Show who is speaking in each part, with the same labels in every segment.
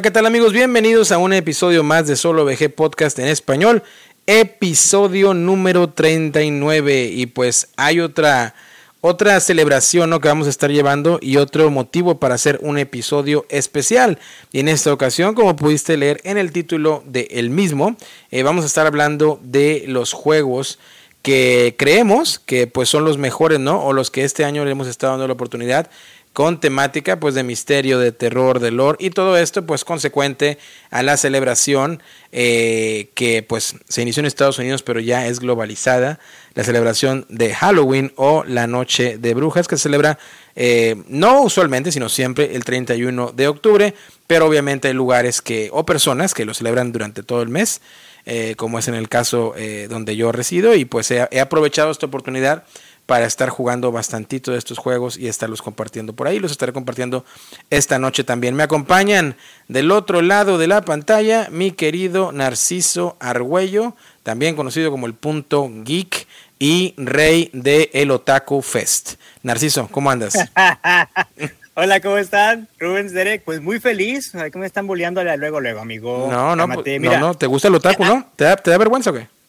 Speaker 1: Hola, ¿qué tal amigos? Bienvenidos a un episodio más de Solo VG Podcast en español, episodio número 39 y pues hay otra otra celebración ¿no? que vamos a estar llevando y otro motivo para hacer un episodio especial. Y en esta ocasión, como pudiste leer en el título del el mismo, eh, vamos a estar hablando de los juegos que creemos que pues son los mejores, ¿no? O los que este año le hemos estado dando la oportunidad con temática pues de misterio, de terror, de lore y todo esto pues consecuente a la celebración eh, que pues se inició en Estados Unidos pero ya es globalizada, la celebración de Halloween o la Noche de Brujas que se celebra eh, no usualmente sino siempre el 31 de octubre, pero obviamente hay lugares que o personas que lo celebran durante todo el mes. Eh, como es en el caso donde yo resido y pues he aprovechado esta oportunidad para estar jugando bastantito de estos juegos y estarlos compartiendo por ahí. Los estaré compartiendo esta noche también. Me acompañan del otro lado de la pantalla mi querido Narciso Argüello, también conocido como el punto geek y rey de el Otaku Fest. Narciso, ¿cómo andas?
Speaker 2: Hola, ¿cómo están? Rubens Derek, pues muy feliz. ¿Cómo me están boleando luego, luego, amigo?
Speaker 1: No, no, pues, no, no, ¿te gusta el otaku, no? ¿Te da, ¿Te da vergüenza o qué?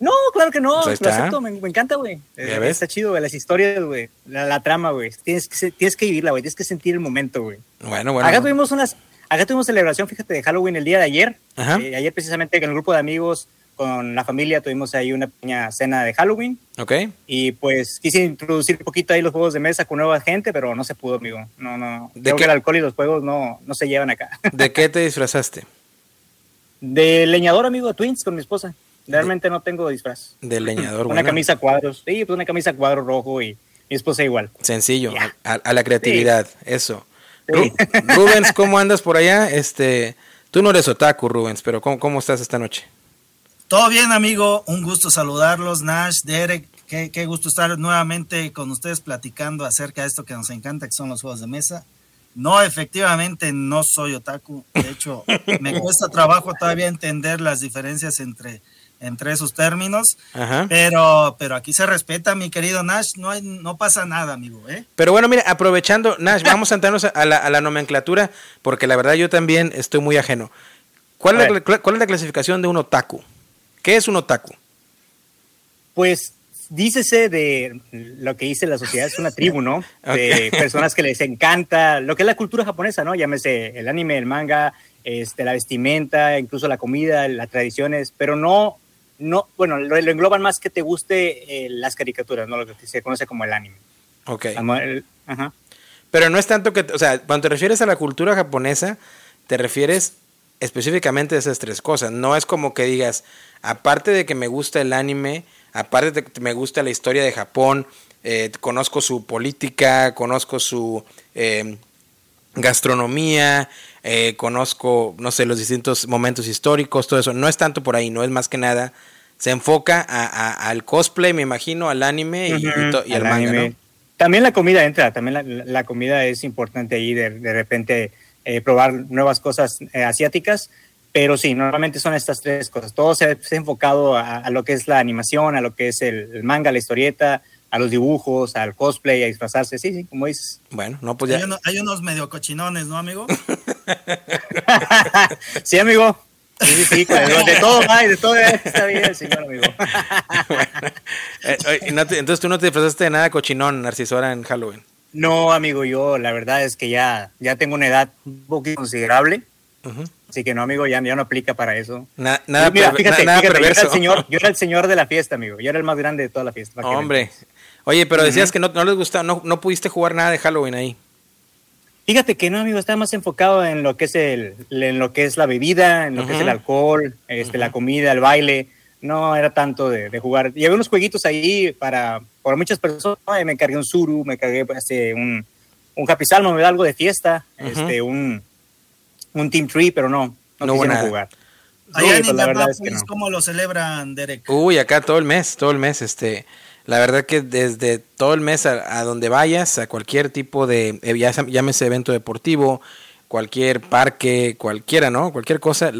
Speaker 2: No, claro que no, pues lo acepto, me, encanta, güey. Eh, está chido, güey, las historias, güey, la, trama, güey. Tienes que, tienes que vivirla, güey, tienes que sentir el momento, güey.
Speaker 1: Bueno, bueno.
Speaker 2: Acá tuvimos unas, acá tuvimos celebración, fíjate, de Halloween el día de ayer. Eh, ayer precisamente con el grupo de amigos, con la familia, tuvimos ahí una pequeña cena de Halloween.
Speaker 1: Ok.
Speaker 2: Y pues quise introducir un poquito ahí los juegos de mesa con nueva gente, pero no se pudo, amigo. No, no. ¿De Creo que el alcohol y los juegos no, no se llevan acá.
Speaker 1: ¿De qué te disfrazaste?
Speaker 2: De leñador, amigo, de Twins con mi esposa. Realmente no tengo disfraz.
Speaker 1: De leñador,
Speaker 2: Una camisa cuadros. Sí, pues una camisa cuadro rojo y mi esposa igual.
Speaker 1: Sencillo, a, la creatividad, eso. Rubens, ¿cómo andas por allá? Este, tú no eres otaku, Rubens, pero ¿cómo, ¿cómo estás esta noche?
Speaker 3: Todo bien, amigo. Un gusto saludarlos, Nash, Derek. Qué, qué, gusto estar nuevamente con ustedes platicando acerca de esto que nos encanta, que son los juegos de mesa. No, efectivamente, no soy otaku. De hecho, me cuesta trabajo todavía entender las diferencias entre entre esos términos. Pero, pero aquí se respeta, mi querido Nash, no, hay, no pasa nada, amigo. ¿eh?
Speaker 1: Pero bueno, mira, aprovechando, Nash, vamos a entrarnos a la, a la nomenclatura, porque la verdad yo también estoy muy ajeno. ¿Cuál es, la, ¿Cuál es la clasificación de un otaku? ¿Qué es un otaku?
Speaker 2: Pues dícese de lo que dice la sociedad, es una tribu, ¿no? De personas que les encanta lo que es la cultura japonesa, ¿no? Llámese el anime, el manga, este, la vestimenta, incluso la comida, las tradiciones, pero no no, bueno, lo, engloban más que te guste eh, las caricaturas, ¿no? Lo que se conoce como el anime.
Speaker 1: Ok. Pero no es tanto que, o sea, cuando te refieres a la cultura japonesa, te refieres específicamente a esas tres cosas. No es como que digas, aparte de que me gusta el anime, aparte de que me gusta la historia de Japón, eh, conozco su política, conozco su eh, gastronomía, eh, conozco, no sé, los distintos momentos históricos, todo eso. No es tanto por ahí, no es más que nada. Se enfoca al cosplay, me imagino, al anime y, al, manga,
Speaker 2: También la comida entra, también la, comida es importante ahí de, repente eh, probar nuevas cosas eh, asiáticas, pero sí, normalmente son estas tres cosas. Todo se, ha enfocado a, lo que es la animación, a lo que es el manga, la historieta, a los dibujos, al cosplay, a disfrazarse, sí, sí, como dices.
Speaker 1: Bueno, no, pues ya.
Speaker 3: Hay, unos medio cochinones, ¿no, amigo?
Speaker 2: sí, amigo. Sí, sí, de todo hay, de todo está bien, señor amigo.
Speaker 1: Eh, entonces tú no te disfrazaste de nada cochinón, Narciso, ahora en Halloween.
Speaker 2: No, amigo, yo la verdad es que ya, ya tengo una edad un poco considerable. Así que no, amigo, ya, ya no aplica para eso.
Speaker 1: nada, Mira, fíjate, fíjate
Speaker 2: yo, era el señor, yo era el señor de la fiesta, amigo. Yo era el más grande de toda la fiesta.
Speaker 1: Hombre, Oye, pero decías que no, les gustaba, no, no pudiste jugar nada de Halloween ahí.
Speaker 2: Fíjate que no, amigo, estaba más enfocado en lo que es el, en lo que es la bebida, en lo que es el alcohol, este, la comida, el baile. No era tanto de, jugar. Y había unos jueguitos ahí para, para muchas personas. Me cargué un suru, me cargué este, un, un Happy Salmo, me da algo de fiesta, este, un, un Team Tree, pero no, no, no quisieron jugar.
Speaker 3: Allá en pues, ¿cómo lo celebran, Derek?
Speaker 1: Uy, acá todo el mes, todo el mes, este la verdad que desde todo el mes a, donde vayas, a cualquier tipo de, eh, llámese evento deportivo, cualquier parque, cualquiera, ¿no? Cualquier cosa,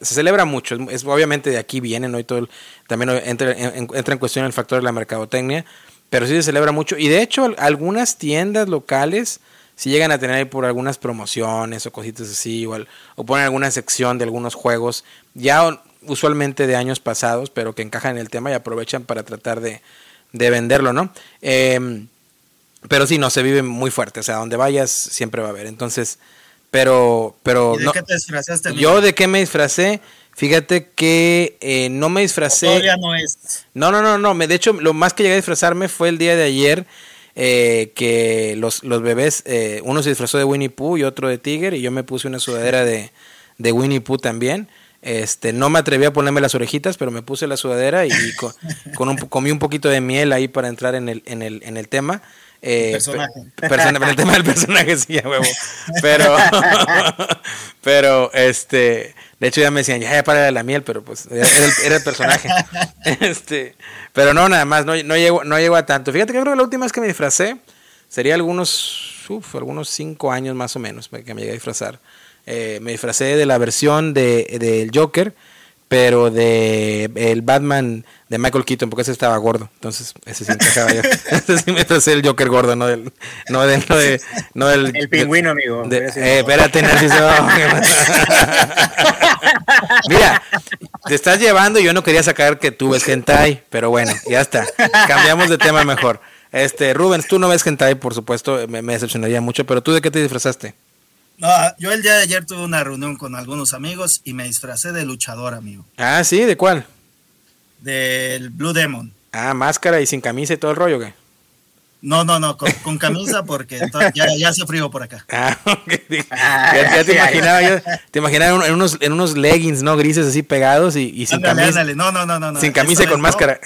Speaker 1: se celebra mucho. Es, obviamente de aquí viene, ¿no? Y todo también entra en, entra en cuestión el factor de la mercadotecnia, pero sí se celebra mucho. Y de hecho, algunas tiendas locales si llegan a tener por algunas promociones o cositas así, igual, o ponen alguna sección de algunos juegos, ya usualmente de años pasados, pero que encajan en el tema y aprovechan para tratar de, de venderlo, ¿no? Em, pero sí, no, se vive muy fuerte, o sea, donde vayas siempre va a haber. Entonces, pero, pero...
Speaker 3: ¿Y de qué te disfrazaste?
Speaker 1: Yo de qué me disfracé, fíjate que eh, no me disfracé...
Speaker 3: Todavía no es.
Speaker 1: No, no, no, no, me, de hecho, lo más que llegué a disfrazarme fue el día de ayer. Eh, que los, los bebés, eh, uno se disfrazó de Winnie Pooh y otro de Tiger, y yo me puse una sudadera de, de Winnie Pooh también. Este, no me atreví a ponerme las orejitas, pero me puse la sudadera y, con, un, comí un poquito de miel ahí para entrar en el, en el, en el tema.
Speaker 3: Eh, personaje.
Speaker 1: el tema del personaje sí, a huevo. Pero, pero, este, de hecho ya me decían, ya, ya para la miel, pero pues era, el, personaje. Este, pero no, nada más, no, no, llego, no llego a tanto. Fíjate que creo que la última vez que me disfracé sería algunos, uf, algunos cinco años más o menos que me llegué a disfrazar. Eh, me disfracé de la versión del de, Joker, pero de el Batman de Michael Keaton, porque ese estaba gordo. Entonces, ese sí encajaba yo. ese sí me disfracé el Joker gordo, no del. No, del, no, de, no del
Speaker 2: el pingüino, amigo.
Speaker 1: De, eh, espérate, Narciso. Mira, te estás llevando y yo no quería sacar que tú ves hentai, pero bueno, ya está. Cambiamos de tema mejor. Este, Rubens, tú no ves hentai, por supuesto, me, me decepcionaría mucho, pero tú de qué te disfrazaste?
Speaker 3: No, yo el día de ayer tuve una reunión con algunos amigos y me disfracé de luchador, amigo.
Speaker 1: Ah, sí, ¿de cuál?
Speaker 3: Del Blue Demon.
Speaker 1: Ah, máscara y sin camisa y todo el rollo, ¿qué?
Speaker 3: No, no, no, con, camisa porque ya, ya, hace frío por acá.
Speaker 1: Ah, ya, te imaginaba, yo, te imaginaba en unos, en unos leggings, ¿no? Grises así pegados y, sin camisa.
Speaker 3: No, no, no, no,
Speaker 1: Sin camisa y con máscara.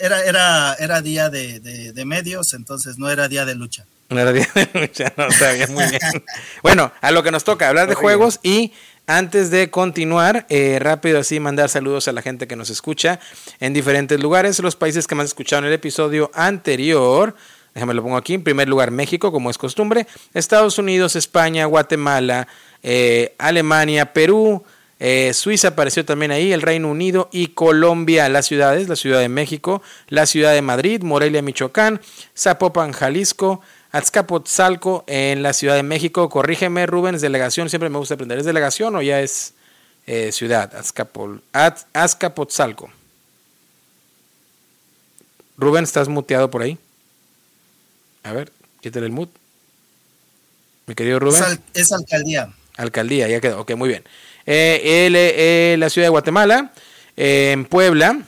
Speaker 3: Era, era, era día de, de medios, entonces no era día de lucha.
Speaker 1: No bien, muy bien. Bueno, a lo que nos toca, hablar de juegos y antes de continuar, eh, rápido así mandar saludos a la gente que nos escucha en diferentes lugares, los países que más escucharon el episodio anterior. Déjame lo pongo aquí. En primer lugar, México, como es costumbre. Estados Unidos, España, Guatemala, eh, Alemania, Perú, eh, Suiza apareció también ahí, el Reino Unido y Colombia, las ciudades, la Ciudad de México, la Ciudad de Madrid, Morelia, Michoacán, Zapopan, Jalisco, Azcapotzalco en la Ciudad de México. Corrígeme, Rubens, delegación, siempre me gusta aprender. ¿Es delegación o ya es eh, ciudad? Azcapol, Azcapotzalco. Rubén, ¿estás muteado por ahí? A ver, quítale el mute. Mi querido Rubén.
Speaker 3: Es, alcaldía.
Speaker 1: Alcaldía, ya quedó. Ok, muy bien. Eh, eh, la ciudad de Guatemala, en Puebla,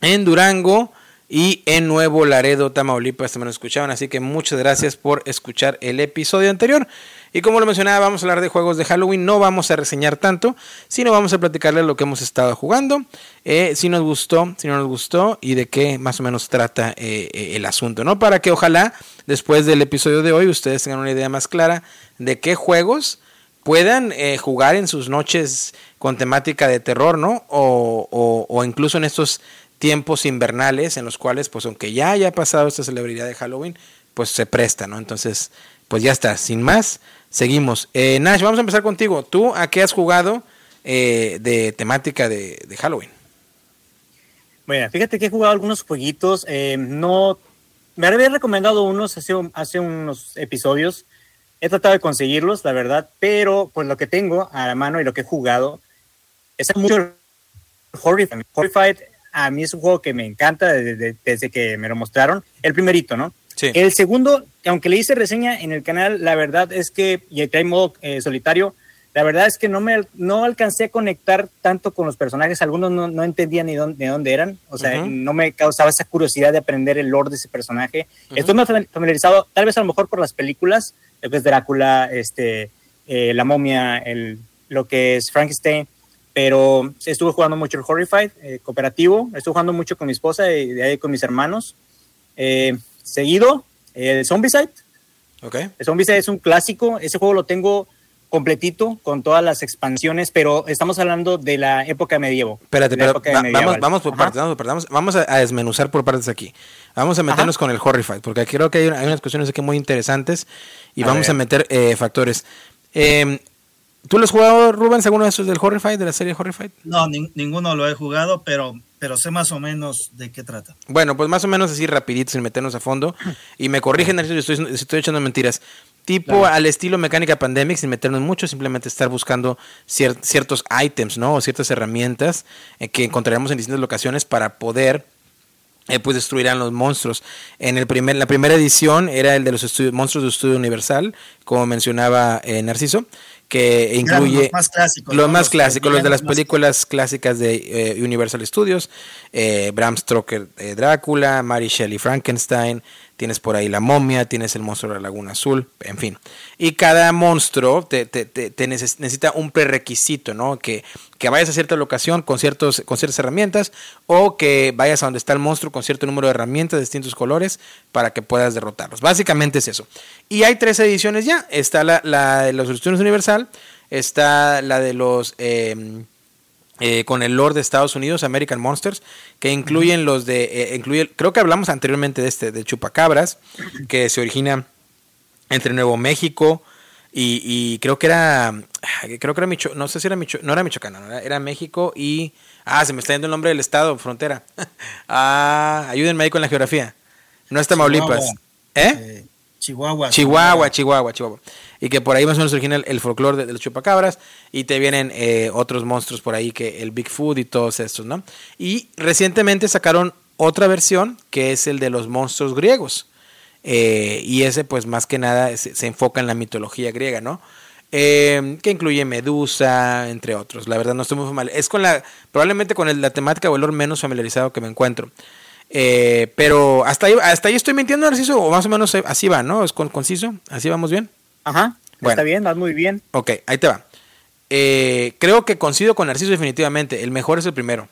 Speaker 1: en Durango, y en Nuevo Laredo, Tamaulipas, también nos escuchaban. Así que muchas gracias por escuchar el episodio anterior. Y como lo mencionaba, vamos a hablar de juegos de Halloween. No vamos a reseñar tanto, sino vamos a platicarles lo que hemos estado jugando, eh, si nos gustó, si no nos gustó y de qué más o menos trata eh, eh, el asunto, ¿no? Para que ojalá después del episodio de hoy ustedes tengan una idea más clara de qué juegos puedan jugar en sus noches con temática de terror, ¿no? O, o, o incluso en estos tiempos invernales en los cuales, pues aunque ya haya pasado esta celebridad de Halloween, pues se presta, ¿no? Entonces, pues ya está, sin más, seguimos. Eh, Nash, vamos a empezar contigo. ¿Tú a qué has jugado eh, de temática de, Halloween?
Speaker 2: Bueno, fíjate que he jugado algunos jueguitos, eh, no, me había recomendado unos hace, hace unos episodios, he tratado de conseguirlos, la verdad, pero pues lo que tengo a la mano y lo que he jugado es mucho Horrified. Horrified a mí es un juego que me encanta desde, que me lo mostraron. El primerito, ¿no? Sí. El segundo, aunque le hice reseña en el canal, la verdad es que, y hay modo eh, solitario, la verdad es que no me no alcancé a conectar tanto con los personajes, algunos no, no entendían ni dónde, de dónde eran, o sea, no me causaba esa curiosidad de aprender el lore de ese personaje. Estoy más familiarizado, tal vez a lo mejor por las películas, lo que es Drácula, este, eh, la momia, el, lo que es Frankenstein, pero estuve jugando mucho el Horrified eh, cooperativo, estuve jugando mucho con mi esposa y de ahí con mis hermanos. Eh, seguido, el Zombicide.
Speaker 1: Okay.
Speaker 2: El Zombicide es un clásico, ese juego lo tengo completito con todas las expansiones, pero estamos hablando de la época medieval.
Speaker 1: Espérate, pero vamos, vamos por partes, vamos, vamos a, desmenuzar por partes aquí. Vamos a meternos con el Horrified, porque creo que hay, unas cuestiones aquí muy interesantes y vamos a meter eh, factores. Eh, ¿Tú lo has jugado, Rubens, alguno de esos del Horrified, de la serie Horrified?
Speaker 3: No, ninguno lo he jugado, pero, pero sé más o menos de qué trata.
Speaker 1: Bueno, pues más o menos así rapidito, sin meternos a fondo. Y me corrigen si estoy, estoy echando mentiras. Tipo al estilo mecánica pandemic, sin meternos mucho, simplemente estar buscando ciertos ítems, ¿no? O ciertas herramientas eh, que encontraremos en distintas locaciones para poder eh, pues destruirán los monstruos. En el primer, la primera edición era el de los monstruos de estudio universal, como mencionaba eh, Narciso que incluye
Speaker 3: los más clásicos,
Speaker 1: los, más clásicos, los de las películas clásicas de eh, Universal Studios, eh, Bram Stoker eh, Drácula, Mary Shelley Frankenstein, tienes por ahí la momia, tienes el monstruo de la Laguna Azul, en fin. Y cada monstruo te, necesita un prerequisito, ¿no? Que, que, vayas a cierta locación con, ciertos, con ciertas herramientas o que vayas a donde está el monstruo con cierto número de herramientas de distintos colores para que puedas derrotarlos. Básicamente es eso. Y hay tres ediciones ya. Está la, de los Estudios Universal, está la de los... Eh, eh, con el Lord de Estados Unidos, American Monsters, que incluyen los de, eh, incluye, creo que hablamos anteriormente de este, de Chupacabras, que se origina entre Nuevo México y, creo que era, creo que era Micho, no sé si era Micho, no era Michoacán, era, México y, ah, se me está yendo el nombre del estado, frontera. ah, ayúdenme ahí con la geografía. No es Tamaulipas. ¿Eh? ¿Eh?
Speaker 3: Chihuahua.
Speaker 1: Chihuahua, Chihuahua, Chihuahua. Y que por ahí más o menos origina el, el folclore de, los chupacabras. Y te vienen eh, otros monstruos por ahí, que el Bigfoot y todos estos, ¿no? Y recientemente sacaron otra versión, que es el de los monstruos griegos. Eh, y ese, pues más que nada, se, enfoca en la mitología griega, ¿no? Eh, que incluye Medusa, entre otros. La verdad no estoy muy familiar. Es con la, probablemente con la temática o el menos familiarizado que me encuentro. Eh, pero hasta ahí, hasta ahí estoy mintiendo, Narciso, o más o menos así va, ¿no? ¿Es con, conciso? ¿Así vamos bien?
Speaker 2: Ajá, está bien, vas muy bien.
Speaker 1: Ok, ahí te va. Eh, creo que coincido con Narciso definitivamente. El mejor es el primero.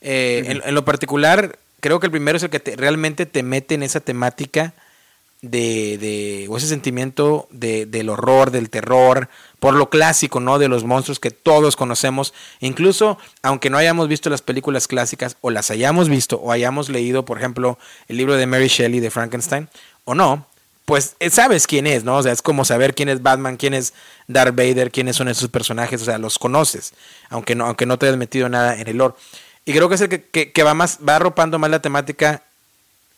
Speaker 1: Eh, en, lo particular, creo que el primero es el que realmente te mete en esa temática de, de o ese sentimiento de, del horror, del terror, por lo clásico, ¿no? De los monstruos que todos conocemos. Incluso, aunque no hayamos visto las películas clásicas, o las hayamos visto, o hayamos leído, por ejemplo, el libro de Mary Shelley de Frankenstein, o no, pues eh, sabes quién es, ¿no? O sea, es como saber quién es Batman, quién es Darth Vader, quiénes son esos personajes, o sea, los conoces, aunque no, aunque no te hayas metido nada en el lore. Y creo que es el que, que va más, va arropando más la temática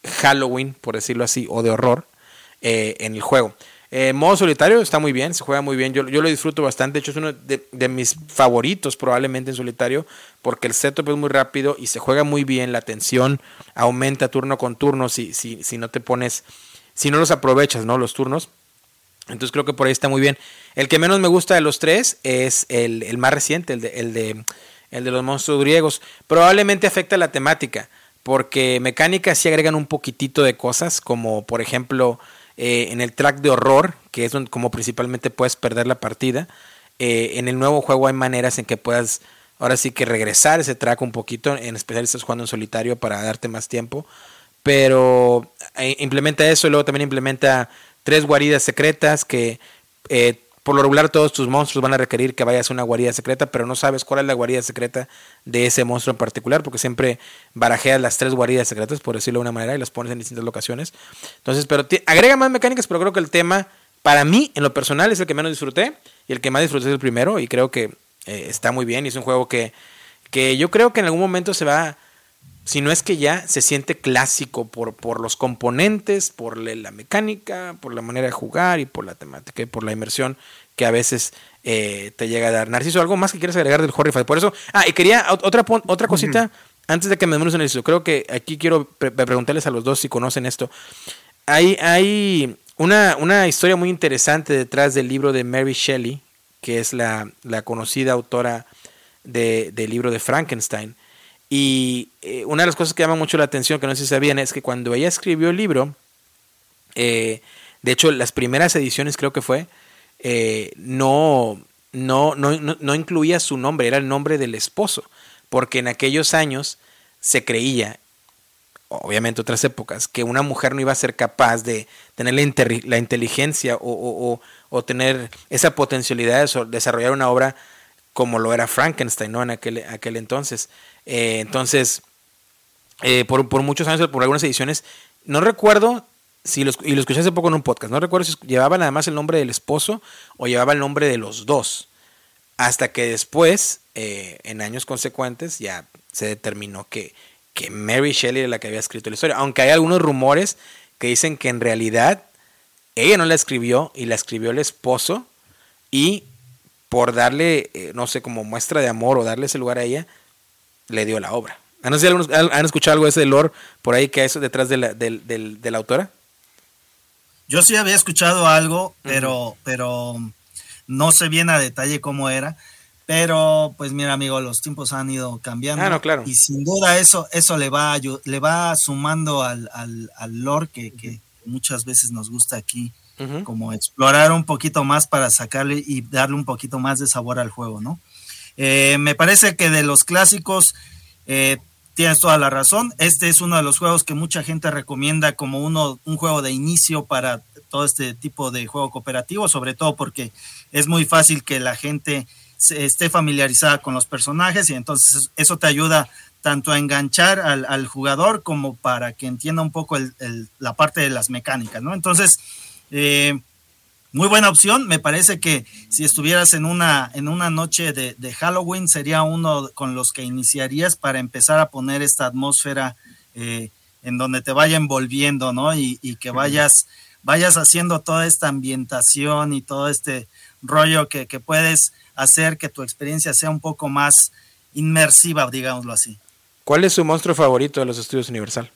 Speaker 1: Halloween, por decirlo así, o de horror, eh, en el juego. Eh, modo solitario está muy bien, se juega muy bien. Yo, lo disfruto bastante. De hecho, es uno de, mis favoritos probablemente en solitario. Porque el setup es muy rápido y se juega muy bien. La tensión aumenta turno con turno si, si, si no te pones. Si no los aprovechas, ¿no? Los turnos. Entonces creo que por ahí está muy bien. El que menos me gusta de los tres es el, más reciente, el de, el, de, el de los monstruos griegos. Probablemente afecta la temática. Porque mecánicas sí agregan un poquitito de cosas. Como por ejemplo eh, en el track de horror, que es donde, como principalmente puedes perder la partida. Eh, en el nuevo juego hay maneras en que puedas ahora sí que regresar ese track un poquito, en especial si estás jugando en solitario para darte más tiempo. Pero eh, implementa eso y luego también implementa tres guaridas secretas que por lo regular todos tus monstruos van a requerir que vayas a una guarida secreta, pero no sabes cuál es la guarida secreta de ese monstruo en particular, porque siempre barajeas las tres guaridas secretas, por decirlo de una manera, y las pones en distintas locaciones. Entonces, pero agrega más mecánicas, pero creo que el tema, para mí, en lo personal, es el que menos disfruté, y el que más disfruté es el primero, y creo que eh, está muy bien, y es un juego que, que yo creo que en algún momento se va si no es que ya se siente clásico por, por los componentes, por la mecánica, por la manera de jugar y por la temática y por la inmersión que a veces eh, te llega a dar. Narciso, ¿algo más que quieres agregar del Horrify? Por eso, ah, y quería otra, otra cosita antes de que me en eso. Creo que aquí quiero preguntarles a los dos si conocen esto. Hay, hay una, una historia muy interesante detrás del libro de Mary Shelley, que es la, la conocida autora de, del libro de Frankenstein y eh, una de las cosas que llama mucho la atención, que no sé si sabían, es que cuando ella escribió el libro, eh, de hecho las primeras ediciones creo que fue, eh, no, no, no, no, incluía su nombre, era el nombre del esposo, porque en aquellos años se creía, obviamente otras épocas, que una mujer no iba a ser capaz de tener la, inteligencia o, o, tener esa potencialidad de desarrollar una obra como lo era Frankenstein, ¿no? En aquel, aquel entonces. Eh, entonces, eh, por, por, muchos años, por algunas ediciones, no recuerdo si lo, y lo escuché hace poco en un podcast, no recuerdo si llevaba nada más el nombre del esposo o llevaba el nombre de los dos. hasta que después, eh, en años consecuentes, ya se determinó que, que Mary Shelley era la que había escrito la historia, aunque hay algunos rumores que dicen que en realidad ella no la escribió y la escribió el esposo y por darle, no sé, como muestra de amor o darle ese lugar a ella, le dio la obra. Ah, no sé si han escuchado algo de ese lore por ahí que eso detrás de la, de la autora.
Speaker 3: Yo sí había escuchado algo, pero, pero no sé bien a detalle cómo era. Pero, pues mira, amigo, los tiempos han ido cambiando.
Speaker 1: Ah, no, claro.
Speaker 3: Y sin duda eso, eso le va, le va sumando al, al, al lore que, que, muchas veces nos gusta aquí, como explorar un poquito más para sacarle y darle un poquito más de sabor al juego, ¿no? Eh, me parece que de los clásicos, eh, tienes toda la razón. Este es uno de los juegos que mucha gente recomienda como uno, un juego de inicio para todo este tipo de juego cooperativo, sobre todo porque es muy fácil que la gente esté familiarizada con los personajes y entonces eso te ayuda tanto a enganchar al, jugador como para que entienda un poco la parte de las mecánicas, ¿no? Entonces, eh, muy buena opción. Me parece que si estuvieras en una, en una noche de, Halloween, sería uno con los que iniciarías para empezar a poner esta atmósfera eh, en donde te vaya envolviendo, ¿no? Y, que vayas, vayas haciendo toda esta ambientación y todo este rollo que, puedes hacer que tu experiencia sea un poco más inmersiva, digámoslo así.
Speaker 1: ¿Cuál es su monstruo favorito de los estudios Universal?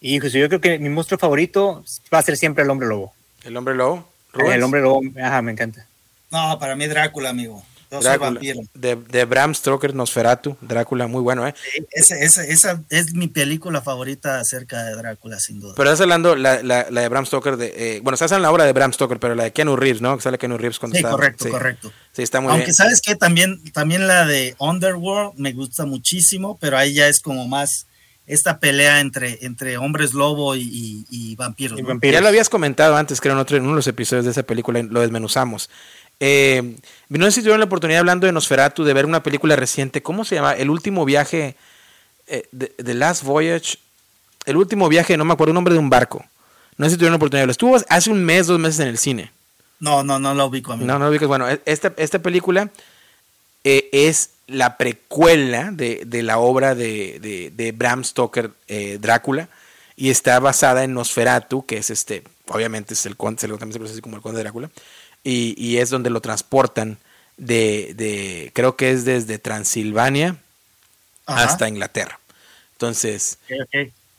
Speaker 2: Y yo creo que mi monstruo favorito va a ser siempre el hombre lobo.
Speaker 1: ¿El hombre lobo?
Speaker 2: El hombre lobo, ajá, me encanta.
Speaker 3: No, para mí Drácula, amigo.
Speaker 1: De, de, Bram Stoker, Nosferatu, Drácula, muy bueno, ¿eh?
Speaker 3: esa, esa, es mi película favorita acerca de Drácula, sin duda.
Speaker 1: Pero estás hablando la, la, la de Bram Stoker, de, eh, bueno, estás en la obra de Bram Stoker, pero la de Keanu Reeves, ¿no? Que sale Keanu Reeves cuando
Speaker 3: sí, Correcto, correcto.
Speaker 1: Sí, está muy
Speaker 3: Aunque bien. sabes que también, también la de Underworld me gusta muchísimo, pero ahí ya es como más esta pelea entre, entre hombres lobo y, vampiros,
Speaker 1: Ya lo habías comentado antes, creo, en, otro, en uno de los episodios de esa película, lo desmenuzamos. Eh, no sé si tuvieron la oportunidad, hablando de Nosferatu, de ver una película reciente, ¿cómo se llama? El último viaje, eh, The Last Voyage, el último viaje, no me acuerdo, un nombre de un barco. No sé si tuvieron la oportunidad. Lo estuvo hace un mes, dos meses en el cine.
Speaker 3: No, no, no lo ubico a mí.
Speaker 1: No, no lo ubico. Bueno, e, esta, esta película eh, es la precuela de, la obra de, Bram Stoker, eh, Drácula, y está basada en Nosferatu, que es este, obviamente es el conde, también se conoce así como el conde de Drácula, y, es donde lo transportan de, creo que es desde Transilvania hasta Inglaterra. Entonces,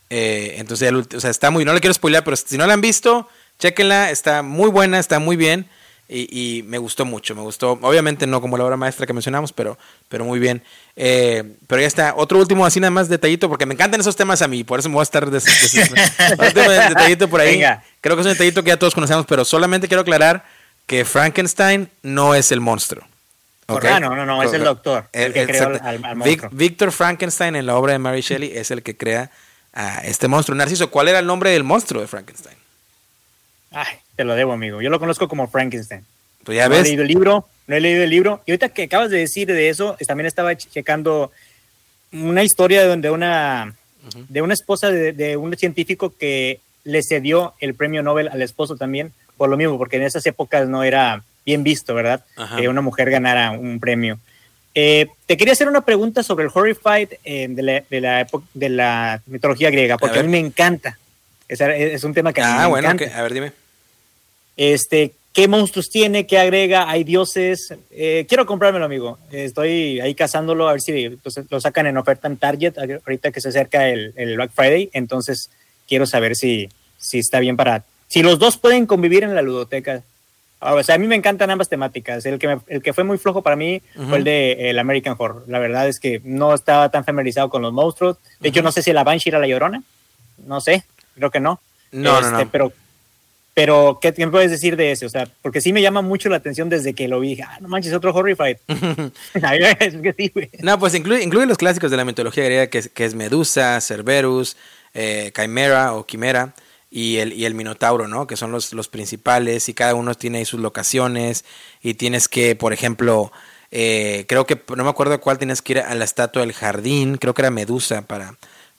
Speaker 1: eh, entonces, o sea, está muy, no le quiero spoiler, pero si no la han visto, chequenla, está muy buena, está muy bien. Y, me gustó mucho, me gustó, obviamente no como la obra maestra que mencionamos, pero, pero muy bien. Eh, pero ya está, otro último así nada más detallito, porque me encantan esos temas a mí, por eso me voy a estar otro detallito por ahí. Creo que es un detallito que ya todos conocemos, pero solamente quiero aclarar que Frankenstein no es el monstruo.
Speaker 2: ¿okay? Ah, no, no, no, es el doctor, el, que creó al, monstruo.
Speaker 1: Victor Frankenstein en la obra de Mary Shelley es el que crea a este monstruo. Narciso, ¿cuál era el nombre del monstruo de Frankenstein?
Speaker 2: Ay, te lo debo, amigo. Yo lo conozco como Frankenstein.
Speaker 1: Pues ya
Speaker 2: no
Speaker 1: ves.
Speaker 2: he leído el libro, no he leído el libro. Y ahorita que acabas de decir de eso, también estaba checando una historia donde una, de una esposa de, un científico que le cedió el premio Nobel al esposo también, por lo mismo, porque en esas épocas no era bien visto, ¿verdad? Que una mujer ganara un premio. Eh, te quería hacer una pregunta sobre el Horrified eh, de, la, de, la, de, la, mitología griega, porque a, mí me encanta. Es, es, un tema que a mí
Speaker 1: ah,
Speaker 2: me
Speaker 1: bueno,
Speaker 2: encanta.
Speaker 1: a ver, dime.
Speaker 2: Este, ¿Qué monstruos tiene? ¿Qué agrega? ¿Hay dioses? Eh, quiero comprármelo, amigo. Estoy ahí cazándolo a ver si lo sacan en oferta en Target ahorita que se acerca el, Black Friday. Entonces, quiero saber si, si está bien para... Si los dos pueden convivir en la ludoteca. Ah, o sea, a mí me encantan ambas temáticas. El que, el que fue muy flojo para mí fue el de el American Horror. La verdad es que no estaba tan familiarizado con los monstruos. De hecho, no sé si la Banshee era la llorona. No sé, creo que no.
Speaker 1: No, no, no.
Speaker 2: Este, pero pero, ¿qué, me puedes decir de ese? O sea, porque sí me llama mucho la atención desde que lo vi. Ah, no manches, otro Horrified.
Speaker 1: no, pues incluye, incluye los clásicos de la mitología griega, que, que es Medusa, Cerberus, eh, Chimera o Quimera y el, y el Minotauro, ¿no? Que son los, los principales y cada uno tiene ahí sus locaciones y tienes que, por ejemplo, eh, creo que, no me acuerdo cuál tienes que ir a la estatua del jardín, creo que era Medusa para,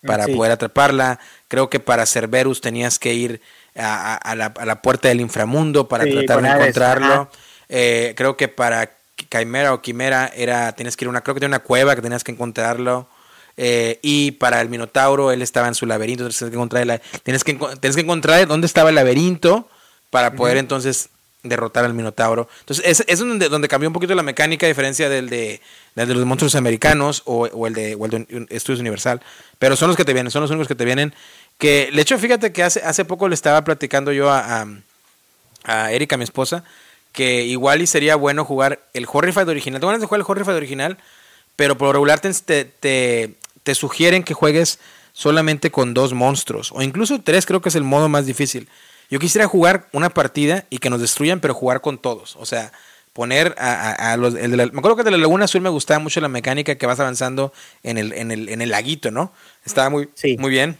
Speaker 1: para poder atraparla. Creo que para Cerberus tenías que ir a, la, a la, puerta del inframundo para tratar de encontrarlo. Eh, creo que para Chimera o Quimera era, tienes que ir a una, creo que tiene una cueva que tenías que encontrarlo. Eh, y para el Minotauro, él estaba en su laberinto. Tienes que encontrar, tienes que, tienes que encontrar dónde estaba el laberinto para poder entonces derrotar al Minotauro. Entonces, es, es donde, donde, cambió un poquito la mecánica, a diferencia del de, del de los monstruos americanos o, o, el de, o, el de, Estudios Universal. Pero son los que te vienen, son los únicos que te vienen. Que, de hecho, fíjate que hace, hace poco le estaba platicando yo a, a, a Erika, mi esposa, que igual y sería bueno jugar el Horrified original. Te van a jugar el Horrified original, pero por regular te, te, te sugieren que juegues solamente con dos monstruos, o incluso tres, creo que es el modo más difícil. Yo quisiera jugar una partida y que nos destruyan, pero jugar con todos. O sea, poner a, a, los. El de la, me acuerdo que de la Laguna Azul me gustaba mucho la mecánica que vas avanzando en el, en el, en el laguito, ¿no? Estaba muy, sí. muy bien.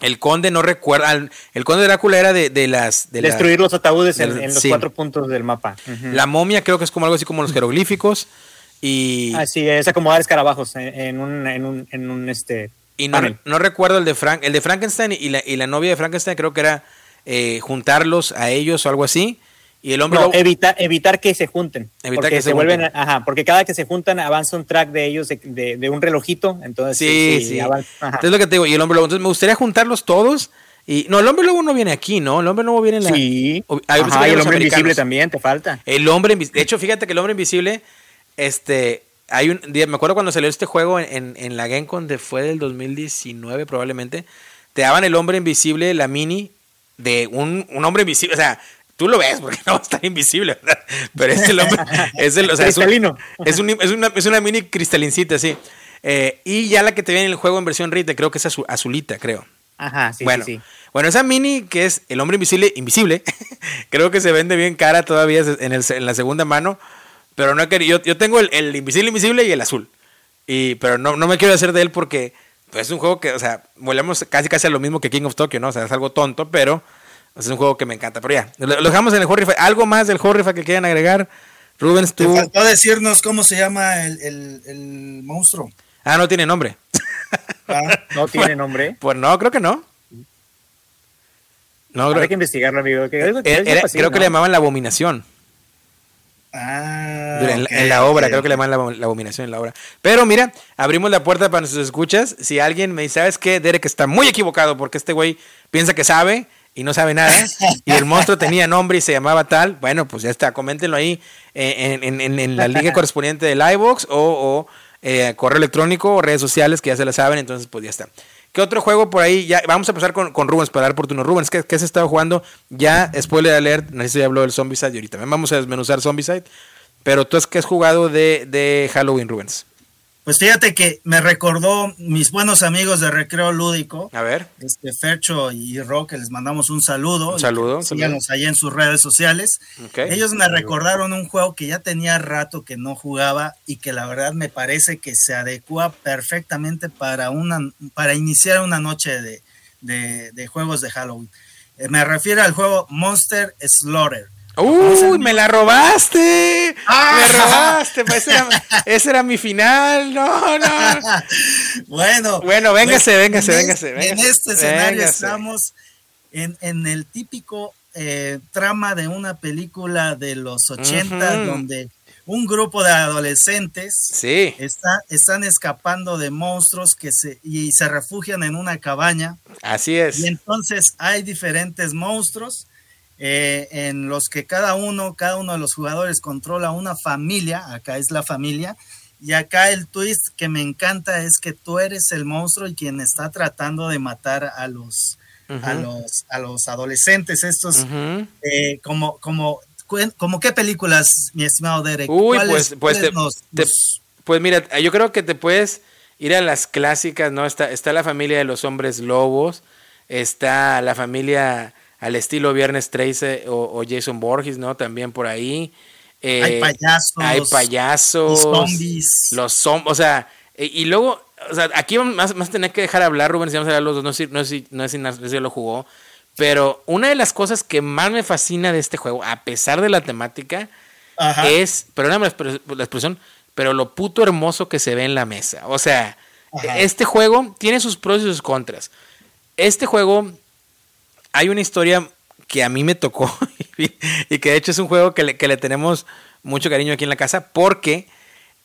Speaker 1: El conde no recuerda. El conde de Drácula era de, de las. De
Speaker 2: Destruir la, los ataúdes de, en, en, los sí. cuatro puntos del mapa.
Speaker 1: Uh -huh. La momia creo que es como algo así como los jeroglíficos. Y.
Speaker 2: Ah, sí, es acomodar escarabajos en, en un, en un, en un este.
Speaker 1: Y no, no, recuerdo el de Frank, el de Frankenstein y la, y la novia de Frankenstein creo que era eh, juntarlos a ellos o algo así. Y el hombre
Speaker 2: no, evita, evitar que se junten. Evitar porque que se, se vuelven, ajá, porque cada que se juntan avanza un track de ellos de, de, de un relojito. Entonces,
Speaker 1: sí, sí. sí. Avanza, entonces, lo que te digo, y el hombre lobo. Entonces, me gustaría juntarlos todos. Y no, el hombre lobo no viene aquí, ¿no? El hombre lobo viene en la.
Speaker 2: Sí. Ajá, y el hombre invisible también, te falta.
Speaker 1: El hombre invisible. De hecho, fíjate que el hombre invisible, este. Hay un me acuerdo cuando salió este juego en, en, en la GameCon de fue del 2019 probablemente. Te daban el hombre invisible, la mini, de un, un hombre invisible. O sea, tú lo ves porque no va a estar invisible, ¿verdad? Pero es el hombre. Es el, o sea,
Speaker 2: Cristalino.
Speaker 1: Es, un, es, una, es una mini cristalincita, sí. Eh, y ya la que te viene en el juego en versión rite, creo que es azul, azulita, creo.
Speaker 2: Ajá, sí,
Speaker 1: bueno,
Speaker 2: sí, sí.
Speaker 1: Bueno, esa mini que es el hombre invisible, invisible, creo que se vende bien cara todavía en, el, en la segunda mano. Pero no he querido. Yo, yo tengo el, el, invisible, invisible y el azul. Y, pero no, no me quiero hacer de él porque pues, es un juego que, o sea, volvemos casi casi a lo mismo que King of Tokyo, ¿no? O sea, es algo tonto, pero es un juego que me encanta. Pero ya, lo, lo dejamos en el Horrify. ¿Algo más del Horrify que quieran agregar? Rubens, tú.
Speaker 3: Te faltó decirnos cómo se llama el, el, el monstruo.
Speaker 1: Ah, no tiene nombre.
Speaker 2: Ah, no tiene nombre.
Speaker 1: Pues no, creo que no.
Speaker 2: No, creo... Hay que investigarlo, amigo. Que
Speaker 1: era, era, así, creo ¿no? que le llamaban la abominación.
Speaker 3: Ah,
Speaker 1: en,
Speaker 3: okay,
Speaker 1: en, la obra,
Speaker 3: okay.
Speaker 1: creo que le llaman la, la, abominación en la obra. Pero mira, abrimos la puerta para nuestros escuchas. Si alguien me dice, ¿sabes qué? Derek está muy equivocado porque este güey piensa que sabe y no sabe nada. y el monstruo tenía nombre y se llamaba tal. Bueno, pues ya está, coméntenlo ahí en, en, en, en la liga correspondiente del iVox o, o eh, correo electrónico o redes sociales que ya se la saben. Entonces, pues ya está. ¿Qué otro juego por ahí? Ya, vamos a empezar con, con Rubens para dar por turno. Rubens, ¿qué, ¿qué, se estaba jugando? Ya, spoiler alert, Narciso ya habló del Zombicide y ahorita vamos a desmenuzar Zombicide. Pero tú es que has jugado de, de Halloween, Rubens.
Speaker 3: Pues fíjate que me recordó mis buenos amigos de Recreo Lúdico.
Speaker 1: A ver.
Speaker 3: Este Fercho y Rock, les mandamos un saludo.
Speaker 1: Un saludo.
Speaker 3: Síganos ahí en sus redes sociales.
Speaker 1: Okay.
Speaker 3: Ellos me recordaron un juego que ya tenía rato que no jugaba y que la verdad me parece que se adecua perfectamente para, una, para iniciar una noche de, de, de juegos de Halloween. Eh, me refiero al juego Monster Slaughter.
Speaker 1: ¡Uy, me la robaste! ¡Ah! ¡Me robaste! Pues ese, era, ese, era, mi final. No, no.
Speaker 3: Bueno.
Speaker 1: Bueno, véngase,
Speaker 3: pues,
Speaker 1: véngase,
Speaker 3: en
Speaker 1: véngase, véngase.
Speaker 3: En este escenario véngase. estamos en, en, el típico eh, trama de una película de los 80 uh -huh. donde un grupo de adolescentes
Speaker 1: sí.
Speaker 3: está, están escapando de monstruos que se, y se refugian en una cabaña.
Speaker 1: Así es.
Speaker 3: Y entonces hay diferentes monstruos eh, en los que cada uno, cada uno de los jugadores controla una familia, acá es la familia, y acá el twist que me encanta es que tú eres el monstruo y quien está tratando de matar a los, uh -huh. a los, a los adolescentes, estos, uh -huh. eh, como, como, como qué películas, mi estimado Derek.
Speaker 1: Uy, pues, pues, te, nos, te, nos... pues mira, yo creo que te puedes ir a las clásicas, ¿no? Está, está la familia de los hombres lobos, está la familia al estilo Viernes 13 o, o Jason Borges, ¿no? También por ahí.
Speaker 3: Eh, hay payasos.
Speaker 1: Hay payasos.
Speaker 3: Los zombies.
Speaker 1: Los zombies. O sea, y luego, o sea, aquí más, más tener que dejar hablar, Rubén, si vamos a hablar los dos. No sé, no sé, no sé, no sé si lo jugó. Pero una de las cosas que más me fascina de este juego, a pesar de la temática, Ajá. es, perdóname la expresión, pero lo puto hermoso que se ve en la mesa. O sea, Ajá. este juego tiene sus pros y sus contras. Este juego hay una historia que a mí me tocó y que de hecho es un juego que le, que le tenemos mucho cariño aquí en la casa porque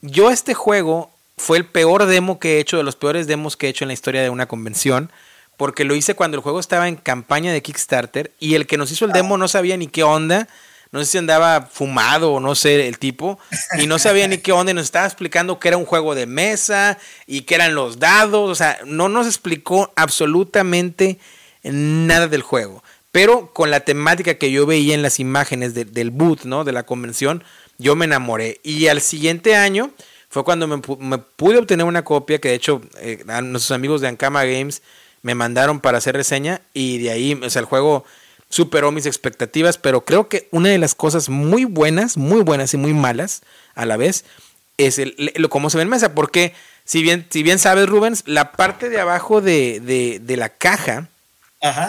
Speaker 1: yo este juego fue el peor demo que he hecho, de los peores demos que he hecho en la historia de una convención, porque lo hice cuando el juego estaba en campaña de Kickstarter y el que nos hizo el demo no sabía ni qué onda, no sé si andaba fumado o no sé el tipo, y no sabía ni qué onda y nos estaba explicando que era un juego de mesa y que eran los dados, o sea, no nos explicó absolutamente nada del juego. Pero con la temática que yo veía en las imágenes del boot, ¿no? De la convención, yo me enamoré. Y al siguiente año fue cuando me, pude obtener una copia que de hecho eh, nuestros amigos de Ankama Games me mandaron para hacer reseña y de ahí, o sea, el juego superó mis expectativas, pero creo que una de las cosas muy buenas, muy buenas y muy malas a la vez es el, lo, cómo se ve en mesa, porque si bien, si bien sabes, Rubens, la parte de abajo de, de, la caja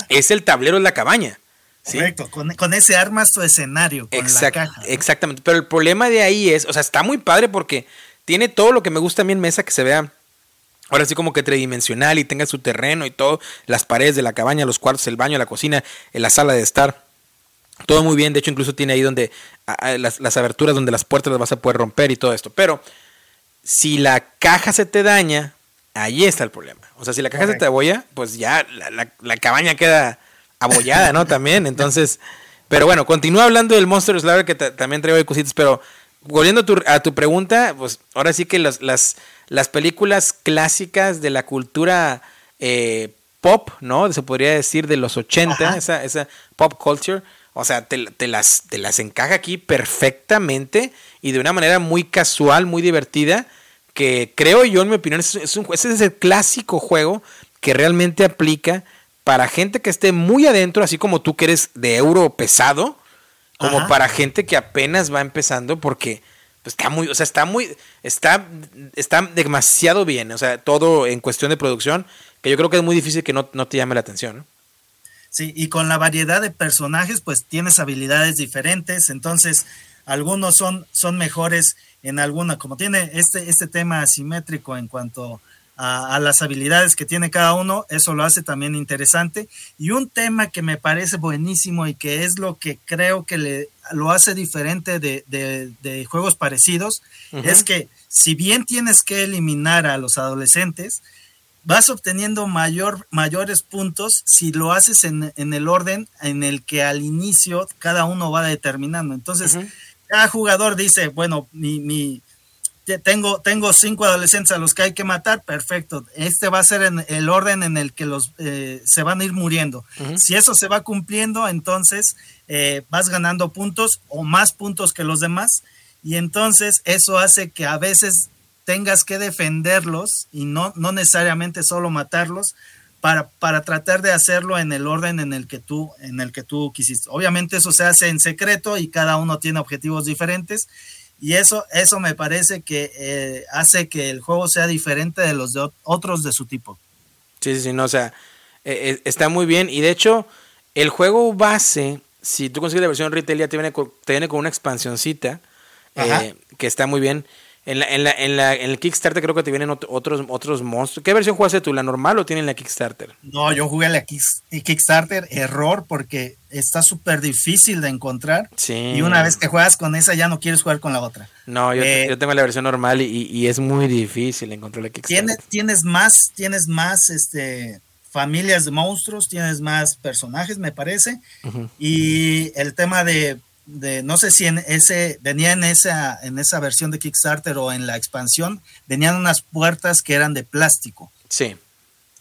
Speaker 1: es el tablero de la cabaña.
Speaker 3: Correcto, con, ese armas tu escenario. Con la caja,
Speaker 1: Exactamente, pero el problema de ahí es, o sea, está muy padre porque tiene todo lo que me gusta a mí en mesa, que se vea ahora sí como que tridimensional y tenga su terreno y todo, las paredes de la cabaña, los cuartos, el baño, la cocina, la sala de estar. Todo muy bien, de hecho incluso tiene ahí donde las, aberturas donde las puertas las vas a poder romper y todo esto. Pero si la caja se te daña, ahí está el problema. O sea, si la caja se te abolla, pues ya la, cabaña queda abollada, ¿no? También, entonces... Pero bueno, continúa hablando del Monster Slayer que también traigo ahí cositas, pero volviendo a tu, pregunta, pues ahora sí que las, las, películas clásicas de la cultura eh, pop, ¿no? Se podría decir de los 80, esa, esa pop culture, o sea, te, las, te las encaja aquí perfectamente y de una manera muy casual, muy divertida, que creo yo, en mi opinión, es, un, ese es el clásico juego que realmente aplica para gente que esté muy adentro, así como tú que eres de euro pesado, como para gente que apenas va empezando porque pues, está muy, o sea, está muy, está, está demasiado bien, o sea, todo en cuestión de producción, que yo creo que es muy difícil que no, te llame la atención.
Speaker 3: Sí, y con la variedad de personajes, pues tienes habilidades diferentes, entonces algunos son, son mejores en alguna, como tiene este, este tema asimétrico en cuanto a, las habilidades que tiene cada uno, eso lo hace también interesante. Y un tema que me parece buenísimo y que es lo que creo que le, lo hace diferente de, juegos parecidos, es que si bien tienes que eliminar a los adolescentes, vas obteniendo mayor, mayores puntos si lo haces en, el orden en el que al inicio cada uno va determinando. Entonces, cada jugador dice, bueno, mi, mi, tengo, tengo cinco adolescentes a los que hay que matar, perfecto. Este va a ser en el orden en el que los eh, se van a ir muriendo. Si eso se va cumpliendo, entonces eh, vas ganando puntos o más puntos que los demás. Y entonces eso hace que a veces tengas que defenderlos y no, no necesariamente solo matarlos para, para tratar de hacerlo en el orden en el que tú, en el que tú quisiste. Obviamente eso se hace en secreto y cada uno tiene objetivos diferentes y eso, eso me parece que eh, hace que el juego sea diferente de los de otros de su tipo.
Speaker 1: Sí, sí, sí, no, o sea, eh, eh, está muy bien. Y de hecho, el juego base, si tú consigues la versión retail, ya te viene con, te viene con una expansioncita que está muy bien. En, la, en, la, en, la, en el Kickstarter creo que te vienen otros, otros monstruos. ¿Qué versión jugaste tú? ¿La normal o tienen la Kickstarter?
Speaker 3: No, yo jugué la Kickstarter, error, porque está súper difícil de encontrar. Sí. Y una vez que juegas con esa, ya no quieres jugar con la otra.
Speaker 1: No, yo, eh, tengo la versión normal y, es muy difícil encontrar la Kickstarter.
Speaker 3: Tienes, tienes más, tienes más este, familias de monstruos, tienes más personajes, me parece. Y el tema de no sé si en ese, venía en esa, en esa versión de Kickstarter o en la expansión, venían unas puertas que eran de plástico.
Speaker 1: Sí.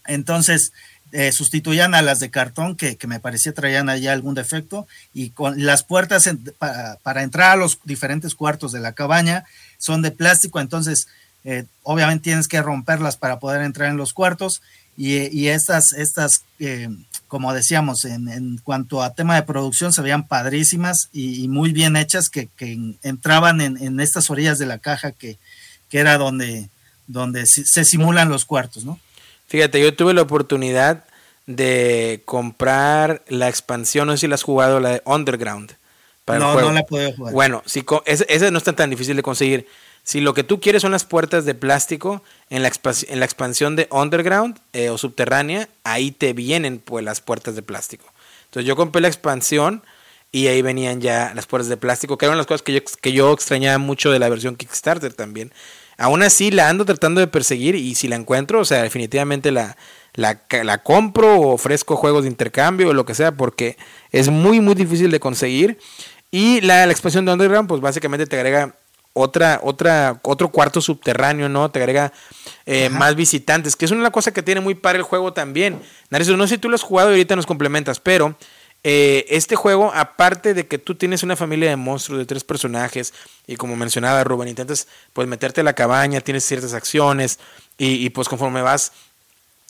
Speaker 3: Entonces, eh, sustituían a las de cartón que, me parecía traían allá algún defecto y con las puertas para, entrar a los diferentes cuartos de la cabaña son de plástico, entonces eh, obviamente tienes que romperlas para poder entrar en los cuartos y, estas, estas eh, como decíamos, en, cuanto a tema de producción, se veían padrísimas y, muy bien hechas que, entraban en, estas orillas de la caja que, era donde, donde se simulan los cuartos, ¿no?
Speaker 1: Fíjate, yo tuve la oportunidad de comprar la expansión, no sé si la has jugado, la de Underground.
Speaker 3: no, no la podido jugar.
Speaker 1: Bueno, si, esa no está tan difícil de conseguir. Si lo que tú quieres son las puertas de plástico, en la, expansión de Underground eh, o subterránea, ahí te vienen pues las puertas de plástico. Entonces yo compré la expansión y ahí venían ya las puertas de plástico, que eran las cosas que yo, que yo extrañaba mucho de la versión Kickstarter también. Aún así la ando tratando de perseguir y si la encuentro, o sea, definitivamente la, la, la compro o ofrezco juegos de intercambio o lo que sea porque es muy muy difícil de conseguir. Y la, la expansión de Underground pues básicamente te agrega otra, otra, otro cuarto subterráneo, ¿no? Te agrega eh, más visitantes, que es una cosa que tiene muy padre el juego también. Narizo, no sé si tú lo has jugado y ahorita nos complementas, pero eh, este juego, aparte de que tú tienes una familia de monstruos de tres personajes, y como mencionaba Rubén, intentas pues meterte a la cabaña, tienes ciertas acciones, y, pues conforme vas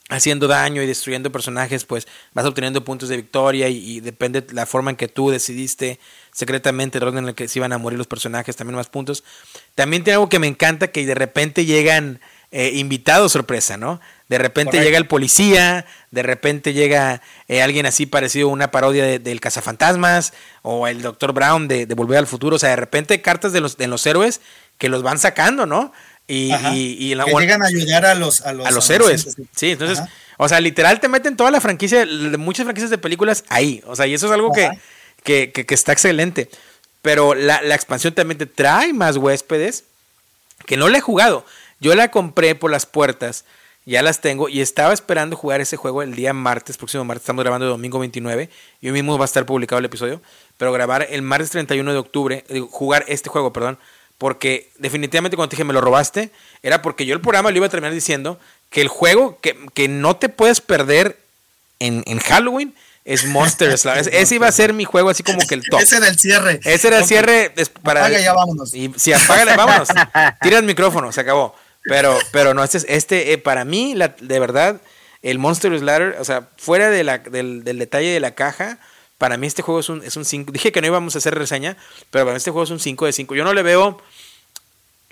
Speaker 1: haciendo daño y destruyendo personajes, pues vas obteniendo puntos de victoria y, depende de la forma en que tú decidiste secretamente el orden en el que se iban a morir los personajes, también más puntos. También tiene algo que me encanta, que de repente llegan eh, invitados sorpresa, ¿no? De repente llega el policía, de repente llega eh, alguien así parecido a una parodia de, del Cazafantasmas o el Doctor Brown de, Volver al Futuro. O sea, de repente cartas de los, de los héroes que los van sacando, ¿no? Y, y,
Speaker 3: que llegan a ayudar a los, a
Speaker 1: los, héroes. Sí, entonces, o sea, literal te meten toda la franquicia, de muchas franquicias de películas ahí. O sea, y eso es algo que, que, está excelente. Pero la, la expansión también te trae más huéspedes que no le he jugado. Yo la compré por las puertas ya las tengo y estaba esperando jugar ese juego el día martes, próximo martes, estamos grabando el domingo 29, y hoy mismo va a estar publicado el episodio, pero grabar el martes 31 de octubre, jugar este juego, perdón, porque definitivamente cuando te dije me lo robaste, era porque yo el programa lo iba a terminar diciendo que el juego que, que no te puedes perder en, en Halloween es Monster Ese iba a ser mi juego así como que el top.
Speaker 3: Ese era el cierre.
Speaker 1: Ese era el cierre para...
Speaker 3: Apaga ya vámonos.
Speaker 1: Y, si apágale, vámonos. Tira el micrófono, se acabó. Pero, pero no, este, este eh, para mí, la, de verdad, el Monster Slayer, o sea, fuera de la, del, del, detalle de la caja, para mí este juego es un, es un 5. Dije que no íbamos a hacer reseña, pero para mí este juego es un 5 de 5. Yo no le veo.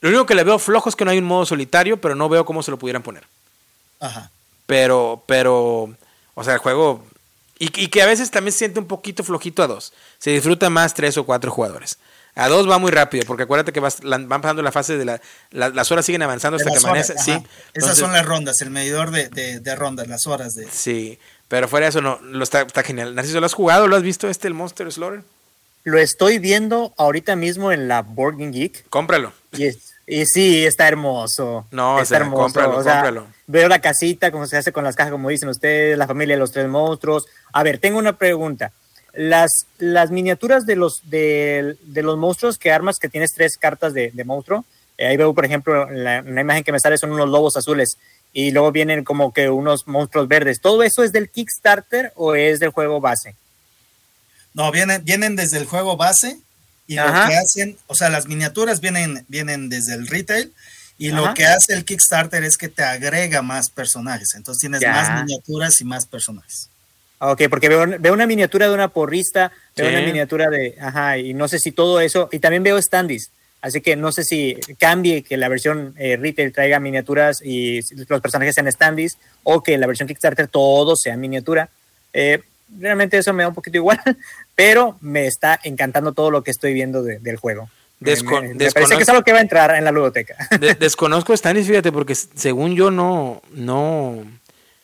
Speaker 1: Lo único que le veo flojo es que no hay un modo solitario, pero no veo cómo se lo pudieran poner. Ajá. Pero, pero, o sea, el juego. Y, y que a veces también se siente un poquito flojito a dos. Se disfruta más tres o cuatro jugadores. A dos va muy rápido, porque acuérdate que vas, van pasando la fase de la, las horas siguen avanzando hasta que amanece. Sí.
Speaker 3: Esas son las rondas, el medidor de, de, rondas, las horas de.
Speaker 1: Sí, pero fuera de eso no, lo está, está genial. Narciso, ¿lo has jugado? ¿Lo has visto este, el Monster Slaughter?
Speaker 2: Lo estoy viendo ahorita mismo en la Board Geek.
Speaker 1: Cómpralo.
Speaker 2: Y, y sí, está hermoso.
Speaker 1: No, está hermoso. Cómpralo, cómpralo.
Speaker 2: Veo la casita, como se hace con las cajas, como dicen ustedes, la familia de los tres monstruos. A ver, tengo una pregunta las, las miniaturas de los, de, los monstruos que armas, que tienes tres cartas de, monstruo. Eh, ahí veo, por ejemplo, la, una imagen que me sale son unos lobos azules y luego vienen como que unos monstruos verdes. ¿Todo eso es del Kickstarter o es del juego base?
Speaker 3: No, vienen, vienen desde el juego base y lo que hacen, o sea, las miniaturas vienen, vienen desde el retail y lo que hace el Kickstarter es que te agrega más personajes. Entonces tienes más miniaturas y más personajes.
Speaker 2: Ok, porque veo, veo, una miniatura de una porrista, veo una miniatura de, ajá, y no sé si todo eso, y también veo standees, así que no sé si cambie que la versión eh, retail traiga miniaturas y los personajes sean standees, o que la versión Kickstarter todo sea miniatura. Eh, realmente eso me da un poquito igual, pero me está encantando todo lo que estoy viendo del juego. me, parece que es algo que va a entrar en la ludoteca.
Speaker 1: desconozco standees, fíjate, porque según yo no, no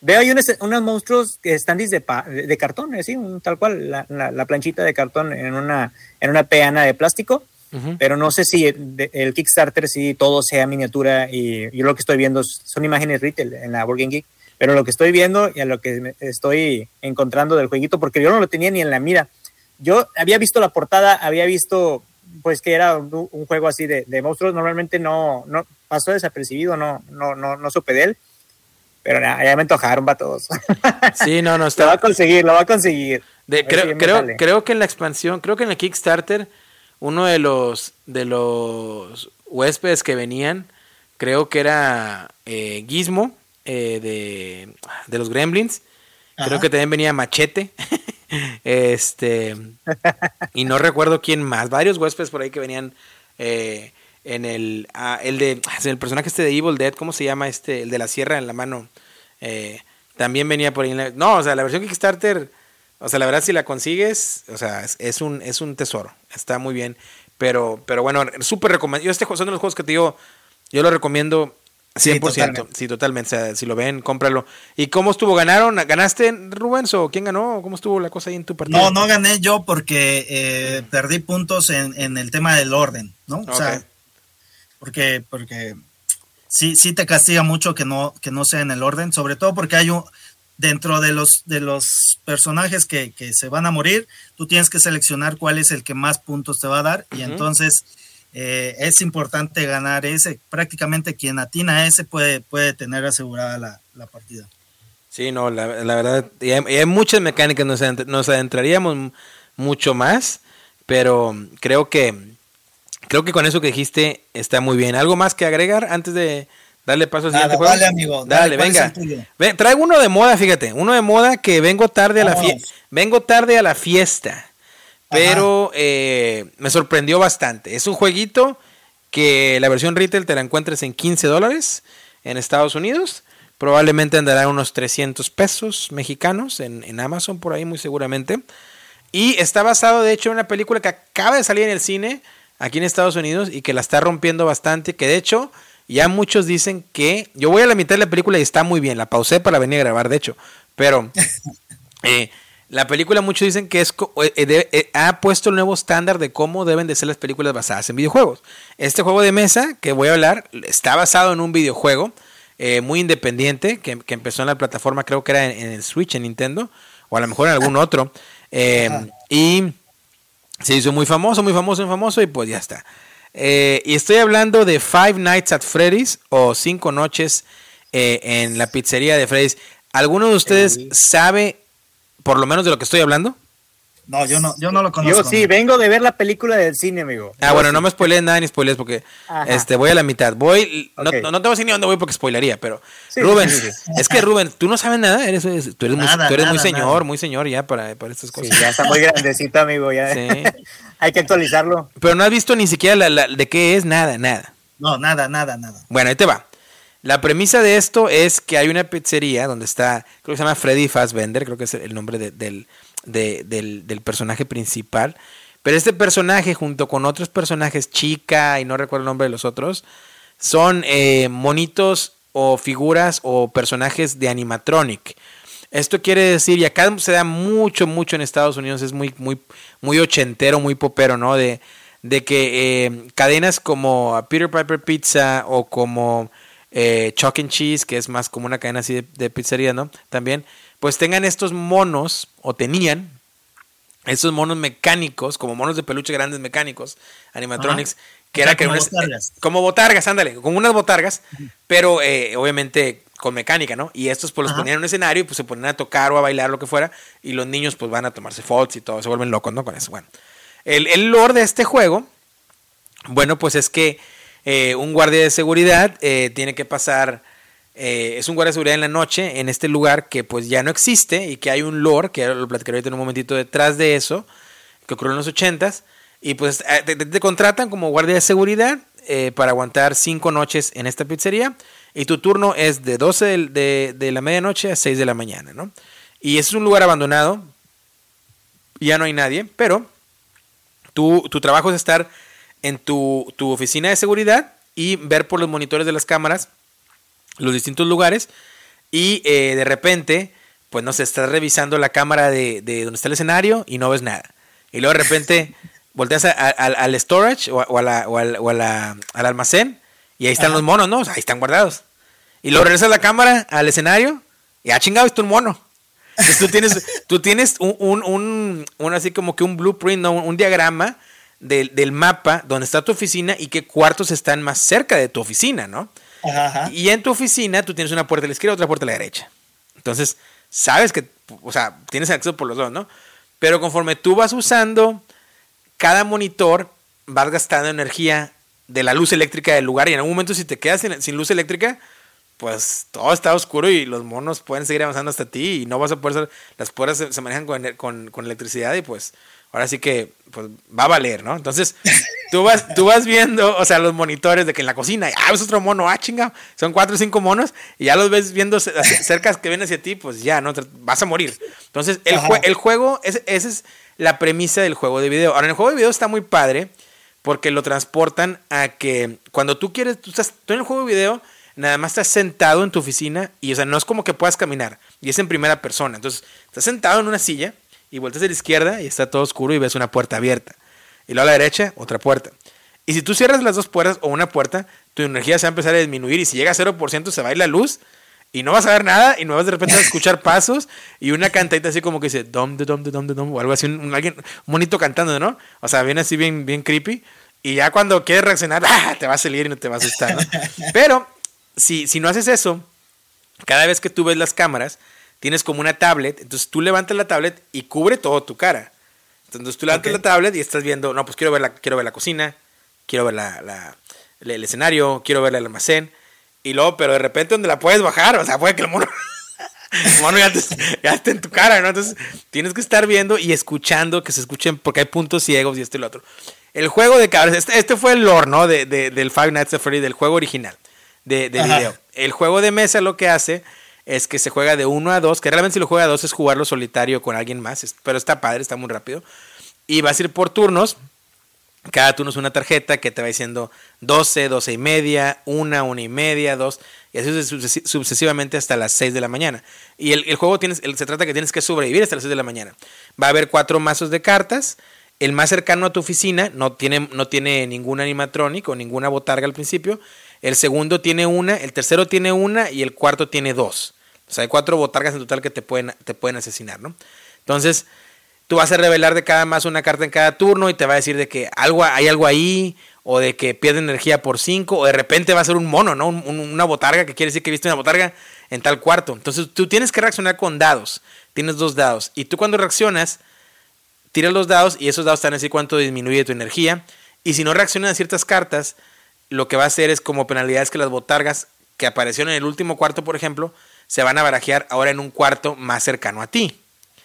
Speaker 2: Veo ahí unos, unos monstruos están de, de cartón, así, tal cual, la, la, planchita de cartón en una, en una peana de plástico. Pero no sé si el, Kickstarter, si todo sea miniatura y yo lo que estoy viendo son imágenes retail en la Board Geek. Pero lo que estoy viendo y a lo que estoy encontrando del jueguito, porque yo no lo tenía ni en la mira. Yo había visto la portada, había visto pues que era un, juego así de, de, monstruos. Normalmente no, no pasó desapercibido, no, no, no, no supe de él pero ya me antojaron para todos.
Speaker 1: Sí, no, no
Speaker 2: está. Lo va a conseguir, lo va a conseguir.
Speaker 1: creo, creo, creo, que en la expansión, creo que en el Kickstarter, uno de los de los huéspedes que venían, creo que era eh, Gizmo eh, de, de, los Gremlins. Creo que también venía Machete. este y no recuerdo quién más. Varios huéspedes por ahí que venían. Eh, en el, ah, el de, ah, el personaje este de Evil Dead, ¿cómo se llama este? El de la sierra en la mano. Eh, también venía por ahí. no, o sea, la versión Kickstarter, o sea, la verdad si la consigues, o sea, es, un, es un tesoro. Está muy bien. Pero, pero bueno, súper recomendado. Yo este son de los juegos que te digo, yo lo recomiendo 100%, sí, totalmente. si lo ven, cómpralo. ¿Y cómo estuvo? ¿Ganaron? ¿Ganaste, Rubens? ¿O quién ganó? ¿Cómo estuvo la cosa ahí en tu partido?
Speaker 3: No, no gané yo porque eh, perdí puntos en, el tema del orden, ¿no? O sea, porque, porque sí, sí te castiga mucho que no, que no sea en el orden, sobre todo porque hay un, dentro de los, de los personajes que, se van a morir, tú tienes que seleccionar cuál es el que más puntos te va a dar y entonces eh, es importante ganar ese. Prácticamente quien atina a ese puede, puede tener asegurada la, partida.
Speaker 1: Sí, no, la, verdad, y hay, muchas mecánicas, nos, nos adentraríamos mucho más, pero creo que creo que con eso que dijiste está muy bien. ¿Algo más que agregar antes de darle paso al siguiente juego?
Speaker 3: Dale, amigo.
Speaker 1: Dale, venga. traigo uno de moda, fíjate, uno de moda que vengo tarde a la fiesta. Vengo tarde a la fiesta pero eh, me sorprendió bastante. Es un jueguito que la versión retail te la encuentres en 15 dólares en Estados Unidos. Probablemente andará unos 300 pesos mexicanos en, Amazon, por ahí muy seguramente. Y está basado, de hecho, en una película que acaba de salir en el cine aquí en Estados Unidos y que la está rompiendo bastante. Que de hecho, ya muchos dicen que. Yo voy a la mitad de la película y está muy bien. La pausé para venir a grabar, de hecho. Pero. Eh, la película muchos dicen que es, eh, eh, ha puesto el nuevo estándar de cómo deben de ser las películas basadas en videojuegos. Este juego de mesa que voy a hablar está basado en un videojuego eh, muy independiente que, empezó en la plataforma, creo que era en, el Switch, en Nintendo, o a lo mejor en algún otro. y se hizo muy famoso, muy famoso, muy famoso y pues ya está. y estoy hablando de Five Nights at Freddy's o Cinco Noches en la pizzería de Freddy's. ¿Alguno de ustedes sabe por lo menos de lo que estoy hablando?
Speaker 3: No, yo no, yo no lo conozco.
Speaker 2: Yo sí, vengo de ver la película del cine, amigo.
Speaker 1: Ah, bueno, no me spoilees nada ni spoilees porque este voy a la mitad. Voy, no, no, te voy a decir ni dónde voy porque spoilearía, pero Rubén, es que Rubén, tú no sabes nada, eres, tú eres muy, tú eres muy señor, muy señor ya para, para estas cosas.
Speaker 2: ya está muy grandecito, amigo, ya. Sí. Hay que actualizarlo.
Speaker 1: Pero no has visto ni siquiera la, de qué es nada, nada.
Speaker 3: No, nada, nada, nada.
Speaker 1: Bueno, ahí te va. La premisa de esto es que hay una pizzería donde está, creo que se llama Freddy Fassbender, creo que es el nombre del, del, personaje principal. Pero este personaje, junto con otros personajes, chica y no recuerdo el nombre de los otros, son eh, monitos o figuras o personajes de animatronic. Esto quiere decir, y acá se da mucho, mucho en Estados Unidos, es muy, muy, muy ochentero, muy popero, ¿no? De, de que eh, cadenas como Peter Piper Pizza o como eh, Chuck and Cheese, que es más como una cadena así de, pizzería, ¿no? También, pues tengan estos monos, o tenían, estos monos mecánicos, como monos de peluche grandes mecánicos, animatronics, que era que como botargas. como botargas, ándale, como unas botargas, pero eh, obviamente con mecánica, ¿no? Y estos pues los ponían en un escenario y pues se ponían a tocar o a bailar, lo que fuera, y los niños pues van a tomarse fotos y todo, se vuelven locos, ¿no? Con eso, bueno. El, el lore de este juego, bueno, pues es que eh, un guardia de seguridad eh, tiene que pasar, eh, es un guardia de seguridad en la noche en este lugar que pues ya no existe y que hay un lore, que lo platicaré ahorita en un momentito detrás de eso, que ocurrió en los ochentas, y pues te, contratan como guardia de seguridad para aguantar cinco noches en esta pizzería. Y tu turno es de 12 de, la medianoche a 6 de la mañana, ¿no? Y es un lugar abandonado, ya no hay nadie, pero tu trabajo es estar en tu, oficina de seguridad y ver por los monitores de las cámaras los distintos lugares y eh, de repente, pues no sé, estás revisando la cámara de, donde está el escenario y no ves nada. Y luego de repente volteas al storage o, al, almacén y ahí están los monos, ¿no? ahí están guardados. Y luego regresas la cámara al escenario y ha ah, chingado, visto un mono. Entonces tú tienes, tú tienes un, un, así como que un blueprint, ¿no? un diagrama del, mapa donde está tu oficina y qué cuartos están más cerca de tu oficina, ¿no? Y en tu oficina tú tienes una puerta a la izquierda y otra puerta a la derecha. Entonces, sabes que, o sea, tienes acceso por los dos, ¿no? Pero conforme tú vas usando cada monitor, vas gastando energía de la luz eléctrica del lugar y en algún momento si te quedas sin, luz eléctrica, pues todo está oscuro y los monos pueden seguir avanzando hasta ti y no vas a poder las puertas se, manejan con, con, con, electricidad y pues ahora sí que pues, va a valer, ¿no? Entonces, tú vas, tú vas viendo, o sea, los monitores de que en la cocina, ah, es otro mono, ah, chinga, son cuatro o cinco monos, y ya los ves viendo cerca que vienen hacia ti, pues ya, ¿no? Vas a morir. Entonces, el, el juego, esa es la premisa del juego de video. Ahora, en el juego de video está muy padre, porque lo transportan a que cuando tú quieres, tú estás, tú en el juego de video, nada más estás sentado en tu oficina y, o sea, no es como que puedas caminar. Y es en primera persona. Entonces, estás sentado en una silla y vueltas a la izquierda y está todo oscuro y ves una puerta abierta. Y luego a la derecha, otra puerta. Y si tú cierras las dos puertas o una puerta, tu energía se va a empezar a disminuir y si llega a 0% se va a ir la luz y no vas a ver nada y no vas de repente a escuchar pasos y una cantadita así como que dice dom de dom de dom de dom o algo así, un, alguien, bonito cantando, ¿no? O sea, viene así bien, bien creepy y ya cuando quieres reaccionar, ¡ah! te va a salir y no te va a asustar, ¿no? Pero si, si no haces eso, cada vez que tú ves las cámaras, tienes como una tablet, entonces tú levantas la tablet y cubre todo tu cara. Entonces tú levantas la tablet y estás viendo, no, pues quiero ver la, quiero ver la cocina, quiero ver la, la el escenario, quiero ver el almacén. Y luego, pero de repente donde la puedes bajar, o sea, puede que el mono, el mono ya, esté en tu cara, ¿no? Entonces tienes que estar viendo y escuchando que se escuchen, porque hay puntos ciegos y esto y lo otro. El juego de cabras, este, este fue el lore, ¿no? De, del Five Nights at Freddy, del juego original de, de video. El juego de mesa lo que hace es que se juega de uno a dos, que realmente si lo juega a dos es jugarlo solitario con alguien más, pero está padre, está muy rápido. Y vas a ir por turnos cada turno es una tarjeta que te va diciendo 12, 12 y media, 1, 1 y media, 2, y así sucesivamente hasta las 6 de la mañana. Y el, juego tienes, se trata que tienes que sobrevivir hasta las 6 de la mañana. Va a haber cuatro mazos de cartas. El más cercano a tu oficina no tiene, no tiene ningún animatrónico ninguna botarga al principio. El segundo tiene una, el tercero tiene una y el cuarto tiene dos. O sea, hay cuatro botargas en total que te pueden, te pueden asesinar, ¿no? Entonces, tú vas a revelar de cada más una carta en cada turno y te va a decir de que algo, hay algo ahí, o de que pierde energía por 5, o de repente va a ser un mono, ¿no? una botarga, que quiere decir que viste una botarga en tal cuarto. Entonces tú tienes que reaccionar con dados. Tienes dos dados. Y tú cuando reaccionas, tiras los dados y esos dados te van a decir cuánto disminuye tu energía. Y si no reaccionan a ciertas cartas, lo que va a hacer es como penalidades que las botargas que aparecieron en el último cuarto, por ejemplo, se van a barajear ahora en un cuarto más cercano a ti.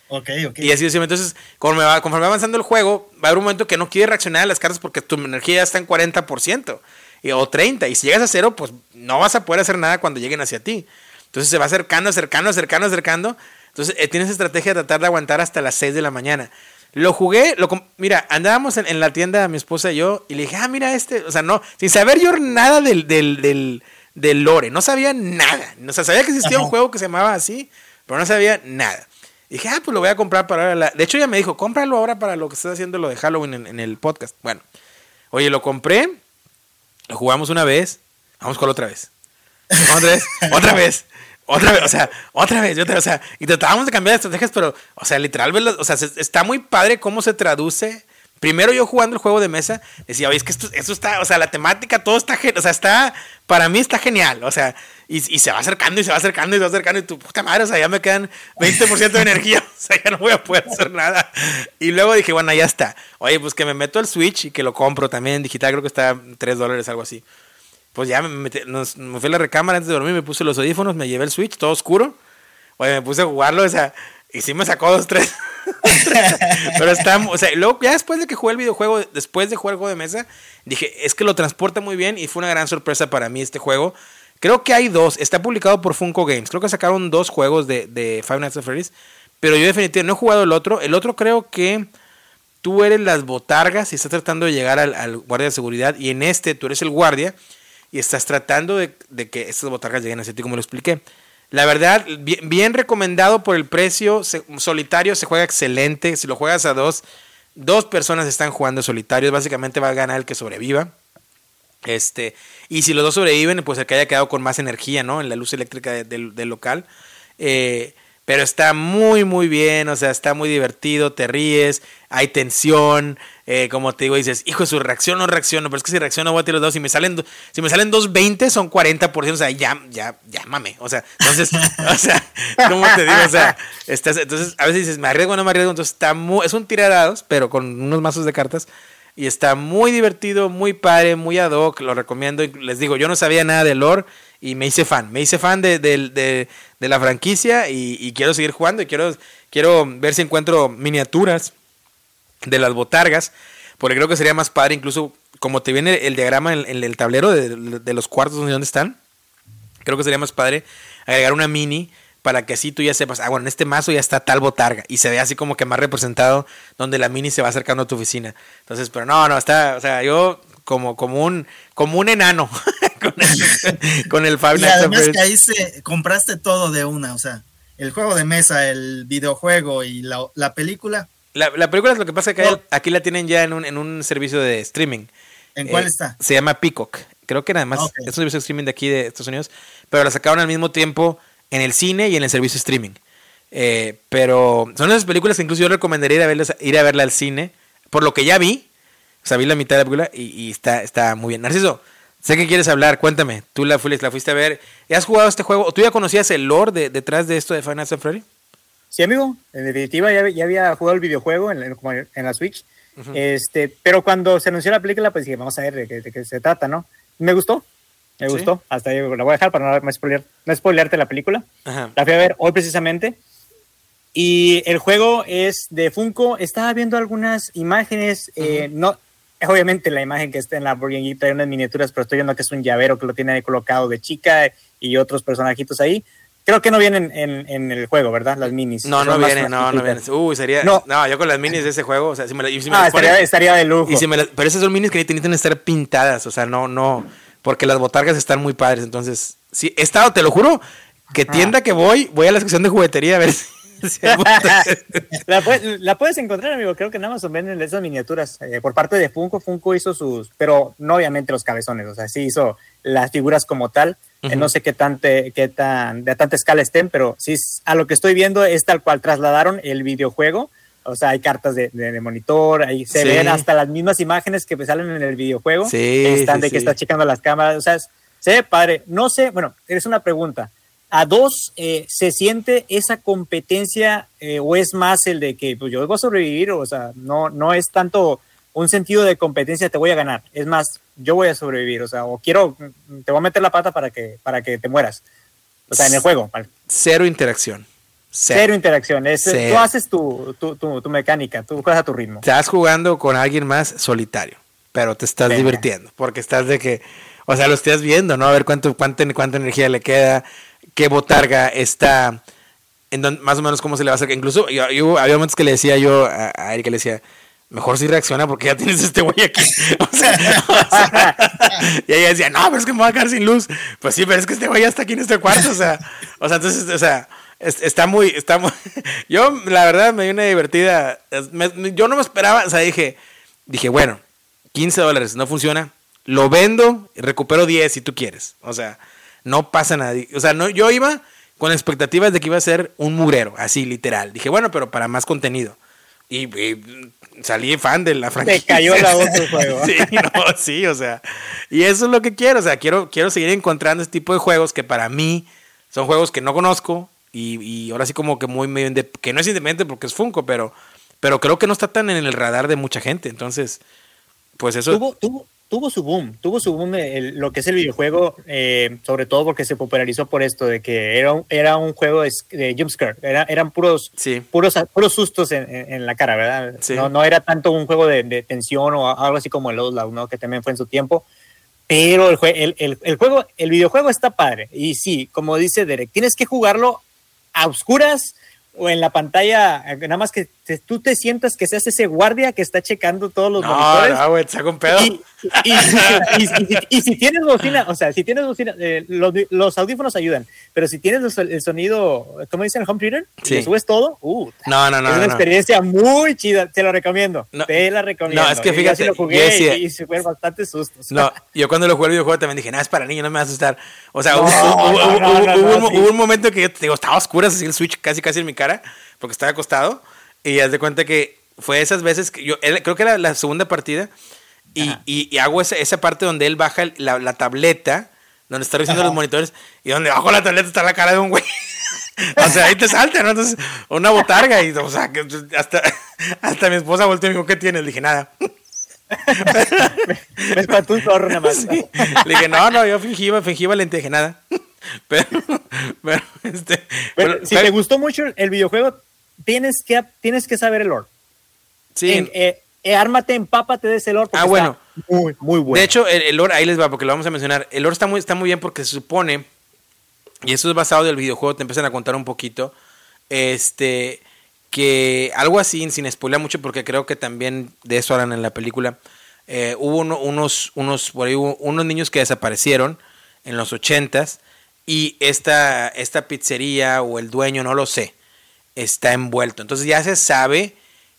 Speaker 3: Ok, ok.
Speaker 1: Y así Entonces, conforme va, conforme va avanzando el juego, va a haber un momento que no quiere reaccionar a las cartas porque tu energía ya está en 40% y, o 30%. Y si llegas a cero, pues no vas a poder hacer nada cuando lleguen hacia ti. Entonces se va acercando, acercando, acercando, acercando. Entonces eh, tienes estrategia de tratar de aguantar hasta las 6 de la mañana. Lo jugué, lo mira, andábamos en, la tienda mi esposa y yo y le dije, ah, mira este, o sea, no, sin saber yo nada del, del, del, lore, no sabía nada. O sea, sabía que existía un juego que se llamaba así, pero no sabía nada. Y dije, ah, pues lo voy a comprar para la... De hecho, ella me dijo, cómpralo ahora para lo que estás haciendo lo de Halloween en, el podcast. Bueno, oye, lo compré, lo jugamos una vez, vamos con otra vez. Otra vez, otra vez, otra vez, o sea, otra vez, otra vez, o sea, y tratábamos de cambiar de estrategias, pero, o sea, literal, o sea, está muy padre cómo se traduce Primero yo jugando el juego de mesa, decía, oye, es que esto, está, o sea, la temática, todo está, o sea, está, para mí está genial, o sea, y, se va acercando y se va acercando y se va acercando y tu puta madre, o sea, ya me quedan 20% de energía, o sea, ya no voy a poder hacer nada. Y luego dije, bueno, ya está. Oye, pues que me meto al Switch y que lo compro también en digital, creo que está 3 dólares, algo así. Pues ya me, metí, me fui a la recámara antes de dormir, me puse los audífonos, me llevé el Switch, todo oscuro. Oye, me puse a jugarlo, o sea, y sí me sacó dos, tres. Pero está, o sea, luego ya después de que jugué el videojuego, después de jugar el juego de mesa, dije, es que lo transporta muy bien y fue una gran sorpresa para mí este juego. Creo que hay dos, está publicado por Funko Games, creo que sacaron dos juegos de, Five Nights at Freddy's, pero yo definitivamente no he jugado el otro. El otro creo que tú eres las botargas y estás tratando de llegar al, guardia de seguridad y en este tú eres el guardia y estás tratando de, que estas botargas lleguen hacia ti como lo expliqué. La verdad, bien, recomendado por el precio. solitario se juega excelente. Si lo juegas a dos, dos personas están jugando solitario. Básicamente va a ganar el que sobreviva. Este, y si los dos sobreviven, pues el que haya quedado con más energía, ¿no? En la luz eléctrica del local. Eh, pero está muy, muy bien, o sea, está muy divertido, te ríes, hay tensión, eh, como te digo, dices, hijo, su reacción no reacciono, pero es que si reacciono voy a tirar los dos, si me salen, si me salen dos 20 son 40%, o sea, ya, ya, llámame, o sea, entonces, o sea, ¿cómo te digo? O sea, estás, entonces a veces dices, me arriesgo o no me arriesgo, entonces está muy, es un tiradados, pero con unos mazos de cartas, y está muy divertido, muy padre, muy ad hoc, lo recomiendo, y les digo, yo no sabía nada de lore, y me hice fan. Me hice fan de, de, de, la franquicia y, quiero seguir jugando y quiero, quiero ver si encuentro miniaturas de las botargas, porque creo que sería más padre, incluso como te viene el diagrama en, el tablero de, los cuartos donde están, creo que sería más padre agregar una mini para que así tú ya sepas, ah, bueno, en este mazo ya está tal botarga y se ve así como que más representado donde la mini se va acercando a tu oficina. Entonces, pero no, no, está, o sea, yo como, como, un, como un enano
Speaker 3: con el, con Y además que ahí se compraste todo de una, o sea, el juego de mesa, el videojuego y la, película.
Speaker 1: La, película es lo que pasa que aquí la tienen ya en un, en un servicio de streaming.
Speaker 3: ¿En cuál eh, está?
Speaker 1: Se llama Peacock. Creo que nada más es un servicio de streaming de aquí de Estados Unidos, pero la sacaron al mismo tiempo en el cine y en el servicio streaming. Eh, pero son esas películas que incluso yo recomendaría ir a, verlas, ir a verla al cine, por lo que ya vi. O sea, vi la mitad de la película y, está, está muy bien. Narciso, sé que quieres hablar, cuéntame. Tú la, la fuiste a ver. ¿Has jugado este juego? ¿Tú ya conocías el lore de, detrás de esto de Final Fantasy
Speaker 2: Sí, amigo. En definitiva, ya, ya había jugado el videojuego en, en la Switch. este, pero cuando se anunció la película, pues dije, vamos a ver de qué, se trata, ¿no? Me gustó. Me gustó. Hasta ahí la voy a dejar para no, spoiler, no spoilearte la película. La fui a ver hoy precisamente. Y el juego es de Funko. Estaba viendo algunas imágenes. Eh, no, obviamente la imagen que está en la Burger trae unas miniaturas, pero estoy viendo que es un llavero que lo tiene colocado de chica y otros personajitos ahí. Creo que no vienen en, el juego, ¿verdad? Las minis.
Speaker 1: No, no vienen, no, no vienen. Uy, sería. No. yo con las minis de ese juego, o sea, si me,
Speaker 2: ah, estaría, de lujo.
Speaker 1: pero esas son minis que necesitan estar pintadas, o sea, no, no. Porque las botargas están muy padres, entonces. Sí, he estado, te lo juro, que tienda que voy, voy a la sección de juguetería a ver si
Speaker 2: la, puedes, la, puedes, encontrar, amigo. Creo que en Amazon venden esas miniaturas. Eh, por parte de Funko, Funko hizo sus, pero no obviamente los cabezones, o sea, sí hizo las figuras como tal. Eh, no sé qué, tante, qué tan de tanta escala estén, pero sí, a lo que estoy viendo es tal cual trasladaron el videojuego. O sea, hay cartas de, monitor, ahí se ven hasta las mismas imágenes que salen en el videojuego. Sí, están de que está checando las cámaras. O sea, se ve padre. No sé, bueno, es una pregunta a dos eh, se siente esa competencia eh, o es más el de que pues, yo voy a sobrevivir, o sea, no, no es tanto un sentido de competencia, te voy a ganar, es más, yo voy a sobrevivir, o sea, o quiero, te voy a meter la pata para que, para que te mueras, o sea, en el juego.
Speaker 1: Cero interacción.
Speaker 2: Cero, interacción, es, tú haces tu, tu, tu, mecánica, tú juegas a tu ritmo.
Speaker 1: Estás jugando con alguien más solitario, pero te estás divirtiendo, porque estás de que, o sea, lo estás viendo, ¿no? A ver cuánto, cuánto, cuánta energía le queda, qué botarga está, en más o menos cómo se le va a hacer. Incluso yo, había momentos que le decía yo a, a Eric, le decía, mejor si reacciona porque ya tienes este güey aquí. O sea, y ella decía, no, pero es que me voy a quedar sin luz. Pues sí, pero es que este güey ya está aquí en este cuarto. O sea, o sea entonces, o sea, está muy, está muy... Yo, la verdad, me dio una divertida. yo no me esperaba, o sea, dije, dije, bueno, 15 dólares, no funciona. Lo vendo y recupero 10 si tú quieres. O sea, no pasa nada. O sea, no, yo iba con expectativas de que iba a ser un murero, así literal. Dije, bueno, pero para más contenido. Y, salí fan de la franquicia.
Speaker 2: Te cayó la voz del juego.
Speaker 1: sí, no, sí, o sea. Y eso es lo que quiero. O sea, quiero, quiero seguir encontrando este tipo de juegos que para mí son juegos que no conozco. Y, ahora sí como que muy medio que no es independiente porque es Funko, pero, pero creo que no está tan en el radar de mucha gente. Entonces, pues eso.
Speaker 2: Tuvo, tuvo, tuvo su boom, tuvo su boom lo que es el videojuego, eh, sobre todo porque se popularizó por esto, de que era un, era un juego de, de jumpscare, era, eran puros, puros, puros sustos en, la cara, ¿verdad? No, no era tanto un juego de, tensión o algo así como el Outlaw, ¿no? que también fue en su tiempo. Pero el, el, el, juego, el videojuego está padre. Y sí, como dice Derek, tienes que jugarlo a oscuras, o en la pantalla, nada más que tú te sientas que seas ese guardia que está checando todos los
Speaker 1: no, monitores. No, güey, te un pedo.
Speaker 2: Y, si tienes bocina, o sea, si tienes bocina, eh, los, audífonos ayudan, pero si tienes el sonido, ¿cómo dicen? El home theater, sí. subes todo, uh,
Speaker 1: no, no, no,
Speaker 2: es una experiencia muy chida, te lo recomiendo, te la recomiendo.
Speaker 1: No, es que fíjate,
Speaker 2: yo lo jugué y, se fue bastante sustos.
Speaker 1: No, yo cuando lo jugué el videojuego también dije, nada, es para niños, no me va a asustar. O sea, hubo, un momento que yo te digo, estaba oscura así el switch casi casi en mi cara, porque estaba acostado, y haz de cuenta que fue esas veces que yo, creo que era la segunda partida, y, y, hago esa, esa, parte donde él baja la, la tableta, donde está revisando los monitores, y donde bajo la tableta está la cara de un güey. o sea, ahí te salta, ¿no? Entonces, una botarga, y, o sea, que hasta, hasta mi esposa volteó y me dijo, ¿qué tienes? Le dije, nada.
Speaker 2: me, espantó un zorro nada más.
Speaker 1: Le dije, no, no, yo fingí, fingí valente, dije, nada. Pero, pero, este,
Speaker 2: pero, si te gustó mucho el videojuego, tienes que, tienes que saber el lore.
Speaker 1: Sí.
Speaker 2: Eh, eh, ármate, empápate de ese lore.
Speaker 1: Ah, bueno.
Speaker 2: Muy, muy bueno.
Speaker 1: De hecho, el, lore, ahí les va, porque lo vamos a mencionar. El lore está muy, está muy bien porque se supone, y eso es basado del videojuego, te empiezan a contar un poquito, este, que algo así, sin spoiler mucho, porque creo que también de eso hablan en la película, eh, hubo unos, unos, por ahí unos niños que desaparecieron, en los ochentas y esta, esta pizzería o el dueño, no lo sé, está envuelto. Entonces ya se sabe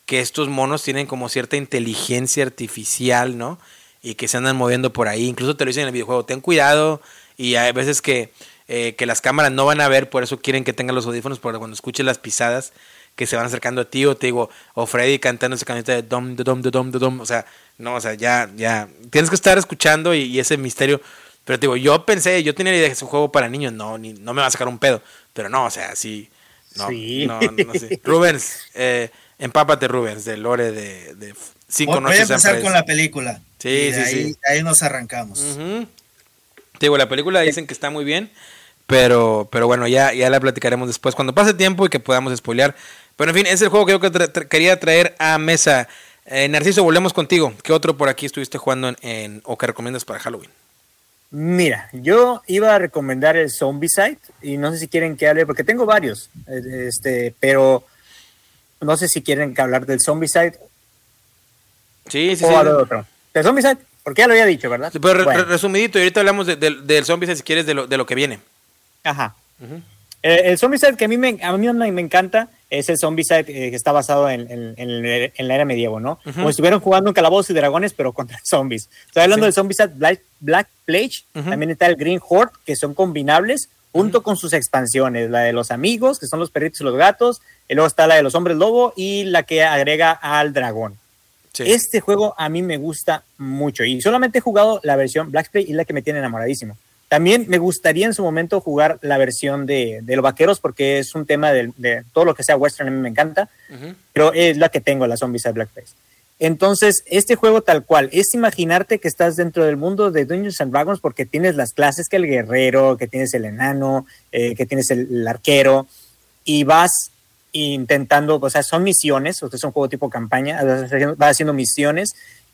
Speaker 1: que estos monos tienen como cierta inteligencia artificial, ¿no? Y que se andan moviendo por ahí. Incluso te lo dicen en el videojuego, ten cuidado. Y hay veces que, eh, que las cámaras no van a ver, por eso quieren que tengan los audífonos, porque cuando escuches las pisadas que se van acercando a ti, o te digo, o Freddy cantando esa canción de dom, dom, dom, de dom. O sea, no, o sea, ya, ya. Tienes que estar escuchando y ese misterio. Pero te digo, yo pensé, yo tenía la idea que es un juego para niños, no, ni, no me va a sacar un pedo. Pero no, o sea, sí. No,
Speaker 2: Sí.
Speaker 1: no, no sé. Rubens, eh, empápate, Rubens, del lore de, de cinco
Speaker 3: Voy a empezar con la película.
Speaker 1: Sí,
Speaker 3: Y de
Speaker 1: sí,
Speaker 3: ahí,
Speaker 1: sí.
Speaker 3: ahí nos arrancamos.
Speaker 1: Te digo, la película dicen que está muy bien, pero, pero bueno, ya, ya la platicaremos después cuando pase tiempo y que podamos spoilear. Pero en fin, es el juego que yo que tra- tra- quería traer a mesa. Eh, Narciso, volvemos contigo. ¿Qué otro por aquí estuviste jugando en, en- o que recomiendas para Halloween?
Speaker 2: Mira, yo iba a recomendar el Zombicide y no sé si quieren que hable, porque tengo varios, eh, este, pero no sé si quieren que hablar del Zombicide
Speaker 1: Sí, sí,
Speaker 2: o
Speaker 1: sí.
Speaker 2: de otro. Del Zombicide, porque ya lo había dicho, ¿verdad?
Speaker 1: Pero
Speaker 2: Bueno.
Speaker 1: resumidito, y ahorita hablamos de- del- del zombie si quieres de lo, de lo que viene.
Speaker 2: Ajá. Eh, el Zombicide que a mí me, a mí me, encanta es el Zombicide eh, que está basado en, en- en- en la era medievo, ¿no? Como si estuvieran jugando en calabozos y dragones, pero contra zombies. Estoy hablando
Speaker 1: Sí.
Speaker 2: del Zombicide Black, Black Plague,
Speaker 1: Ujú.
Speaker 2: también está el Green Horde, que son combinables, junto con sus expansiones, la de los amigos, que son los perritos y los gatos, y luego está la de los hombres lobo y la que agrega al dragón.
Speaker 1: Sí.
Speaker 2: Este juego a mí me gusta mucho y solamente he jugado la versión Black Play y la que me tiene enamoradísimo. También me gustaría en su momento jugar la versión de, de los vaqueros porque es un tema de, todo lo que sea western, a mí me encanta, pero es la que tengo, la Zombies de Black Place. Entonces, este juego tal cual es imaginarte que estás dentro del mundo de Dungeons and Dragons porque tienes las clases que el guerrero, que tienes el enano, eh, que tienes el, el arquero y vas intentando, o sea, son misiones, o sea, es un juego tipo campaña, vas haciendo misiones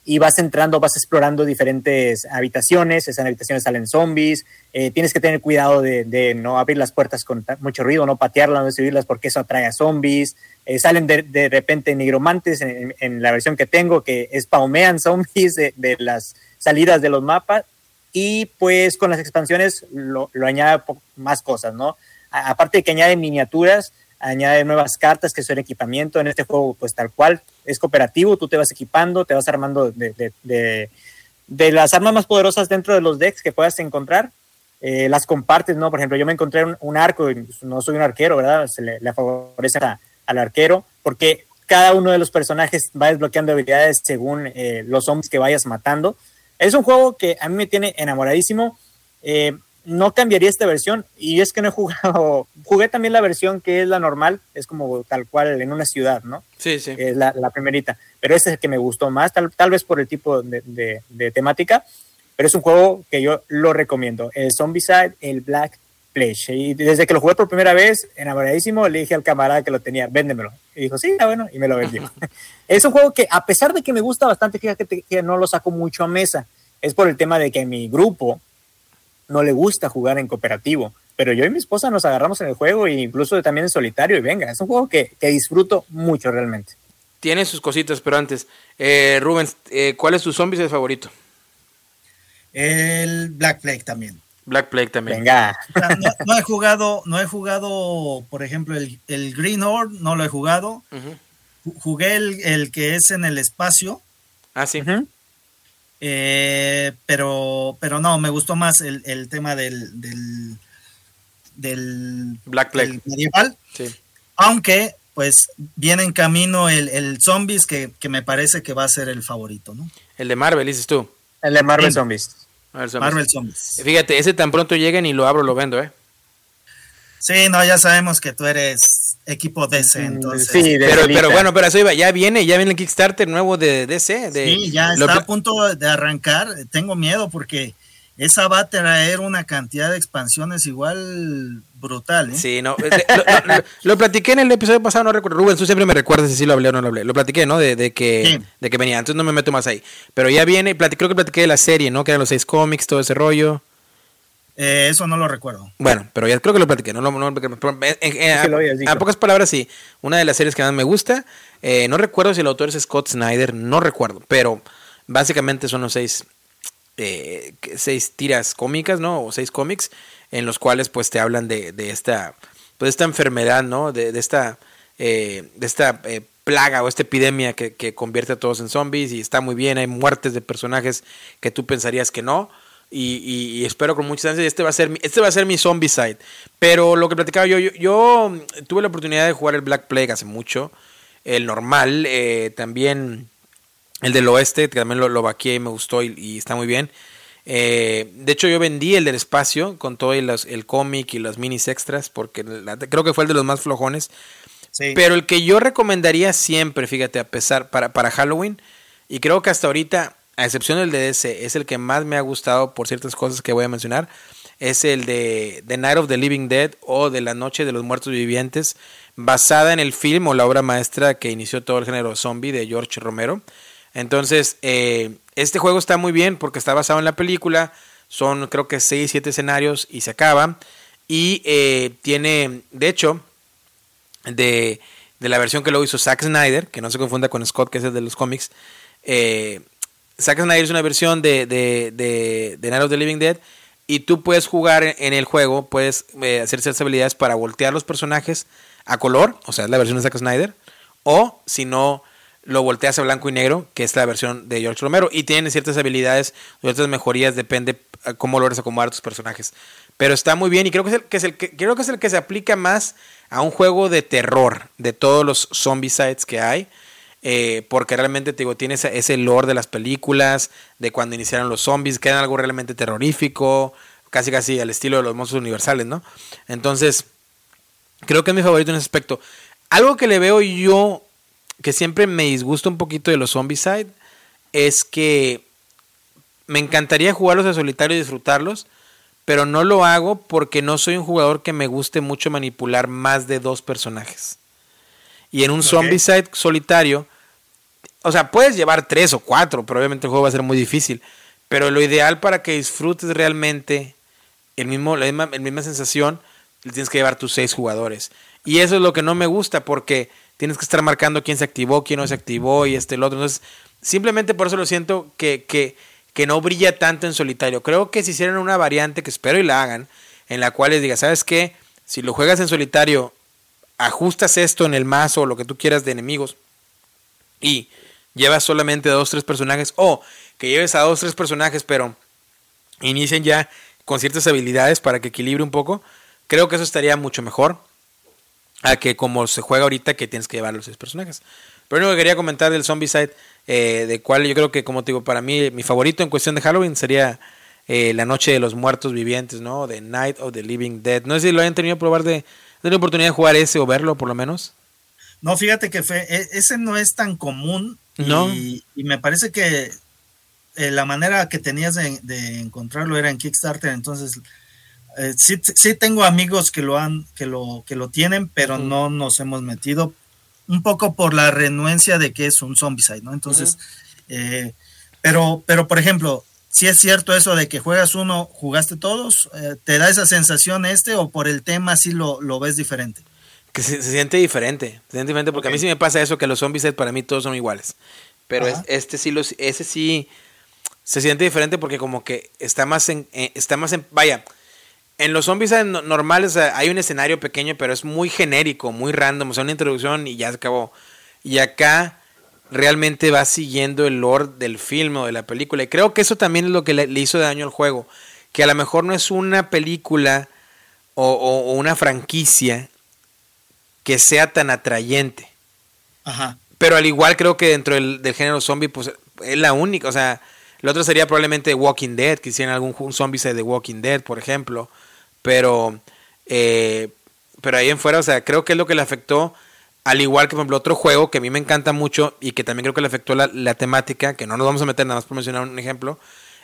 Speaker 2: y vas entrando, vas explorando diferentes habitaciones, esas habitaciones salen zombies, eh, tienes que tener cuidado de, no abrir las puertas con mucho ruido, no patearlas, no destruirlas porque eso atrae a zombies, eh, salen de, repente nigromantes en, la versión que tengo, que spawmean zombies de, las salidas de los mapas, y pues con las expansiones lo, añade más cosas, ¿no? Aparte de que añade miniaturas, añade nuevas cartas que son equipamiento. En este juego, pues tal cual, es cooperativo, tú te vas equipando, te vas armando de, de- de- las armas más poderosas dentro de los decks que puedas encontrar. eh, las compartes, ¿no? Por ejemplo, yo me encontré un, un arco, pues, no soy un arquero, ¿verdad? Se le, le favorece a- al arquero, porque cada uno de los personajes va desbloqueando habilidades según eh, los zombies que vayas matando. Es un juego que a mí me tiene enamoradísimo. Eh, no cambiaría esta versión y es que no he jugado, jugué también la versión que es la normal, es como tal cual en una ciudad, ¿no?
Speaker 1: Sí, sí.
Speaker 2: Es la, la primerita, pero ese es el que me gustó más, tal, tal vez por el tipo de, de- de temática, pero es un juego que yo lo recomiendo, el Zombicide, el Black Pledge, y desde que lo jugué por primera vez, enamoradísimo, le dije al camarada que lo tenía, véndemelo, y dijo, sí, está bueno, y me lo vendió. es un juego que a pesar de que me gusta bastante, fíjate que no lo saco mucho a mesa, es por el tema de que mi grupo, no le gusta jugar en cooperativo. Pero yo y mi esposa nos agarramos en el juego e incluso también en solitario y venga, es un juego que, que disfruto mucho realmente.
Speaker 1: Tiene sus cositas, pero antes, eh, Rubens, eh, ¿cuál es tu zombie favorito?
Speaker 3: El Black Plague también.
Speaker 1: Black Plague también.
Speaker 2: Venga,
Speaker 3: O sea, No, no he jugado, no he jugado, por ejemplo, el, el Green Horde, no lo he jugado. Jugué el, el que es en el espacio,
Speaker 1: Ah, sí.
Speaker 3: Eh, pero, pero no, me gustó más el, el tema del, del, del,
Speaker 1: Black Plague.
Speaker 3: del medieval.
Speaker 1: Sí.
Speaker 3: Aunque, pues, viene en camino el, el Zombies, que, que me parece que va a ser el favorito, ¿no?
Speaker 1: El de Marvel, dices tú.
Speaker 2: el de Marvel
Speaker 3: Sí.
Speaker 2: Zombies.
Speaker 3: Marvel Zombies.
Speaker 1: Fíjate, ese tan pronto llega y lo abro, lo vendo, ¿eh?
Speaker 3: Sí, no, ya sabemos que tú eres equipo DC, entonces.
Speaker 2: Sí, de
Speaker 1: Pero, pero bueno, pero eso iba, ya viene, ya viene el Kickstarter nuevo de DC. De,
Speaker 3: Sí, ya está a punto de arrancar. Tengo miedo porque esa va a traer una cantidad de expansiones igual brutal. ¿eh?
Speaker 1: Sí, no. Lo, lo- lo platiqué en el episodio pasado, no recuerdo. Rubén, tú siempre me recuerdas si sí lo hablé o no lo hablé. Lo platiqué, ¿no? De, de que,
Speaker 3: Sí.
Speaker 1: de que venía. Entonces no me meto más ahí. Pero ya viene, platiqué, creo que platiqué de la serie, ¿no? Que eran los seis cómics, todo ese rollo.
Speaker 3: Eh, eso no lo recuerdo.
Speaker 1: Bueno, pero ya creo que lo platiqué, ¿no? no, no, eh, eh, a, a pocas palabras, sí. Una de las series que más me gusta. eh, no recuerdo si el autor es Scott Snyder, no recuerdo. Pero básicamente son los seis. eh, seis tiras cómicas, ¿no? O seis cómics en los cuales pues te hablan de, de esta, pues, esta enfermedad, ¿no? De, de esta, eh, de esta eh, plaga o esta epidemia que, que, convierte a todos en zombies y está muy bien, hay muertes de personajes que tú pensarías que no. Y, y, espero con mucha ansias, este va a ser mi, este va a ser mi zombie side. Pero lo que platicaba yo, yo, yo tuve la oportunidad de jugar el Black Plague hace mucho, el normal, eh, también el del oeste, que también lo, lo vaqué y me gustó y, y está muy bien. Eh, de hecho, yo vendí el del espacio con todo el, el cómic y las minis extras, porque la, creo que fue el de los más flojones. Sí. Pero el que yo recomendaría siempre, fíjate, a pesar, para, para Halloween, y creo que hasta ahorita, a excepción del de DC, es el que más me ha gustado por ciertas cosas que voy a mencionar, es el de The Night of the Living Dead o de La Noche de los Muertos Vivientes, basada en el film o la obra maestra que inició todo el género zombie de George Romero. Entonces, eh, este juego está muy bien porque está basado en la película. Son creo que 6, 7 escenarios y se acaba. Y eh, tiene, de hecho, de, de, la versión que lo hizo Zack Snyder, que no se confunda con Scott, que es el de los cómics. Eh, Snyder es una versión de, de, de, de Night of the Living Dead. Y tú puedes jugar en el juego, puedes eh, hacer ciertas habilidades para voltear los personajes a color, o sea, es la versión de Zack Snyder. O si no, lo volteas a blanco y negro, que es la versión de George Romero, y tiene ciertas habilidades, ciertas mejorías, depende cómo logres acomodar tus personajes. Pero está muy bien y creo que es el que, es el que, creo que, es el que se aplica más a un juego de terror de todos los zombie sites que hay. Eh, porque realmente te digo, tiene ese, lore de las películas, de cuando iniciaron los zombies, que eran algo realmente terrorífico, casi casi al estilo de los monstruos universales, ¿no? Entonces, creo que es mi favorito en ese aspecto. Algo que le veo yo que siempre me disgusta un poquito de los Zombicide es que me encantaría jugarlos a solitario y disfrutarlos, pero no lo hago porque no soy un jugador que me guste mucho manipular más de dos personajes. Y en un okay. Zombicide solitario, o sea, puedes llevar tres o cuatro, pero obviamente el juego va a ser muy difícil. Pero lo ideal para que disfrutes realmente el mismo, la misma, la misma sensación, tienes que llevar tus seis jugadores. Y eso es lo que no me gusta porque tienes que estar marcando quién se activó, quién no se activó y este el otro. Entonces, simplemente por eso lo siento que, que, que no brilla tanto en solitario. Creo que si hicieran una variante, que espero y la hagan, en la cual les diga, ¿sabes qué? Si lo juegas en solitario, ajustas esto en el mazo o lo que tú quieras de enemigos y llevas solamente a dos, tres personajes o que lleves a dos, tres personajes, pero inicien ya con ciertas habilidades para que equilibre un poco, creo que eso estaría mucho mejor a que como se juega ahorita que tienes que llevar los seis personajes. Pero lo que quería comentar del Zombicide, eh, de cual yo creo que como te digo, para mí mi favorito en cuestión de Halloween sería eh, La Noche de los Muertos Vivientes, ¿no? The Night of the Living Dead. No sé si lo hayan tenido probar de, la oportunidad de jugar ese o verlo por lo menos.
Speaker 3: No, fíjate que fue, e, ese no es tan común
Speaker 1: ¿No?
Speaker 3: y, y me parece que eh, la manera que tenías de, de encontrarlo era en Kickstarter, entonces eh, sí, sí, tengo amigos que lo han, que lo, que lo tienen, pero no nos hemos metido un poco por la renuencia de que es un zombicide, ¿no? Entonces, uh -huh. eh, pero, pero por ejemplo, si es cierto eso de que juegas uno, jugaste todos, eh, ¿te da esa sensación este o por el tema sí lo, lo ves diferente?
Speaker 1: Que se, se, siente diferente, se siente diferente porque okay. a mí sí me pasa eso que los zombies para mí todos son iguales, pero es, este sí los, ese sí se siente diferente porque como que está más en, eh, está más en, vaya, en los zombies normales hay un escenario pequeño, pero es muy genérico, muy random. O sea, una introducción y ya se acabó. Y acá realmente va siguiendo el lore del film o de la película. Y creo que eso también es lo que le, hizo daño al juego. Que a lo mejor no es una película o, o, o una franquicia que sea tan atrayente.
Speaker 3: Ajá.
Speaker 1: Pero al igual creo que dentro del, del género zombie, pues es la única. O sea, el otro sería probablemente Walking Dead, que hicieran algún zombie de Walking Dead, por ejemplo. Pero, eh, pero ahí en fuera, o sea, creo que es lo que le afectó, al igual que, por ejemplo, otro juego que a mí me encanta mucho y que también creo que le afectó la, la temática, que no nos vamos a meter nada más por mencionar un ejemplo,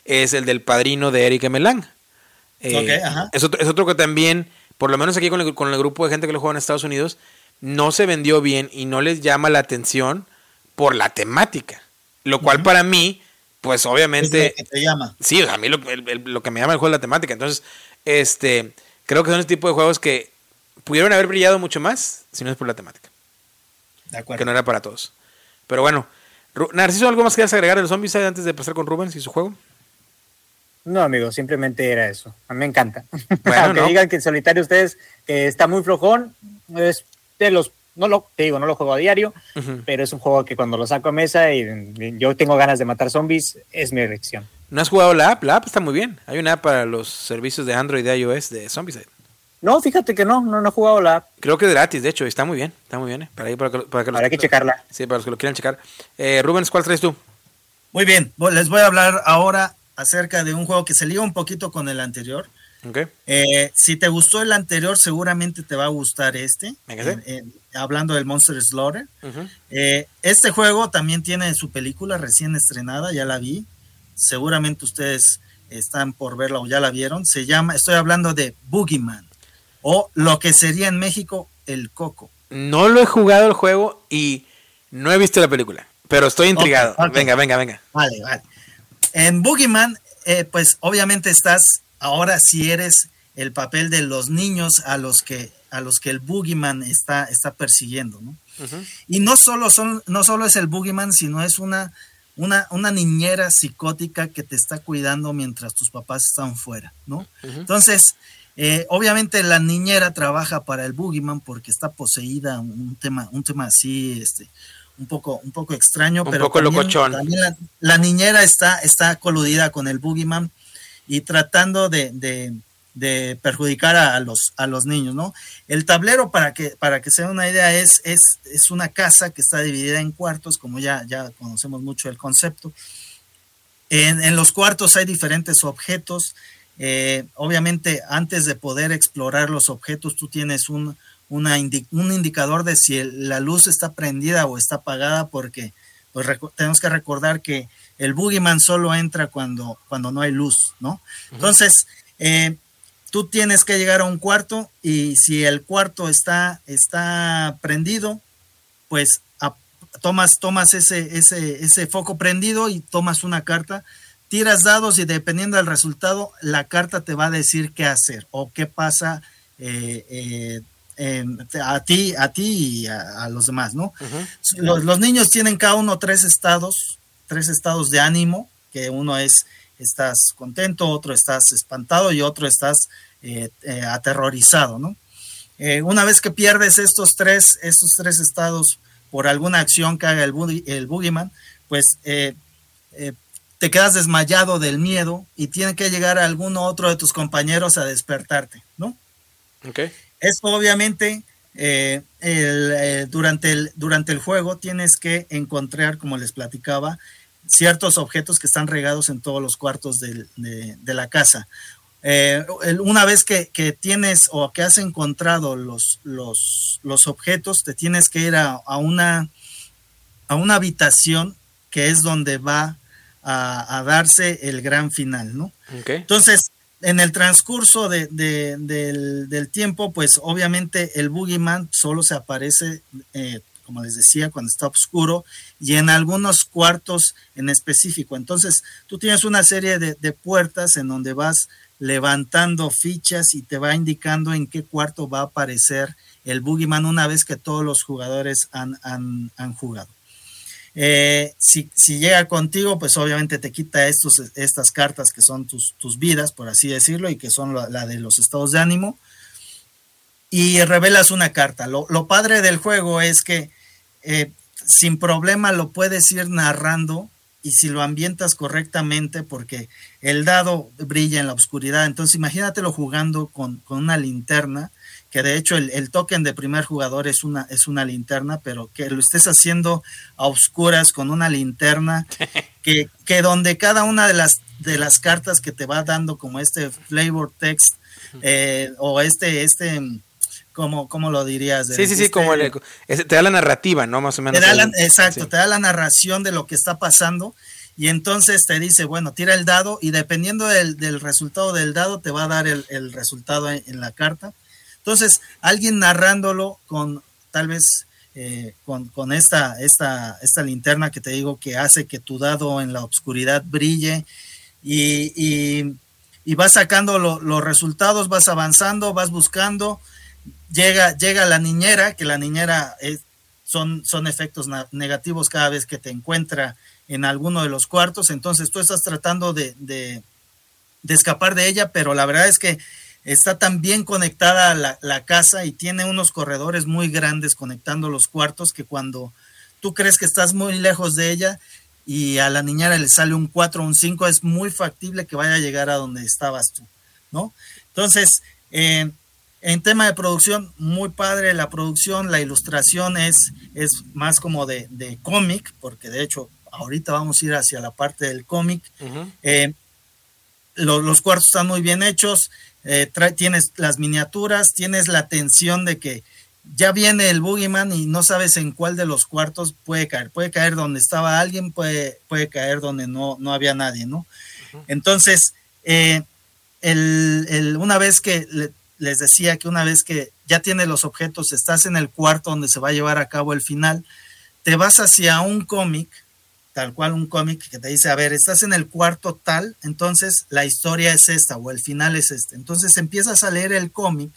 Speaker 1: es el del padrino de Eric Melan.
Speaker 3: Eh, okay.
Speaker 1: Es, otro, es, otro, que también, por lo menos aquí con el, con el grupo de gente que lo juega en Estados Unidos, no se vendió bien y no les llama la atención por la temática. Lo cual uh -huh. para mí, pues obviamente...
Speaker 3: Es lo que te llama.
Speaker 1: Sí, a mí lo, el, el, lo, que me llama el juego es la temática. Entonces, este, creo que son ese tipo de juegos que pudieron haber brillado mucho más si no es por la temática.
Speaker 3: De acuerdo.
Speaker 1: Que no era para todos. Pero bueno, Narciso, ¿algo más que quieras agregar de los zombies antes de pasar con Rubens y su juego?
Speaker 2: No, amigo, simplemente era eso. A mí me encanta. Aunque digan que en solitario ustedes está muy flojón, es de los no lo te digo, no lo juego a diario, pero es un juego que cuando lo saco a mesa y yo tengo ganas de matar zombies, es mi elección.
Speaker 1: ¿No has jugado la app? La app está muy bien. Hay una app para los servicios de Android y iOS de Zombieside.
Speaker 2: No, fíjate que no, no, he jugado la app.
Speaker 1: Creo que es gratis, de hecho, está muy bien, está muy bien. ¿eh? Para, para, para
Speaker 2: que Habrá que checarla.
Speaker 1: Sí, para los que lo quieran checar. Eh, Rubens, ¿cuál traes tú?
Speaker 3: Muy bien, les voy a hablar ahora acerca de un juego que se liga un poquito con el anterior.
Speaker 1: Okay.
Speaker 3: Eh, si te gustó el anterior, seguramente te va a gustar este. hablando del Monster Slaughter. Eh, este juego también tiene su película recién estrenada, ya la vi. Seguramente ustedes están por verla o ya la vieron. Se llama, estoy hablando de Boogeyman o lo que sería en México el Coco.
Speaker 1: No lo he jugado el juego y no he visto la película, pero estoy intrigado. Venga, venga, venga.
Speaker 3: Vale, vale. En Boogeyman, eh, pues obviamente estás ahora si eres el papel de los niños a los que a los que el boogeyman está, está persiguiendo, ¿no? Y no solo, son, no solo es el boogeyman, sino es una, una, una, niñera psicótica que te está cuidando mientras tus papás están fuera, ¿no? Entonces, eh, obviamente la niñera trabaja para el boogeyman porque está poseída, un tema, un tema así, este, un poco, un poco extraño, un pero
Speaker 1: poco locochón.
Speaker 3: la, la, niñera está, está coludida con el boogeyman y tratando de, perjudicar a los, a los niños, ¿no? El tablero, para que, para que se den una idea, es, es, es, una casa que está dividida en cuartos, como ya, ya conocemos mucho el concepto. En, los cuartos hay diferentes objetos. Eh, obviamente, antes de poder explorar los objetos, tú tienes un, un indicador de si la luz está prendida o está apagada, porque pues, tenemos que recordar que el boogeyman solo entra cuando, cuando no hay luz, ¿no? Entonces, eh, tú tienes que llegar a un cuarto y si el cuarto está, está prendido, pues tomas, tomas ese, ese, ese foco prendido y tomas una carta, tiras dados y dependiendo del resultado, la carta te va a decir qué hacer o qué pasa eh, eh, a ti, a ti y a, los demás, ¿no? los, los, niños tienen cada uno tres estados tres estados de ánimo, que uno es estás contento, otro estás espantado y otro estás eh, aterrorizado, ¿no? Una vez que pierdes estos tres, estos tres estados por alguna acción que haga el, el boogeyman, pues te quedas desmayado del miedo y tiene que llegar alguno otro de tus compañeros a despertarte, ¿no?
Speaker 1: Okay.
Speaker 3: Esto obviamente durante, el, durante el juego tienes que encontrar, como les platicaba, ciertos objetos que están regados en todos los cuartos de, la casa. Eh, una vez que, tienes o que has encontrado los, los, objetos, te tienes que ir a, una, a una habitación que es donde va a, darse el gran final, ¿no? Entonces, en el transcurso del, del, tiempo, pues obviamente el Boogeyman solo se aparece eh, como les decía, cuando está oscuro y en algunos cuartos en específico. Entonces, tú tienes una serie de, puertas en donde vas levantando fichas y te va indicando en qué cuarto va a aparecer el Boogeyman una vez que todos los jugadores han, jugado. Eh, si, llega contigo, pues obviamente te quita estos, estas cartas que son tus, tus vidas, por así decirlo, y que son la de los estados de ánimo y revelas una carta. Lo, padre del juego es que eh, sin problema lo puedes ir narrando y si lo ambientas correctamente, porque el dado brilla en la oscuridad, entonces imagínatelo jugando con, una linterna, que de hecho el, token de primer jugador es una, es una linterna, pero que lo estés haciendo a oscuras con una linterna, que, que donde cada una de las, de las cartas que te va dando como este flavor text eh, o este, este como, ¿cómo lo dirías?
Speaker 1: Sí, sí, sí, como te da la narrativa, ¿no? Más o menos.
Speaker 3: exacto, te da la narración de lo que está pasando y entonces te dice, bueno, tira el dado y dependiendo del, resultado del dado te va a dar el, resultado en, la carta. Entonces, alguien narrándolo con tal vez eh, con, esta, esta, esta linterna que te digo que hace que tu dado en la oscuridad brille y, y, vas sacando los resultados, vas avanzando, vas buscando. Llega, llega la niñera, que la niñera son, son efectos negativos cada vez que te encuentra en alguno de los cuartos, entonces tú estás tratando de, de escapar de ella, pero la verdad es que está tan bien conectada la, la, casa y tiene unos corredores muy grandes conectando los cuartos que cuando tú crees que estás muy lejos de ella y a la niñera le sale un 4 o un 5, es muy factible que vaya a llegar a donde estabas tú, ¿no? Entonces, eh, en tema de producción, muy padre la producción, la ilustración es, es más como de, de cómic, porque de hecho ahorita vamos a ir hacia la parte del cómic. eh, lo, los cuartos están muy bien hechos, eh, trae, tienes las miniaturas, tienes la tensión de que ya viene el boogeyman y no sabes en cuál de los cuartos puede caer. Puede caer donde estaba alguien, puede, puede caer donde no, no había nadie, ¿no? Uh -huh. Entonces, eh, el, el, una vez que le, les decía que una vez que ya tienes los objetos, estás en el cuarto donde se va a llevar a cabo el final, te vas hacia un cómic, tal cual un cómic que te dice, a ver, estás en el cuarto tal, entonces la historia es esta o el final es este. Entonces empiezas a leer el cómic,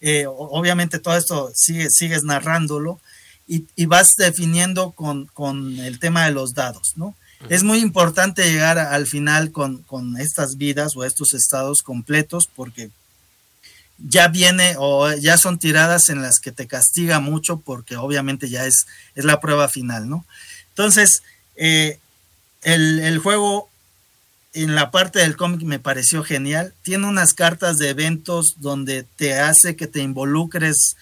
Speaker 3: eh, obviamente todo esto sigue, sigues narrándolo y, y vas definiendo con, con, el tema de los dados, ¿no? Uh -huh. Es muy importante llegar al final con, con estas vidas o estos estados completos porque ya viene o ya son tiradas en las que te castiga mucho porque obviamente ya es, es la prueba final, ¿no? Entonces, eh, el, el, juego en la parte del cómic me pareció genial. Tiene unas cartas de eventos donde te hace que te involucres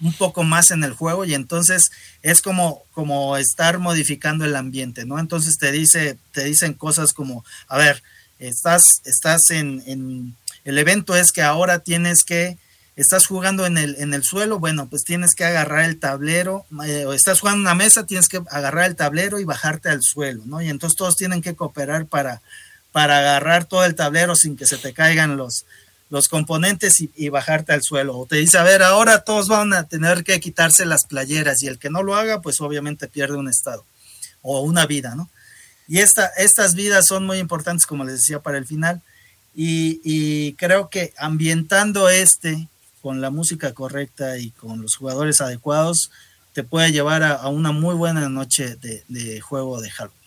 Speaker 3: un poco más en el juego y entonces es como, como estar modificando el ambiente, ¿no? Entonces te dice, te dicen cosas como, a ver, estás, estás en, en el evento es que ahora tienes que, estás jugando en el, en el suelo, bueno, pues tienes que agarrar el tablero, eh, o estás jugando una mesa, tienes que agarrar el tablero y bajarte al suelo, ¿no? Y entonces todos tienen que cooperar para, para agarrar todo el tablero sin que se te caigan los, los componentes y, bajarte al suelo. O te dice, a ver, ahora todos van a tener que quitarse las playeras y el que no lo haga, pues obviamente pierde un estado o una vida, ¿no? Y esta, estas vidas son muy importantes, como les decía, para el final. Y, creo que ambientando este con la música correcta y con los jugadores adecuados, te puede llevar a, a una muy buena noche de, de, juego de Halloween.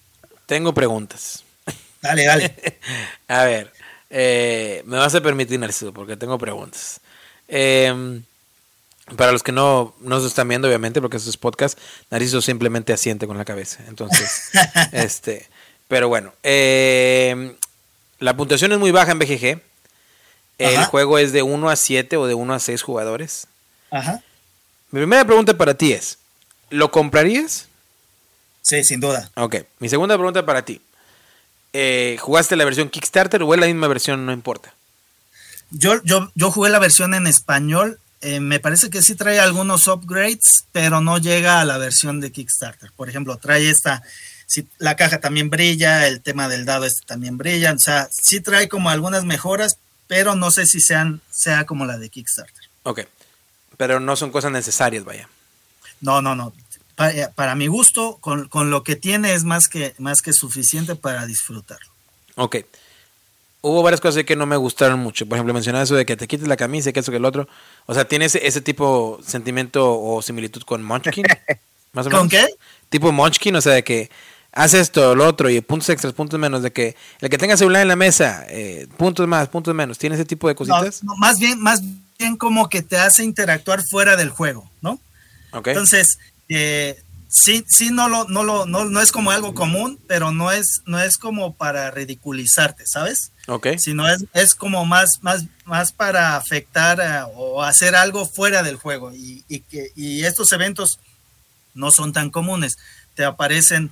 Speaker 1: Tengo preguntas.
Speaker 3: Dale, dale.
Speaker 1: a ver, eh, me vas a permitir, Narciso, porque tengo preguntas. Eh, para los que no nos están viendo, obviamente, porque esto es podcast, Narciso simplemente asiente con la cabeza. Entonces, este, pero bueno, eh, la puntuación es muy baja en BGG. El Ajá. juego es de 1 a 7 o de 1 a 6 jugadores.
Speaker 3: Ajá.
Speaker 1: Mi primera pregunta para ti es, ¿lo comprarías?
Speaker 3: Sí, sin duda.
Speaker 1: Ok. Mi segunda pregunta para ti. Eh, ¿Jugaste la versión Kickstarter o es la misma versión? No importa.
Speaker 3: Yo, yo, yo jugué la versión en español. Eh, me parece que sí trae algunos upgrades, pero no llega a la versión de Kickstarter. Por ejemplo, trae esta si la caja también brilla, el tema del dado este también brilla, o sea, sí trae como algunas mejoras, pero no sé si sean, sea como la de Kickstarter.
Speaker 1: Ok, pero no son cosas necesarias, vaya.
Speaker 3: No, no, no. Para, para mi gusto, con, con, lo que tiene es más que, más que suficiente para disfrutarlo.
Speaker 1: Ok. Hubo varias cosas que no me gustaron mucho. Por ejemplo, mencionaba eso de que te quites la camisa que eso que el otro. O sea, ¿tiene ese, tipo sentimiento o similitud con Munchkin?
Speaker 3: ¿Más o menos? ¿Con qué?
Speaker 1: Tipo Munchkin, o sea, de que haz esto, lo otro, y puntos extras, puntos menos, de que el que tenga celular en la mesa, eh, puntos más, puntos menos, ¿tiene ese tipo de cositas?
Speaker 3: No, no, más bien, más bien como que te hace interactuar fuera del juego, ¿no?
Speaker 1: Okay.
Speaker 3: Entonces, eh, sí, sí no lo, no lo, no, no es como algo común, pero no es, no es como para ridiculizarte, ¿sabes?
Speaker 1: Ok.
Speaker 3: Sino es, es como más, más, más para afectar a, o hacer algo fuera del juego. Y, y, que, y estos eventos no son tan comunes. Te aparecen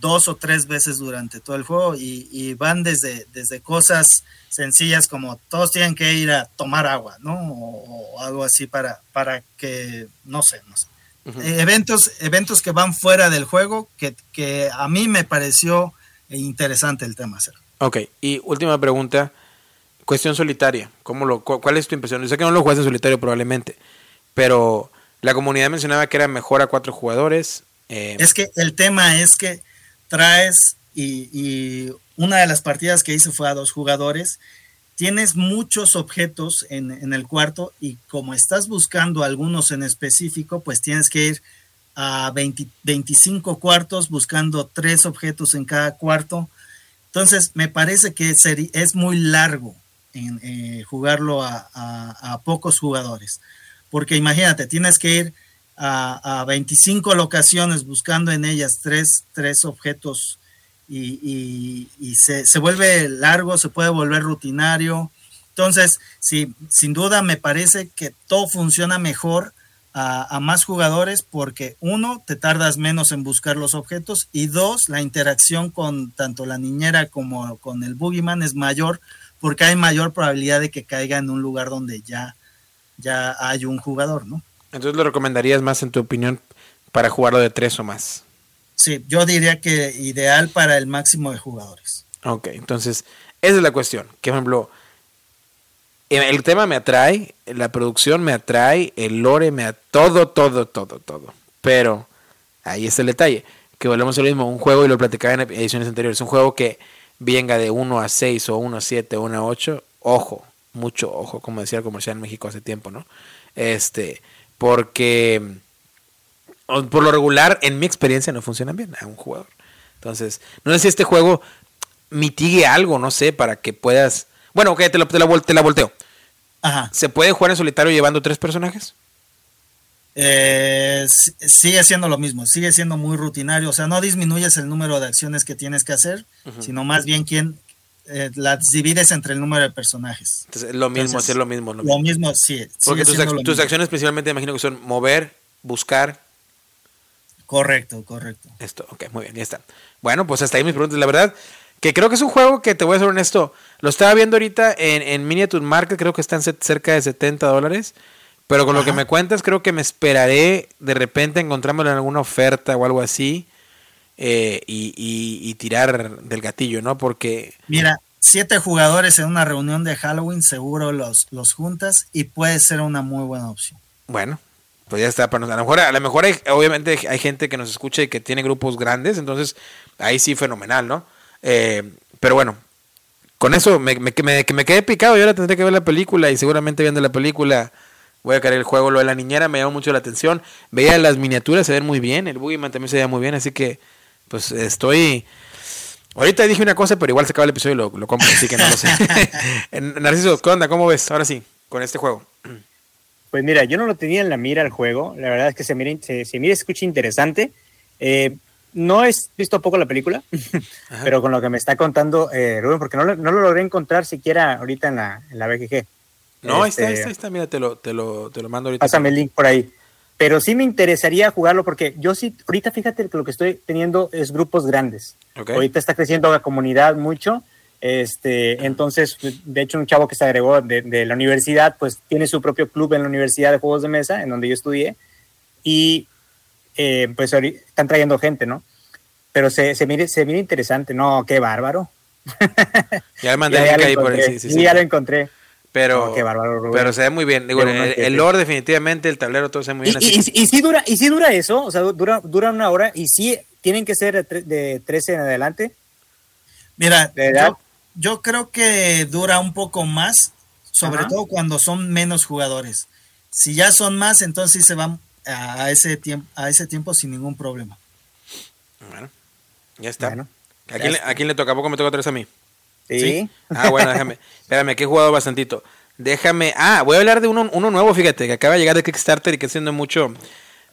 Speaker 3: dos o tres veces durante todo el juego y, y, van desde, desde cosas sencillas como todos tienen que ir a tomar agua, ¿no? O, o algo así para, para que, no sé, no sé. Uh -huh. eventos, eventos que van fuera del juego que, que a mí me pareció interesante el tema hacer.
Speaker 1: Ok, y última pregunta, cuestión solitaria, ¿cómo lo, ¿cuál es tu impresión? Yo sé que no lo juegas en solitario probablemente, pero la comunidad mencionaba que era mejor a cuatro jugadores.
Speaker 3: Eh... Es que el tema es que traes y, una de las partidas que hice fue a dos jugadores. Tienes muchos objetos en, el cuarto y como estás buscando algunos en específico, pues tienes que ir a 20, 25 cuartos buscando tres objetos en cada cuarto. Entonces, me parece que es muy largo en, eh, jugarlo a, pocos jugadores. Porque imagínate, tienes que ir a, 25 locaciones buscando en ellas tres, tres objetos y, se, se, vuelve largo, se puede volver rutinario. Entonces, sí, sin duda me parece que todo funciona mejor a, más jugadores porque uno, te tardas menos en buscar los objetos y dos, la interacción con tanto la niñera como con el boogeyman es mayor porque hay mayor probabilidad de que caiga en un lugar donde ya, ya hay un jugador, ¿no?
Speaker 1: Entonces lo recomendarías más en tu opinión para jugarlo de tres o más.
Speaker 3: Sí, yo diría que ideal para el máximo de jugadores.
Speaker 1: Ok, entonces esa es la cuestión. Que, por ejemplo, el tema me atrae, la producción me atrae, el lore me atrae, todo, todo, todo, todo. Pero ahí está el detalle, que volvemos a lo mismo, un juego, y lo platicaba en ediciones anteriores, un juego que venga de 1 a 6 o 1 a 7 o 1 a 8, ojo, mucho ojo, como decía el comercial en México hace tiempo, ¿no? Este, porque por lo regular, en mi experiencia, no funcionan bien a un jugador. Entonces, no sé si este juego mitigue algo, no sé, para que puedas bueno, ok, te, la, te la volteo. Ajá. ¿Se puede jugar en solitario llevando tres personajes?
Speaker 3: Eh, sigue siendo lo mismo, sigue siendo muy rutinario, o sea, no disminuyes el número de acciones que tienes que hacer, sino más bien quien eh, las divides entre el número de personajes.
Speaker 1: Entonces, lo mismo, hacer lo mismo.
Speaker 3: Lo, mismo, sí.
Speaker 1: Porque tus, acciones principalmente imagino que son mover, buscar.
Speaker 3: Correcto, correcto.
Speaker 1: Esto, ok, muy bien, ya está. Bueno, pues hasta ahí mis preguntas. La verdad, que creo que es un juego que te voy a ser honesto. Lo estaba viendo ahorita en, en Miniature Market, creo que están cerca de 70 dólares. Pero con lo que me cuentas, creo que me esperaré de repente encontrármelo en alguna oferta o algo así. Eh, y, tirar del gatillo, ¿no? Porque.
Speaker 3: Mira, siete jugadores en una reunión de Halloween, seguro los, los juntas y puede ser una muy buena opción.
Speaker 1: Bueno, pues ya está. Para a lo mejor, a lo mejor hay, obviamente hay gente que nos escucha y que tiene grupos grandes, entonces ahí sí fenomenal, ¿no? Eh, pero bueno, con eso me, me, me, me, quedé picado y ahora tendré que ver la película y seguramente viendo la película voy a caer el juego. Lo de la niñera me llamó mucho la atención. Veía las miniaturas, se ven muy bien. El Boogeyman también se veía muy bien, así que pues estoy... Ahorita dije una cosa, pero igual se acaba el episodio y lo, lo compro, así que no lo sé. Narciso, ¿qué onda? ¿Cómo ves? Ahora sí, con este juego.
Speaker 2: Pues mira, yo no lo tenía en la mira el juego. La verdad es que se mira, se, se mira escucha interesante. Eh, no he visto poco la película, pero con lo que me está contando eh, Rubén, porque no, no, lo logré encontrar siquiera ahorita en la, en la BGG.
Speaker 1: No, ahí está, este, ahí está, mira, te lo, te lo, te lo mando ahorita.
Speaker 2: Pásame el link por ahí. Pero sí me interesaría jugarlo porque yo sí, ahorita fíjate que lo que estoy teniendo es grupos grandes. Ahorita está creciendo la comunidad mucho. Este, entonces, de hecho, un chavo que se agregó de, de, la universidad, pues tiene su propio club en la Universidad de Juegos de Mesa, en donde yo estudié. Y eh, pues están trayendo gente, ¿no? Pero se, se, mire, se mire interesante, no, qué bárbaro.
Speaker 1: Ya mandé ahí por ahí, sí,
Speaker 2: sí, ya lo encontré.
Speaker 1: Pero, qué bárbaro, pero se ve muy bien. Digo, el, el, lore definitivamente, el tablero todo se ve muy bien.
Speaker 2: Y, y, si dura, y si dura eso, o sea, dura, dura una hora y sí tienen que ser de 13 en adelante.
Speaker 3: Mira, yo, yo, creo que dura un poco más, sobre todo cuando son menos jugadores. Si ya son más, entonces sí se van a ese tiempo, a ese tiempo sin ningún problema.
Speaker 1: Bueno, ya está. ¿A, quién, le toca? ¿A poco me toca vez a mí?
Speaker 2: Sí.
Speaker 1: Ah, bueno, déjame. Espérame, que he jugado bastantito. Déjame. Ah, voy a hablar de uno, uno nuevo, fíjate, que acaba de llegar de Kickstarter y que está haciendo mucho,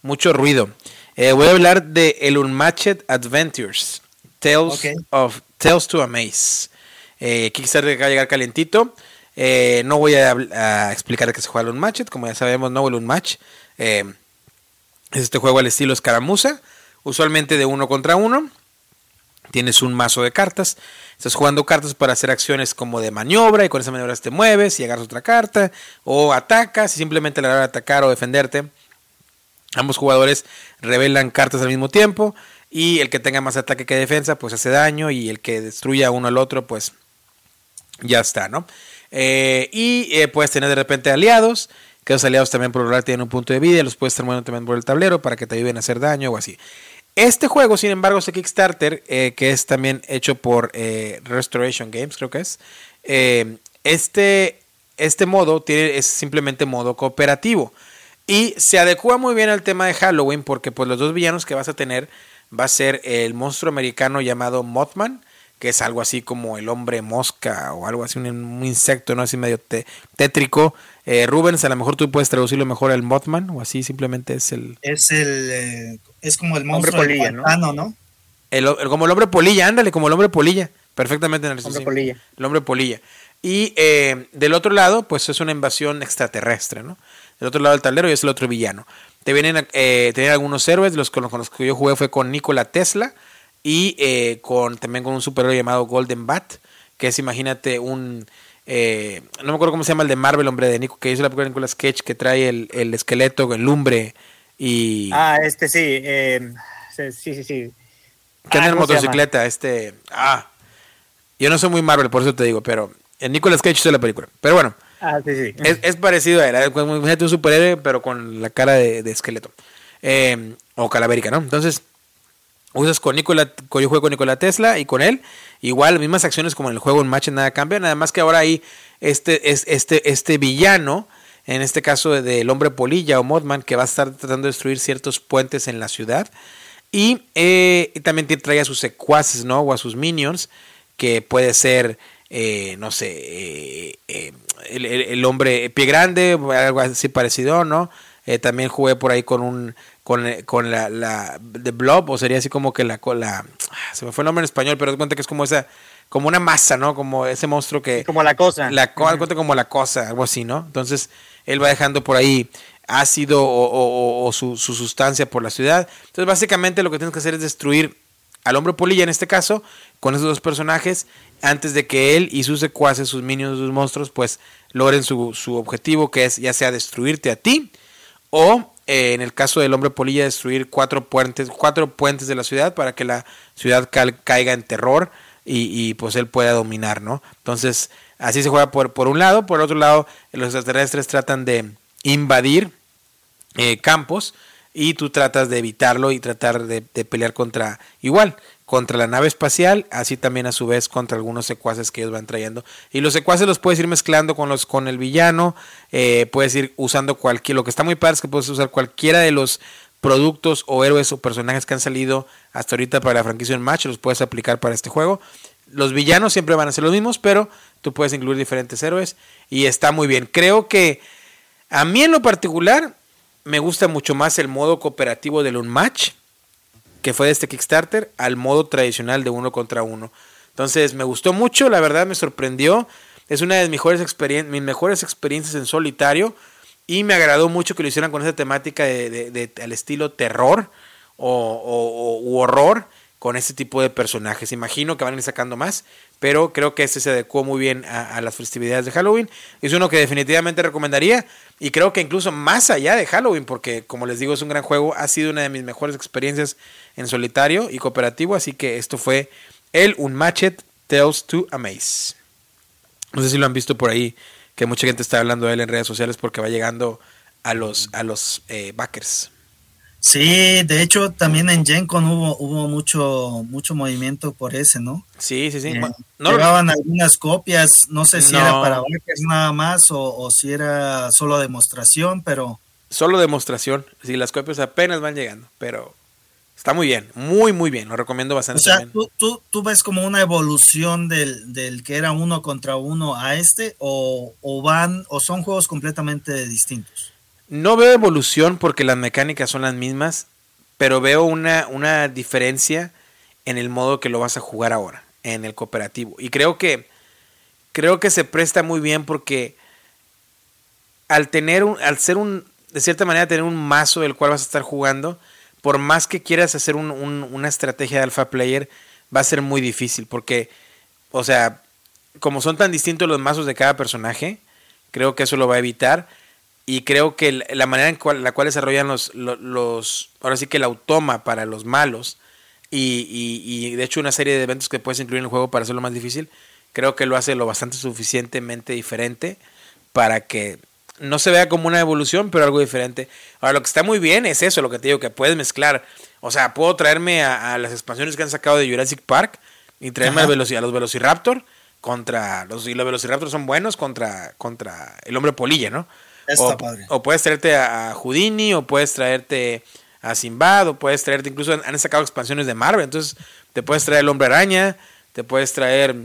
Speaker 1: mucho ruido. Eh, voy a hablar de El Unmatched Adventures. Tales of Tales to Amaze. Eh, Kickstarter que acaba de llegar calentito. Eh, no voy a, a, explicar de qué se juega el Unmatched, como ya sabemos, no el Unmatch. Es este juego al estilo escaramuza, usualmente de uno contra uno. Tienes un mazo de cartas. Estás jugando cartas para hacer acciones como de maniobra y con esa maniobra te mueves y agarras otra carta. O atacas y simplemente la hora de atacar o defenderte. Ambos jugadores revelan cartas al mismo tiempo. Y el que tenga más ataque que defensa pues hace daño. Y el que destruya uno al otro pues ya está, ¿no? Eh, y eh, puedes tener de repente aliados que los aliados también por lo tienen un punto de vida, los puedes estar moviendo también por el tablero para que te ayuden a hacer daño o así. Este juego, sin embargo, este Kickstarter, eh, que es también hecho por eh, Restoration Games, creo que es. Eh, este, este modo tiene, es simplemente modo cooperativo. Y se adecua muy bien al tema de Halloween, porque pues los dos villanos que vas a tener va a ser el monstruo americano llamado Mothman, que es algo así como el hombre mosca o algo así, un, insecto, ¿no? Así medio tétrico. Eh, Rubens, a lo mejor tú puedes traducirlo mejor al Mothman o así, simplemente es el...
Speaker 3: Es el... Eh, es como el monstruo hombre polilla, ¿no? ¿no?
Speaker 1: El, como el hombre polilla, ándale, como el hombre polilla. Perfectamente en el hombre polilla. El hombre polilla. Y eh, del otro lado, pues es una invasión extraterrestre, ¿no? Del otro lado del tablero y es el otro villano. Te vienen eh, tener algunos héroes, los con los que yo jugué fue con Nikola Tesla y eh, con también con un superhéroe llamado Golden Bat, que es, imagínate, un... Eh, no me acuerdo cómo se llama el de Marvel, hombre, de Nico, que hizo la película de Nicolas Cage, que trae el, el esqueleto, el lumbre y...
Speaker 2: Ah, este sí, sí, sí, sí.
Speaker 1: Que anda en ah, motocicleta, este... Ah, yo no soy muy Marvel, por eso te digo, pero en Nicolas Cage hizo la película. Pero bueno,
Speaker 2: Ah, sí, sí.
Speaker 1: Es, parecido a él. Imagínate un superhéroe, pero con la cara de, esqueleto. Eh, o calavérica, ¿no? Entonces, usas con Nikola, yo juego con Nikola Tesla y con él. Igual, mismas acciones como en el juego en match, nada cambia. Nada más que ahora hay este, este, este villano, en este caso del hombre polilla o Modman, que va a estar tratando de destruir ciertos puentes en la ciudad. Y, eh, también trae a sus secuaces, ¿no? O a sus minions, que puede ser eh, no sé, eh, eh, el, hombre pie grande, algo así parecido, ¿no? también jugué por ahí con un con, con la, la de Blob, o sería así como que la, cola ah, se me fue el nombre en español, pero cuenta que es como esa, como una masa, ¿no? Como ese monstruo que...
Speaker 2: Como la cosa.
Speaker 1: La cuenta como la cosa, algo así, ¿no? Entonces, él va dejando por ahí ácido o, o su, su, sustancia por la ciudad. Entonces, básicamente lo que tienes que hacer es destruir al hombre polilla en este caso, con esos dos personajes, antes de que él y sus secuaces, sus minions, sus monstruos, pues logren su, su objetivo, que es ya sea destruirte a ti, o eh, en el caso del hombre polilla, destruir cuatro puentes, cuatro puentes de la ciudad para que la ciudad caiga en terror y, pues él pueda dominar, ¿no? Entonces, así se juega por, por un lado, por otro lado, los extraterrestres tratan de invadir eh, campos y tú tratas de evitarlo y tratar de, pelear contra igual contra la nave espacial, así también a su vez contra algunos secuaces que ellos van trayendo. Y los secuaces los puedes ir mezclando con los con el villano, eh, puedes ir usando cualquier, lo que está muy padre es que puedes usar cualquiera de los productos o héroes o personajes que han salido hasta ahorita para la franquicia en Match, los puedes aplicar para este juego. Los villanos siempre van a ser los mismos, pero tú puedes incluir diferentes héroes y está muy bien. Creo que a mí en lo particular me gusta mucho más el modo cooperativo del Unmatch, que fue de este Kickstarter, al modo tradicional de uno contra uno. Entonces me gustó mucho, la verdad me sorprendió. Es una de mis mejores, mis mejores experiencias en solitario. Y me agradó mucho que lo hicieran con esa temática de, al estilo terror o, o horror con este tipo de personajes. Imagino que van a ir sacando más, pero creo que este se adecuó muy bien a, las festividades de Halloween. Es uno que definitivamente recomendaría y creo que incluso más allá de Halloween, porque como les digo es un gran juego, ha sido una de mis mejores experiencias en solitario y cooperativo, así que esto fue el Unmatched Tales to Amaze. No sé si lo han visto por ahí, que mucha gente está hablando de él en redes sociales porque va llegando a los, a los eh, backers.
Speaker 3: Sí, de hecho también en GenCon hubo, hubo mucho, mucho movimiento por ese, ¿no?
Speaker 1: Sí, sí, sí.
Speaker 3: Eh, no, llevaban algunas copias, no sé si era para backers nada más o, si era solo demostración, pero...
Speaker 1: Solo demostración, sí, las copias apenas van llegando, pero está muy bien, muy, muy bien, lo recomiendo bastante.
Speaker 3: O sea, ¿tú, tú, ves como una evolución del, del, que era uno contra uno a este o, o van o son juegos completamente distintos?
Speaker 1: No veo evolución porque las mecánicas son las mismas, pero veo una, una diferencia en el modo que lo vas a jugar ahora, en el cooperativo. Y creo que, creo que se presta muy bien porque al tener un, al ser un, de cierta manera, tener un mazo del cual vas a estar jugando, por más que quieras hacer un, una estrategia de alpha player, va a ser muy difícil porque, o sea, como son tan distintos los mazos de cada personaje, creo que eso lo va a evitar y creo que la manera en la cual desarrollan los, los, ahora sí que el automa para los malos y, y, de hecho una serie de eventos que puedes incluir en el juego para hacerlo más difícil, creo que lo hace lo bastante suficientemente diferente para que no se vea como una evolución, pero algo diferente. Ahora, lo que está muy bien es eso, lo que te digo, que puedes mezclar. O sea, puedo traerme a, las expansiones que han sacado de Jurassic Park y traerme a, a, los Velociraptor contra los, y los Velociraptor son buenos contra, contra el hombre polilla, ¿no? O, puedes traerte a Houdini, o puedes traerte a Sinbad, o puedes traerte, incluso han, sacado expansiones de Marvel, entonces te puedes traer el hombre araña, te puedes traer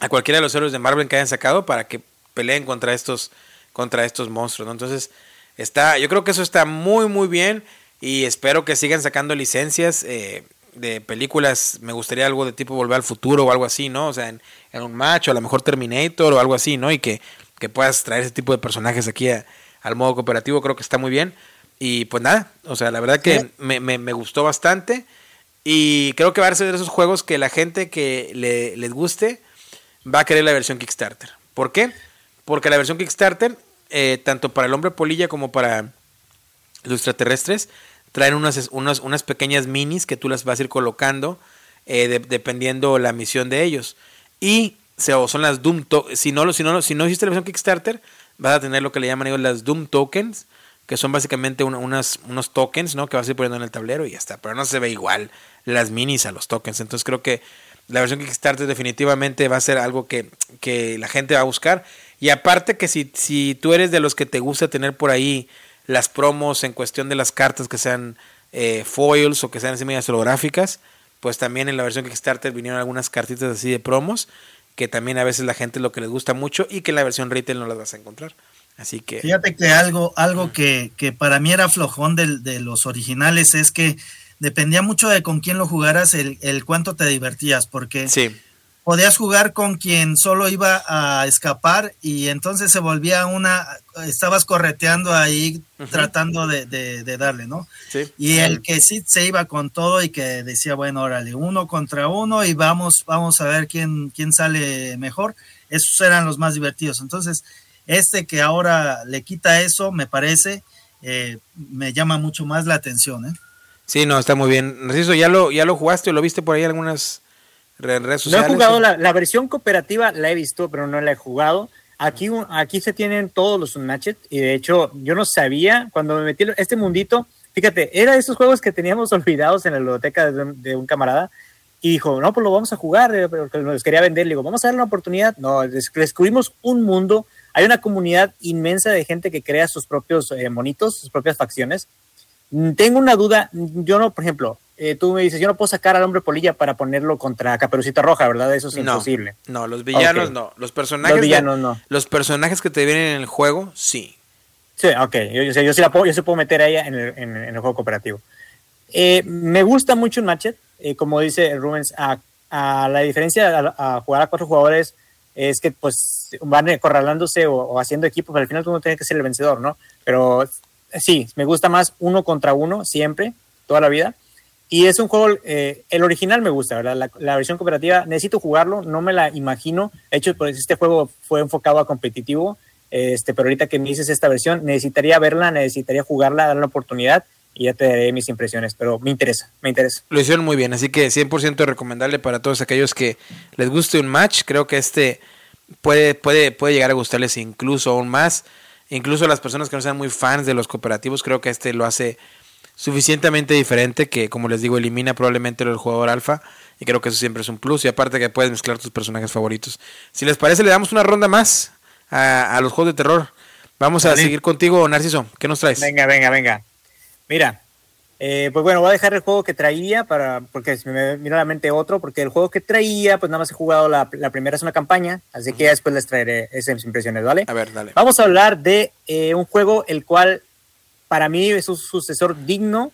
Speaker 1: a cualquiera de los héroes de Marvel que hayan sacado para que peleen contra estos, contra estos monstruos, ¿no? Entonces, está, yo creo que eso está muy, muy bien y espero que sigan sacando licencias eh, de películas. Me gustaría algo de tipo Volver al Futuro o algo así, ¿no? O sea, en, un match o a lo mejor Terminator o algo así, ¿no? Y que, que puedas traer ese tipo de personajes aquí al modo cooperativo, creo que está muy bien. Y pues nada, o sea, la verdad que me, me, me, gustó bastante. Y creo que va a ser de esos juegos que la gente que le, les guste va a querer la versión Kickstarter. ¿Por qué? Porque la versión Kickstarter, eh, tanto para el hombre polilla como para los extraterrestres, traen unas, unas, unas pequeñas minis que tú las vas a ir colocando eh, dependiendo la misión de ellos. Y se, son las Doom si no, si, no, si no hiciste la versión Kickstarter, vas a tener lo que le llaman ellos las Doom Tokens, que son básicamente unas, unos tokens ¿no? que vas a ir poniendo en el tablero y ya está. Pero no se ve igual las minis a los tokens. Entonces creo que la versión Kickstarter definitivamente va a ser algo que, que la gente va a buscar. Y aparte que si, si tú eres de los que te gusta tener por ahí las promos en cuestión de las cartas que sean eh, foils o que sean así medias holográficas, pues también en la versión Kickstarter vinieron algunas cartitas así de promos que también a veces la gente lo que les gusta mucho y que en la versión retail no las vas a encontrar. Así que...
Speaker 3: Fíjate que algo, algo que, que para mí era flojón de, de los originales es que dependía mucho de con quién lo jugaras, el, el cuánto te divertías, porque
Speaker 1: sí.
Speaker 3: Podías jugar con quien solo iba a escapar y entonces se volvía una, estabas correteando ahí tratando de, de, darle, ¿no?
Speaker 1: Sí.
Speaker 3: Y el que sí se iba con todo y que decía, bueno, órale, uno contra uno y vamos, vamos a ver quién, quién sale mejor, esos eran los más divertidos. Entonces, este que ahora le quita eso, me parece, eh, me llama mucho más la atención, ¿eh?
Speaker 1: Sí, no, está muy bien. Narciso, ¿ya lo, ya lo jugaste o lo viste por ahí en algunas redes sociales?
Speaker 2: No he jugado, la, versión cooperativa la he visto, pero no la he jugado. Aquí, aquí se tienen todos los Unmatched y de hecho yo no sabía cuando me metí en este mundito, fíjate, era de esos juegos que teníamos olvidados en la biblioteca de, un camarada y dijo, no, pues lo vamos a jugar, eh, porque nos quería vender. Le digo, vamos a darle una oportunidad. No, descubrimos un mundo. Hay una comunidad inmensa de gente que crea sus propios eh, monitos, sus propias facciones. Mm, tengo una duda, yo no, por ejemplo, eh, tú me dices, yo no puedo sacar al hombre polilla para ponerlo contra Caperucita Roja, ¿verdad? Eso es imposible.
Speaker 1: No, los villanos no, los personajes.
Speaker 2: Los villanos no.
Speaker 1: Los personajes que te vienen en el juego, sí.
Speaker 2: Sí, ok, yo, yo, yo sí la puedo, yo sí puedo meter a ella en el, en, el juego cooperativo. Eh, me gusta mucho un matchet, eh, como dice Rubens, a, a la diferencia a, a, jugar a cuatro jugadores es que pues van corralándose o, o haciendo equipos, pero al final tú no tienes que ser el vencedor, ¿no? Pero sí, me gusta más uno contra uno siempre, toda la vida. Y es un juego, eh, el original me gusta, ¿verdad? La, versión cooperativa, necesito jugarlo, no me la imagino. De hecho, pues este juego fue enfocado a competitivo, este, pero ahorita que me dices esta versión, necesitaría verla, necesitaría jugarla, darle la oportunidad y ya te daré mis impresiones, pero me interesa, me interesa.
Speaker 1: Lo hicieron muy bien, así que 100% recomendable para todos aquellos que les guste un match. Creo que este puede, puede, puede llegar a gustarles incluso aún más. Incluso las personas que no sean muy fans de los cooperativos, creo que este lo hace suficientemente diferente que, como les digo, elimina probablemente el jugador alfa. Y creo que eso siempre es un plus. Y aparte que puedes mezclar tus personajes favoritos. Si les parece, le damos una ronda más a, los juegos de terror. Vamos a seguir contigo, Narciso. ¿Qué nos traes?
Speaker 2: Venga, venga, venga. Mira, eh, pues bueno, voy a dejar el juego que traía para, porque me vino a la mente otro, porque el juego que traía, pues nada más he jugado la, la primera es una campaña, así que después les traeré esas impresiones, ¿vale?
Speaker 1: A ver, dale.
Speaker 2: Vamos a hablar de eh, un juego el cual para mí es un sucesor digno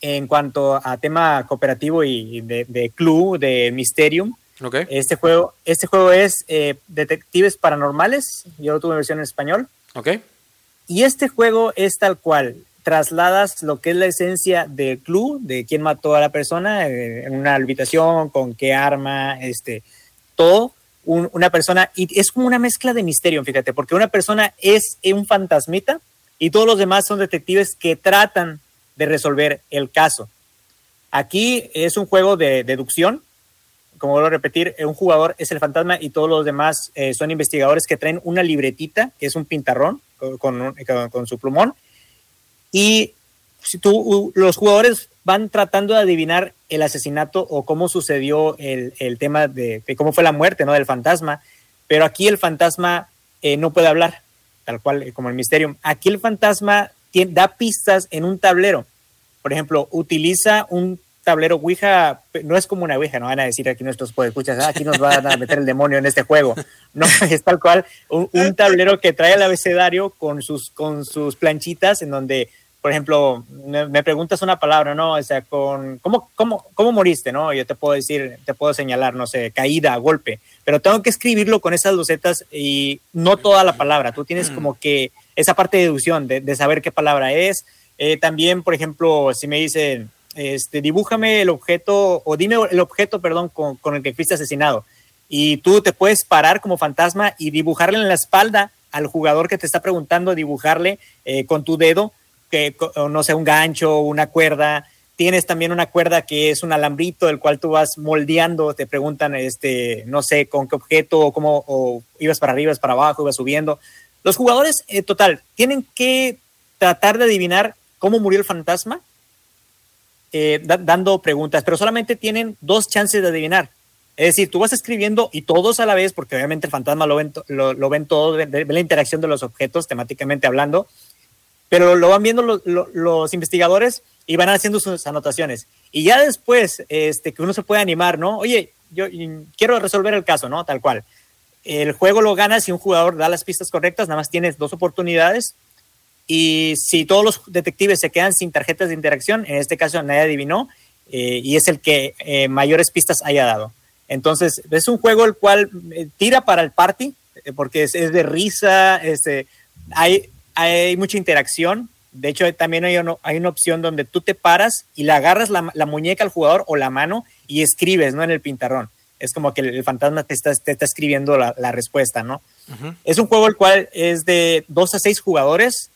Speaker 2: en cuanto a tema cooperativo y de, de club, de Mysterium.
Speaker 1: Okay.
Speaker 2: Este juego, este juego es eh, Detectives Paranormales, yo lo tuve en versión en español.
Speaker 1: Ok.
Speaker 2: Y este juego es tal cual, trasladas lo que es la esencia del club, de quién mató a la persona eh, en una habitación, con qué arma, este, todo, un, una persona, y es como una mezcla de misterio, fíjate, porque una persona es un fantasmita y todos los demás son detectives que tratan de resolver el caso. Aquí es un juego de deducción, como vuelvo a repetir, un jugador es el fantasma y todos los demás eh, son investigadores que traen una libretita, que es un pintarrón con, con, con su plumón, y si tú, los jugadores van tratando de adivinar el asesinato o cómo sucedió el, el tema de, cómo fue la muerte ¿no? del fantasma, pero aquí el fantasma eh, no puede hablar, tal cual eh, como el misterio. Aquí el fantasma da pistas en un tablero. Por ejemplo, utiliza un tablero Ouija, no es como una Ouija, no van a decir aquí nuestros escuchas, ah, aquí nos van a meter el demonio en este juego. No, es tal cual un, tablero que trae el abecedario con sus, con sus planchitas en donde, por ejemplo, me, preguntas una palabra, ¿no? O sea, con, ¿cómo, cómo, ¿cómo moriste, no? Yo te puedo decir, te puedo señalar, no sé, caída, golpe, pero tengo que escribirlo con esas lucetas y no toda la palabra. Tú tienes como que esa parte de deducción, de, de saber qué palabra es. Eh, también, por ejemplo, si me dicen este, dibújame el objeto, o dime el objeto, perdón, con, el que fuiste asesinado. Y tú te puedes parar como fantasma y dibujarle en la espalda al jugador que te está preguntando, dibujarle eh, con tu dedo, que, no sé, un gancho, una cuerda. Tienes también una cuerda que es un alambrito, el cual tú vas moldeando, te preguntan, este, no sé, con qué objeto, o cómo, ibas para arriba, ibas para abajo, ibas subiendo. Los jugadores, eh, total, tienen que tratar de adivinar cómo murió el fantasma eh, dando preguntas, pero solamente tienen dos chances de adivinar. Es decir, tú vas escribiendo y todos a la vez, porque obviamente el fantasma lo ven, lo, ven todo, ve la interacción de los objetos temáticamente hablando, pero lo van viendo los investigadores y van haciendo sus anotaciones. Y ya después, este, que uno se puede animar, ¿no? Oye, yo quiero resolver el caso, ¿no? Tal cual. El juego lo gana si un jugador da las pistas correctas, nada más tienes dos oportunidades y si todos los detectives se quedan sin tarjetas de interacción, en este caso nadie adivinó, eh, y es el que eh, mayores pistas haya dado. Entonces, es un juego el cual eh, tira para el party, porque es, de risa, este, hay, hay mucha interacción. De hecho, también hay, hay una opción donde tú te paras y le agarras la, muñeca al jugador o la mano y escribes, ¿no? En el pintarrón. Es como que el, fantasma te está, te está escribiendo la, la respuesta, ¿no? Es un juego el cual es de dos a seis jugadores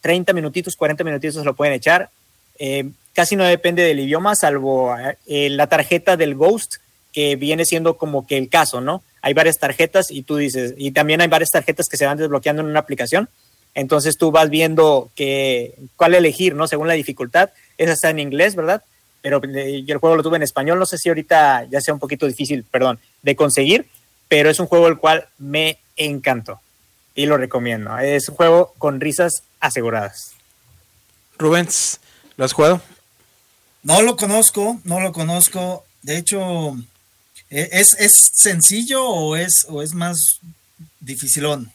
Speaker 2: 30 eh, minutitos, 40 minutitos lo pueden echar. Eh, casi no depende del idioma, salvo eh, la tarjeta del Ghost, que viene siendo como que el caso, ¿no? Hay varias tarjetas y tú dices, y también hay varias tarjetas que se van desbloqueando en una aplicación. Entonces tú vas viendo que, cuál elegir, ¿no? Según la dificultad. Esa está en inglés, ¿verdad? Pero yo el juego lo tuve en español. No sé si ahorita ya sea un poquito difícil, perdón, de conseguir, pero es un juego el cual me encantó y lo recomiendo. Es un juego con risas aseguradas.
Speaker 1: Rubens, ¿lo has jugado?
Speaker 3: No lo conozco, no lo conozco. De hecho, ¿e-, ¿es, sencillo o es, o es más dificilón?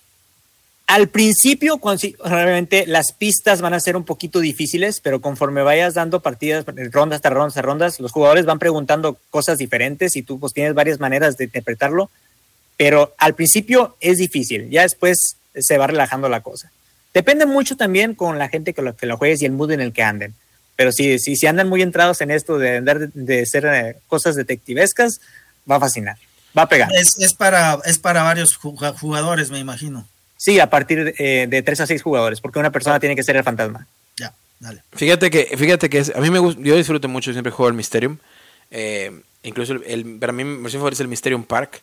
Speaker 2: Al principio, realmente las pistas van a ser un poquito difíciles, pero conforme vayas dando partidas, rondas tras rondas rondas, los jugadores van preguntando cosas diferentes y tú pues tienes varias maneras de interpretarlo pero al principio es difícil, ya después se va relajando la cosa. Depende mucho también con la gente que lo, que lo juegues y el mood en el que anden. Pero si, si, si andan muy entrados en esto de andar de, hacer eh, cosas detectivescas, va a fascinar, va a pegar.
Speaker 3: Es, para, es para varios jugadores, me imagino.
Speaker 2: Sí, a partir de, eh, de tres a seis jugadores, porque una persona tiene que ser el fantasma.
Speaker 3: Ya, dale.
Speaker 1: Fíjate que, fíjate que a mí me gusta, yo disfruto mucho, siempre juego el Mysterium. Eh, incluso el, para mí mi versión favorita es el Mysterium Park.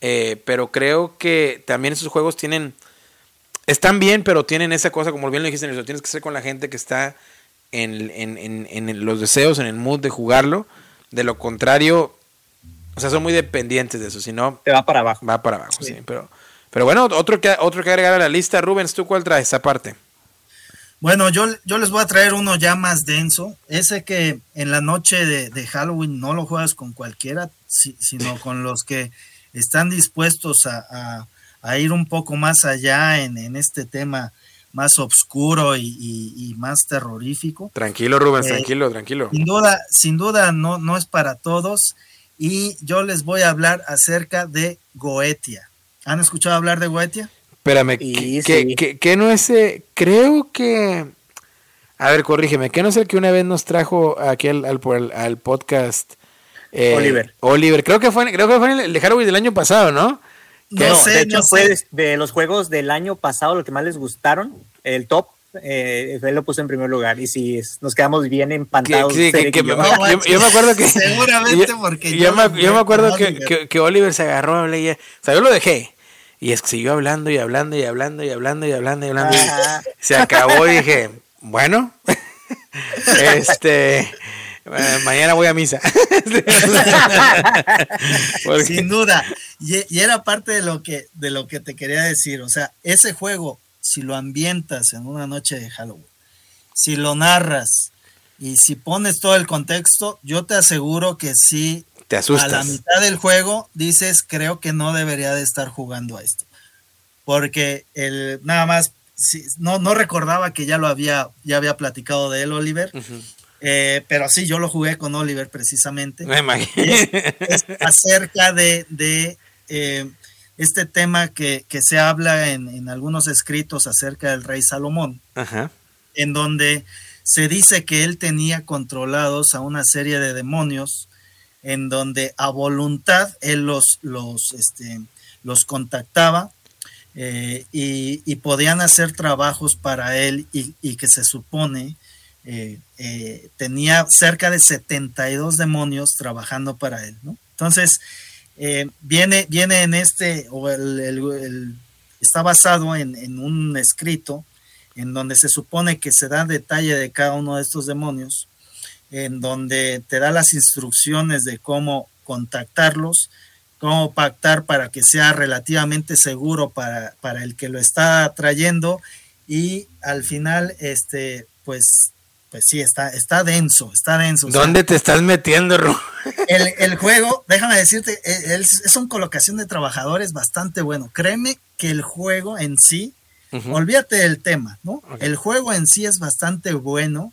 Speaker 1: Eh, pero creo que también esos juegos tienen. Están bien, pero tienen esa cosa, como bien lo dijiste, tienes que hacer con la gente que está en, en, en, los deseos, en el mood de jugarlo. De lo contrario, o sea, son muy dependientes de eso. Si no,
Speaker 2: te va para abajo.
Speaker 1: Va para abajo, sí. pero, pero bueno, otro que, otro que agregar a la lista. Rubens, ¿tú cuál traes aparte?
Speaker 3: Bueno, yo, yo les voy a traer uno ya más denso. Ese que en la noche de, de Halloween no lo juegas con cualquiera, sino con los que están dispuestos a, ir un poco más allá en, este tema más oscuro y, más terrorífico.
Speaker 1: Tranquilo, Rubén, eh, tranquilo, tranquilo.
Speaker 3: Sin duda, sin duda no, no es para todos. Y yo les voy a hablar acerca de Goetia. ¿Han escuchado hablar de Goetia?
Speaker 1: Espérame, ¿qué, no es? creo que... A ver, corrígeme, ¿qué no es el que una vez nos trajo aquí al, al, al podcast
Speaker 2: eh, Oliver.
Speaker 1: Oliver, creo que fue, creo que fue el de Halloween del año pasado, ¿no?
Speaker 2: no, sé, de hecho fue de los juegos del año pasado lo que más les gustaron, el top, eh, él lo puso en primer lugar y si nos quedamos bien empantados.
Speaker 1: yo, me acuerdo que
Speaker 3: seguramente porque
Speaker 1: yo, me, yo me, acuerdo que, que, Oliver se agarró a y, o sea, yo lo dejé y es que siguió hablando y hablando y hablando y hablando y hablando y hablando. se acabó y dije, bueno, este mañana voy a misa.
Speaker 3: Sin duda. Y, era parte de lo, que, de lo que te quería decir. O sea, ese juego, si lo ambientas en una noche de Halloween, si lo narras Y si pones todo el contexto, yo te aseguro que sí,
Speaker 1: te asustas.
Speaker 3: a la mitad del juego dices, creo que no debería de estar jugando a esto. Porque el, nada más, no, no recordaba que ya lo había, ya había platicado de él, Oliver. Eh, pero sí, yo lo jugué con Oliver precisamente.
Speaker 1: Me imagino.
Speaker 3: Es, acerca de, de eh, este tema que, que se habla en, en, algunos escritos acerca del rey Salomón,
Speaker 1: Ajá.
Speaker 3: en donde se dice que él tenía controlados a una serie de demonios, en donde a voluntad él los, los, este, los contactaba eh, y, y, podían hacer trabajos para él y, y que se supone eh, eh, tenía cerca de 72 demonios trabajando para él, ¿no? Entonces, eh, viene, viene en este, o el, está basado en, en, un escrito en donde se supone que se da detalle de cada uno de estos demonios, en donde te da las instrucciones de cómo contactarlos, cómo pactar para que sea relativamente seguro para, para el que lo está trayendo y al final, este, pues pues sí, está, está denso, está denso.
Speaker 1: ¿Dónde o sea, te estás metiendo, Ru?
Speaker 3: El, el, juego, déjame decirte, es, es una colocación de trabajadores bastante bueno. Créeme que el juego en sí, uh -huh. olvídate del tema, ¿no? Okay. El juego en sí es bastante bueno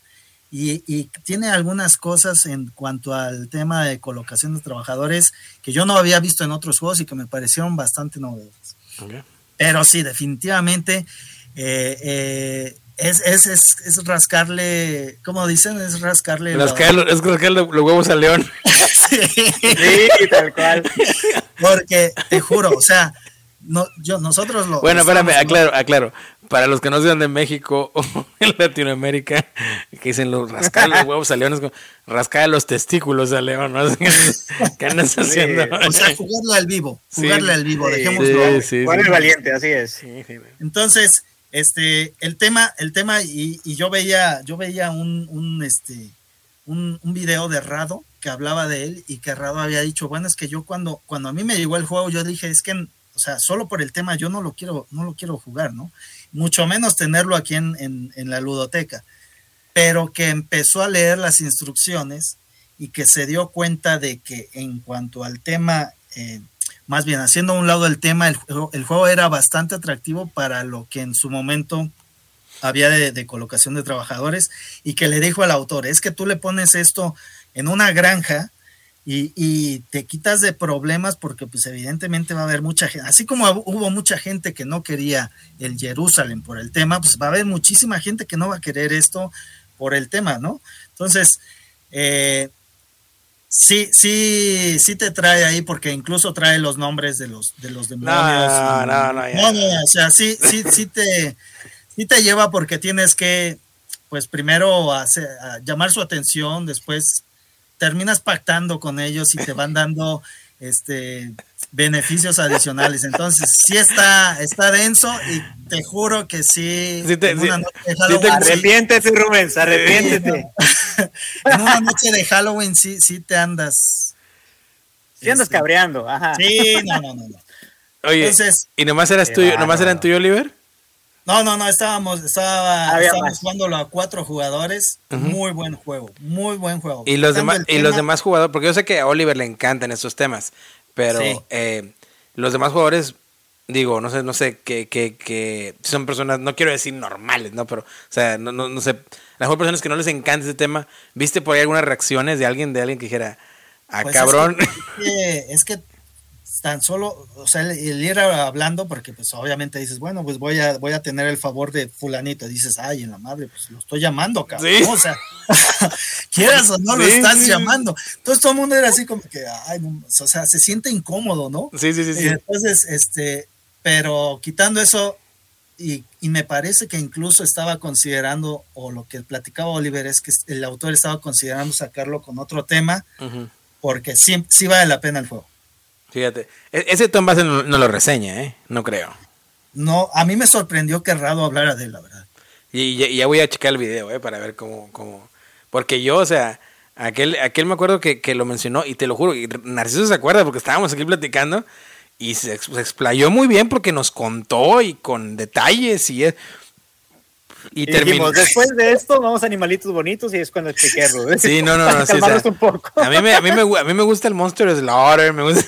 Speaker 3: y, y, tiene algunas cosas en cuanto al tema de colocación de trabajadores que yo no había visto en otros juegos y que me parecieron bastante novedosas.
Speaker 1: Okay.
Speaker 3: Pero sí, definitivamente. Eh, eh, es, es, es, es, rascarle, ¿cómo dicen? Es rascarle.
Speaker 1: Rascarle, los... Es rascarle los huevos al león.
Speaker 3: sí.
Speaker 2: sí, tal cual.
Speaker 3: Porque te juro, o sea, no, yo, nosotros lo.
Speaker 1: Bueno, espérame, aclaro, aclaro. Para los que no sean de México o en Latinoamérica, que dicen los rascar los huevos al león, es como rascar los testículos al león, ¿no? ¿Qué andas haciendo?
Speaker 3: O sea, jugarle al vivo, jugarle sí. al vivo, dejémoslo.
Speaker 2: Sí, sí, Jugar el valiente, así es.
Speaker 3: Entonces, este, el tema, el tema, y, y yo veía, yo veía un, un este, un, un, video de Rado que hablaba de él y que Rado había dicho, bueno, es que yo cuando, cuando a mí me llegó el juego, yo dije, es que, o sea, solo por el tema yo no lo quiero, no lo quiero jugar, ¿no? Mucho menos tenerlo aquí en, en, la ludoteca. Pero que empezó a leer las instrucciones y que se dio cuenta de que en cuanto al tema eh, más bien haciendo un lado el tema, el juego, era bastante atractivo para lo que en su momento había de, de, colocación de trabajadores y que le dijo al autor, es que tú le pones esto en una granja y, y, te quitas de problemas porque pues evidentemente va a haber mucha gente, así como hubo mucha gente que no quería el Jerusalén por el tema, pues va a haber muchísima gente que no va a querer esto por el tema, ¿no? Entonces, eh, Sí, sí, sí te trae ahí porque incluso trae los nombres de los de los demonios.
Speaker 1: No, no, no,
Speaker 3: no, o sea, sí, sí, sí te, sí te lleva porque tienes que, pues primero hacer, llamar su atención, después terminas pactando con ellos y te van dando este beneficios adicionales. Entonces, sí está, está denso y te juro que sí.
Speaker 2: sí, te, sí, sí te, arrepiéntete, Rubens, arrepiéntete.
Speaker 3: en una noche de Halloween sí, sí te andas.
Speaker 2: Sí andas este, cabreando, ajá.
Speaker 3: Sí, no, no, no. no.
Speaker 1: Oye, Entonces, ¿y nomás eras tuyo, nomás eran tuyo, Oliver?
Speaker 3: No, no, no, estábamos, estaba, estábamos jugándolo a cuatro jugadores. Uh -huh. Muy buen juego, muy buen juego.
Speaker 1: Y los, demás, y los demás jugadores, porque yo sé que a Oliver le encantan estos temas, pero sí. eh, los demás jugadores, digo, no sé, no sé, que, que, que son personas, no quiero decir normales, ¿no? Pero, o sea, no, no, no sé, las mejor personas que no les encanta este tema, ¿viste por ahí algunas reacciones de alguien, de alguien que dijera, ah, pues cabrón?
Speaker 3: Es que, es que tan solo, o sea, el, el, ir hablando, porque pues obviamente dices, bueno, pues voy a, voy a tener el favor de fulanito, y dices, ay, en la madre, pues lo estoy llamando, cabrón, ¿Sí? o sea, quieras o no, sí, lo estás sí. llamando. Entonces todo el mundo era así como que, ay, no, o sea, se siente incómodo, ¿no?
Speaker 1: Sí, sí, sí. sí.
Speaker 3: Y entonces, este, pero quitando eso, y, y, me parece que incluso estaba considerando, o lo que platicaba Oliver, es que el autor estaba considerando sacarlo con otro tema, uh -huh. porque sí, sí vale la pena el juego.
Speaker 1: Fíjate, e-, ese Tom Bassett no, no, lo reseña, ¿eh? No creo.
Speaker 3: No, a mí me sorprendió que Rado hablara de él, la verdad.
Speaker 1: Y, y, ya voy a checar el video, ¿eh? Para ver cómo, cómo... Porque yo, o sea, aquel, aquel me acuerdo que, que lo mencionó, y te lo juro, y Narciso se acuerda porque estábamos aquí platicando, y se, se explayó muy bien porque nos contó y con detalles, y es...
Speaker 2: Y, terminamos. después de esto, vamos a animalitos bonitos y es cuando expliqué
Speaker 1: Sí, no, no, no. Sí, un poco. A, mí me, a, mí me, a mí me gusta el Monster Slaughter, me gusta.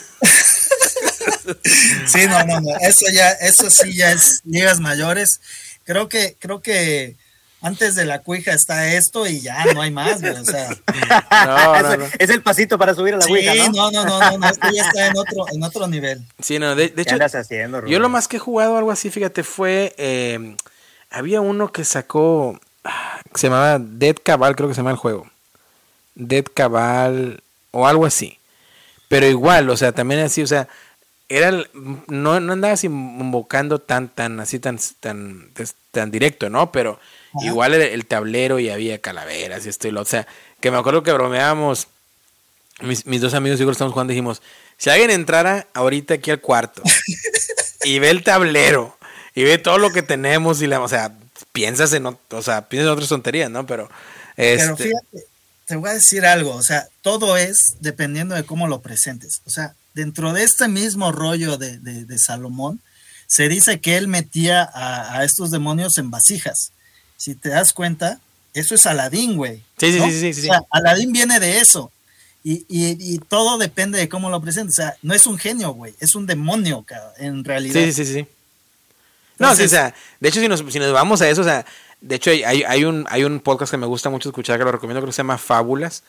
Speaker 3: Sí, no, no, no. Eso ya, eso sí ya es ligas mayores. Creo que, creo que antes de la cuija está esto y ya no hay más, O sea,
Speaker 2: Es el pasito para subir a la cuija,
Speaker 3: ¿no? No, no, no, no, esto ya está en otro, en otro nivel.
Speaker 1: Sí, no, de, hecho,
Speaker 2: haciendo,
Speaker 1: yo lo más que he jugado algo así, fíjate, fue, eh, había uno que sacó, se llamaba Dead Cabal, creo que se llama el juego. Dead Cabal o algo así. Pero igual, o sea, también así, o sea, era no, no andabas invocando tan, tan, así, tan, tan, tan directo, ¿no? Pero igual el, tablero y había calaveras y esto y lo, o sea, que me acuerdo que bromeábamos, mis, mis dos amigos, igual estamos jugando, dijimos, si alguien entrara ahorita aquí al cuarto y ve el tablero y ve todo lo que tenemos y la, o sea, piensas en, o sea, piensas en otras tonterías, ¿no? Pero,
Speaker 3: este... Pero fíjate, te voy a decir algo, o sea, todo es dependiendo de cómo lo presentes, o sea, dentro de este mismo rollo de, de, Salomón, se dice que él metía a, estos demonios en vasijas. Si te das cuenta, eso es Aladín, güey.
Speaker 1: Sí, sí, sí, sí,
Speaker 3: O sea, Aladín viene de eso. Y, y, todo depende de cómo lo presentes. O sea, no es un genio, güey, es un demonio, en realidad.
Speaker 1: Sí, sí, sí. No, sí, o sea, de hecho, si nos, si nos vamos a eso, o sea, de hecho, hay, hay, un, hay un podcast que me gusta mucho escuchar, que lo recomiendo, creo que se llama Fábulas,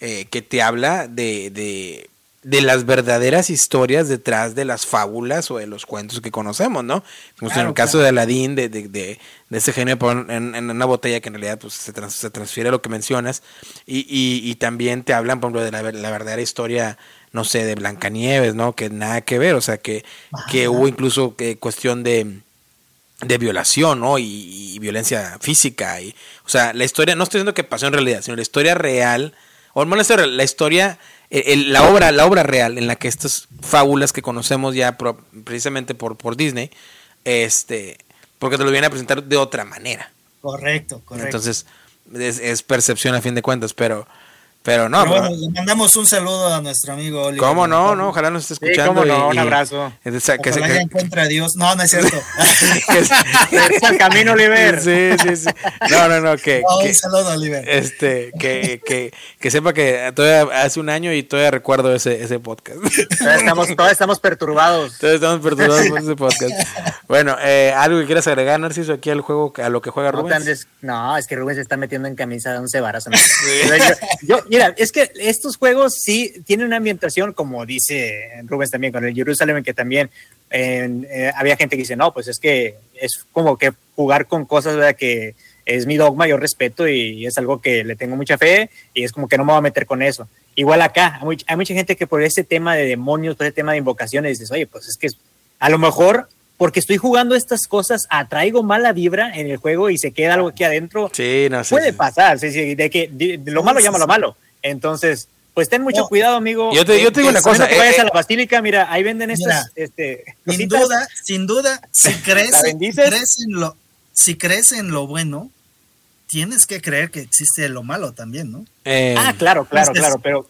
Speaker 1: eh, que te habla de, de de las verdaderas historias detrás de las fábulas o de los cuentos que conocemos, ¿no? Como en el caso de Aladín, de, de, de, ese genio en, en, una botella que en realidad pues, se, se transfiere a lo que mencionas, y, y, también te hablan, por ejemplo, de la, la, verdadera historia, no sé, de Blancanieves, ¿no? Que nada que ver, o sea, que, que hubo incluso que, cuestión de, de violación, ¿no? Y, violencia física, y, o sea, la historia, no estoy diciendo que pasó en realidad, sino la historia real, o no la historia, la historia la, obra, la obra real en la que estas fábulas que conocemos ya precisamente por, por Disney, este, porque te lo vienen a presentar de otra manera.
Speaker 3: Correcto, correcto.
Speaker 1: Entonces, es, es percepción a fin de cuentas, pero pero no.
Speaker 3: bueno, le mandamos un saludo a nuestro amigo Oliver.
Speaker 1: ¿Cómo no? no ojalá nos esté escuchando.
Speaker 2: no, un abrazo.
Speaker 3: que ojalá se, que encuentre a Dios. No, no es cierto.
Speaker 2: es el camino, Oliver.
Speaker 1: Sí, sí, sí. No, no, no. Que,
Speaker 3: un saludo, Oliver.
Speaker 1: Este, que, que, que sepa que todavía hace un año y todavía recuerdo ese, ese podcast.
Speaker 2: Todavía estamos, todavía estamos perturbados.
Speaker 1: Todavía estamos perturbados por ese podcast. Bueno, eh, algo que quieras agregar, Narciso, aquí al juego, a lo que juega Rubens.
Speaker 2: No, es que Rubens se está metiendo en camisa de once varas. yo mira, es que estos juegos sí tienen una ambientación, como dice Rubens también con el Jerusalem, que también eh, había gente que dice, no, pues es que es como que jugar con cosas ¿verdad? que es mi dogma, yo respeto y es algo que le tengo mucha fe y es como que no me voy a meter con eso. Igual acá, hay, mucha gente que por ese tema de demonios, por ese tema de invocaciones, dices, oye, pues es que a lo mejor porque estoy jugando estas cosas, atraigo mala vibra en el juego y se queda algo aquí adentro.
Speaker 1: Sí, no
Speaker 2: sé. Puede pasar, sí, sí, de que lo malo llama lo malo. Entonces, pues ten mucho cuidado, amigo.
Speaker 1: Yo te, yo te digo una cosa.
Speaker 2: Que vayas eh, a la basílica, mira, ahí venden estas. este,
Speaker 3: sin duda, sin duda, si crees, crees en lo, si crees en lo bueno, tienes que creer que existe lo malo también, ¿no?
Speaker 2: Eh, ah, claro, claro, claro, pero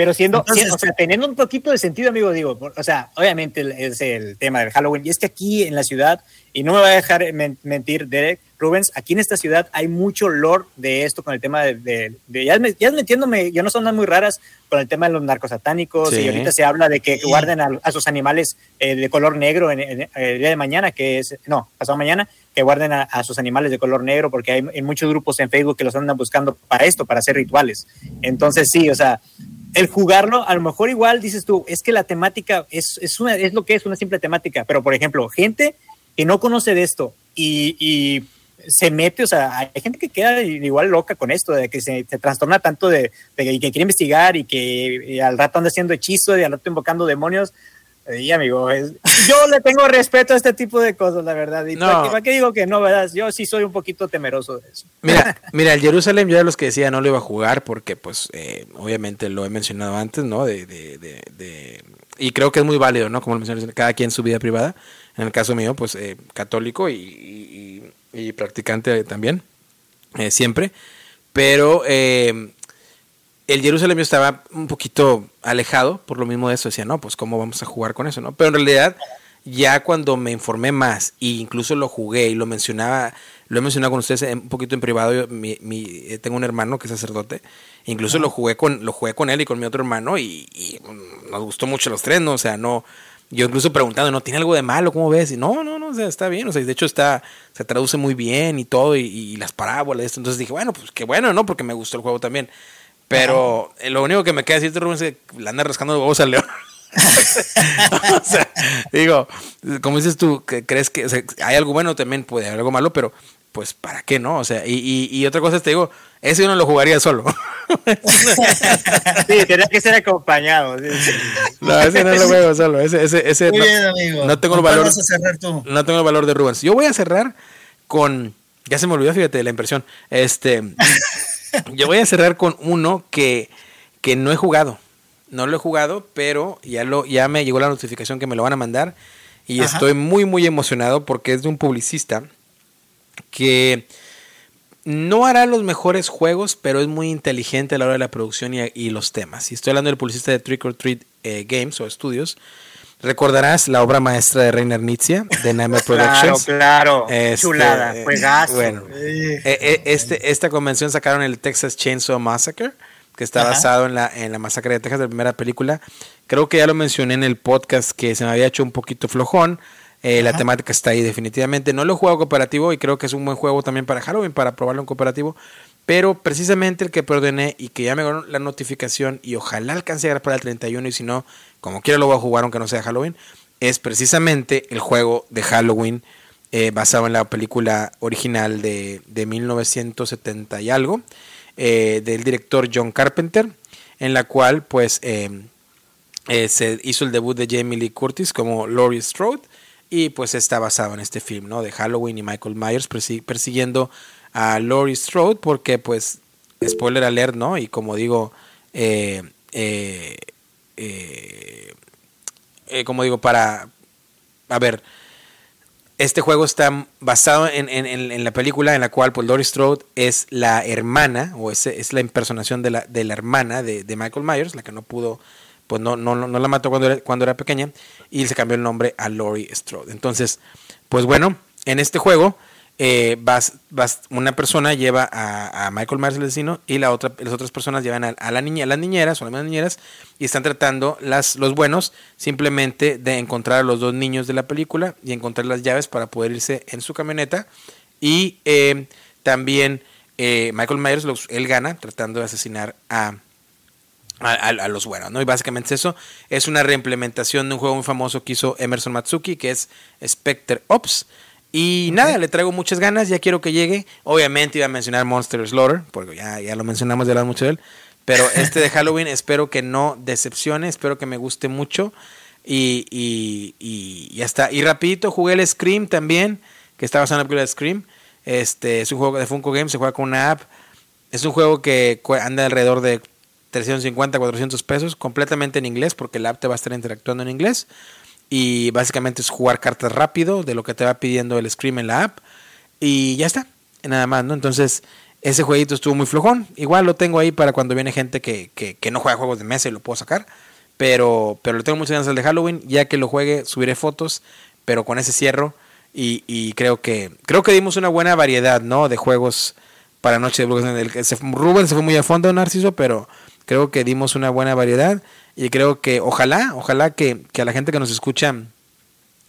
Speaker 2: pero siendo, o sea, teniendo un poquito de sentido, amigo, digo, o sea, obviamente es el tema del Halloween, y es que aquí en la ciudad, y no me va a dejar mentir Derek, Rubens, aquí en esta ciudad hay mucho lore de esto con el tema de, de, ya, ya metiéndome, yo no son nada muy raras con el tema de los narcos satánicos, y ahorita se habla de que guarden a, sus animales eh, de color negro en, el día de mañana, que es, no, pasado mañana, que guarden a, sus animales de color negro, porque hay, hay muchos grupos en Facebook que los andan buscando para esto, para hacer rituales. Entonces, sí, o sea, el jugarlo, a lo mejor igual dices tú, es que la temática es, es, una, es lo que es una simple temática, pero por ejemplo, gente que no conoce de esto y, se mete, o sea, hay gente que queda igual loca con esto, de que se, se trastorna tanto de, de, que quiere investigar y que al rato anda haciendo hechizos y al rato invocando demonios. Sí, amigo, yo le tengo respeto a este tipo de cosas, la verdad. ¿Y para, qué, digo que no, verdad? Yo sí soy un poquito temeroso de eso.
Speaker 1: Mira, mira, el Jerusalén yo era los que decía no lo iba a jugar porque, pues, eh, obviamente lo he mencionado antes, ¿no? De, de, de, y creo que es muy válido, ¿no? Como lo mencionas, cada quien su vida privada. En el caso mío, pues, eh, católico y, y, practicante también, eh, siempre. Pero el Jerusalén yo estaba un poquito alejado por lo mismo de eso. Decía, no, pues cómo vamos a jugar con eso, ¿no? Pero en realidad, ya cuando me informé más e incluso lo jugué y lo mencionaba, lo he mencionado con ustedes un poquito en privado. mi, mi, tengo un hermano que es sacerdote. Incluso lo jugué con lo jugué con él y con mi otro hermano y, y nos gustó mucho los tres, ¿no? O sea, no yo incluso preguntando, ¿no tiene algo de malo? ¿Cómo ves? Y no, no, no, o sea, está bien. O sea, de hecho está, se traduce muy bien y todo, y, las parábolas, esto. Entonces dije, bueno, pues qué bueno, ¿no? Porque me gustó el juego también. Pero lo único que me queda decirte, Rubén, es que le anda rascando los huevos al león. o sea, digo, como dices tú, que crees que hay algo bueno también, puede haber algo malo, pero pues ¿para qué no? O sea, y, y, otra cosa te digo, ese uno lo jugaría solo.
Speaker 2: sí, tenía que ser acompañado.
Speaker 1: No, ese no lo juego solo. Ese, ese, ese
Speaker 3: Muy no, bien, amigo.
Speaker 1: No tengo el valor. Vas a cerrar tú? No tengo el valor de Rubens. Yo voy a cerrar con. Ya se me olvidó, fíjate, la impresión. Este. Yo voy a cerrar con uno que, que no he jugado. No lo he jugado, pero ya, lo, ya me llegó la notificación que me lo van a mandar. Y estoy muy, muy emocionado porque es de un publicista que no hará los mejores juegos, pero es muy inteligente a la hora de la producción y, los temas. Y estoy hablando del publicista de Trick or Treat eh, Games o Estudios. Recordarás la obra maestra de Reiner Nietzsche, de Nightmare Productions.
Speaker 2: Claro, claro. Este, Chulada, juegazo.
Speaker 1: Bueno, eh, eh, este, esta convención sacaron el Texas Chainsaw Massacre, que está basado en la, en la masacre de Texas, de la primera película. Creo que ya lo mencioné en el podcast que se me había hecho un poquito flojón. Eh, la temática está ahí definitivamente. No lo he jugado cooperativo y creo que es un buen juego también para Halloween, para probarlo en cooperativo. Pero precisamente el que perdoné y que ya me ganó la notificación y ojalá alcance a llegar para el 31 y si no, como quiera lo voy a jugar aunque no sea Halloween, es precisamente el juego de Halloween eh, basado en la película original de, de 1970 y algo eh, del director John Carpenter, en la cual pues se hizo el debut de Jamie Lee Curtis como Laurie Strode y pues está basado en este film, ¿no? De Halloween y Michael Myers persiguiendo a Laurie Strode porque pues, spoiler alert, ¿no? Y como digo, eh, eh, eh, como digo, para, a ver, este juego está basado en, la película en la cual pues, Laurie Strode es la hermana, o es, la impersonación de la, hermana de, Michael Myers, la que no pudo pues no, no, no la mató cuando era, cuando era pequeña y se cambió el nombre a Lori Strode. Entonces, pues bueno, en este juego eh, vas, una persona lleva a, Michael Myers el vecino y la otra, las otras personas llevan a, la niña, a las niñeras, o las niñeras, y están tratando las, los buenos simplemente de encontrar a los dos niños de la película y encontrar las llaves para poder irse en su camioneta. Y eh, también eh, Michael Myers, él gana tratando de asesinar a a, los buenos, ¿no? Y básicamente es eso. Es una reimplementación de un juego muy famoso que hizo Emerson Matsuki, que es Spectre Ops. Y nada, le traigo muchas ganas, ya quiero que llegue. Obviamente iba a mencionar Monster Slaughter, porque ya, ya lo mencionamos, ya hablamos mucho de él. Pero este de Halloween espero que no decepcione, espero que me guste mucho. Y, y, y ya está. Y rapidito jugué el Scream también, que está basado en la película de Scream. Este, es un juego de Funko Games, se juega con una app. Es un juego que anda alrededor de 350, 400 pesos, completamente en inglés, porque la app te va a estar interactuando en inglés. Y básicamente es jugar cartas rápido de lo que te va pidiendo el Scream en la app. Y ya está, nada más, ¿no? Entonces, ese jueguito estuvo muy flojón. Igual lo tengo ahí para cuando viene gente que, que, no juega juegos de mesa y lo puedo sacar. Pero, pero lo tengo muchas ganas al de Halloween. Ya que lo juegue, subiré fotos, pero con ese cierro. Y, y creo que creo que dimos una buena variedad, ¿no? De juegos para Noche de Brujas. Rubén se fue muy a fondo, Narciso, pero Creo que dimos una buena variedad y creo que ojalá, ojalá que, a la gente que nos escucha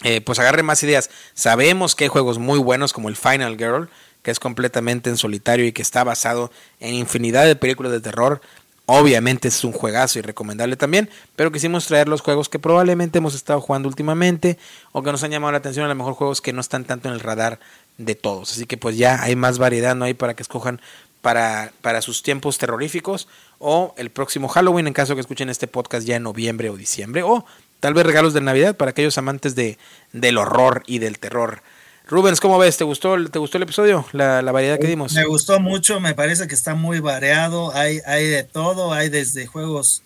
Speaker 1: eh, pues agarre más ideas. Sabemos que hay juegos muy buenos como el Final Girl, que es completamente en solitario y que está basado en infinidad de películas de terror. Obviamente es un juegazo y recomendable también, pero quisimos traer los juegos que probablemente hemos estado jugando últimamente o que nos han llamado la atención, a lo mejor juegos que no están tanto en el radar de todos. Así que pues ya hay más variedad, ¿no? hay para que escojan para, para sus tiempos terroríficos o el próximo Halloween en caso que escuchen este podcast ya en noviembre o diciembre o tal vez regalos de Navidad para aquellos amantes de, del horror y del terror. Rubens, ¿cómo ves? ¿Te gustó, te gustó el episodio? La, variedad que dimos.
Speaker 3: Me gustó mucho, me parece que está muy variado, hay, hay de todo, hay desde juegos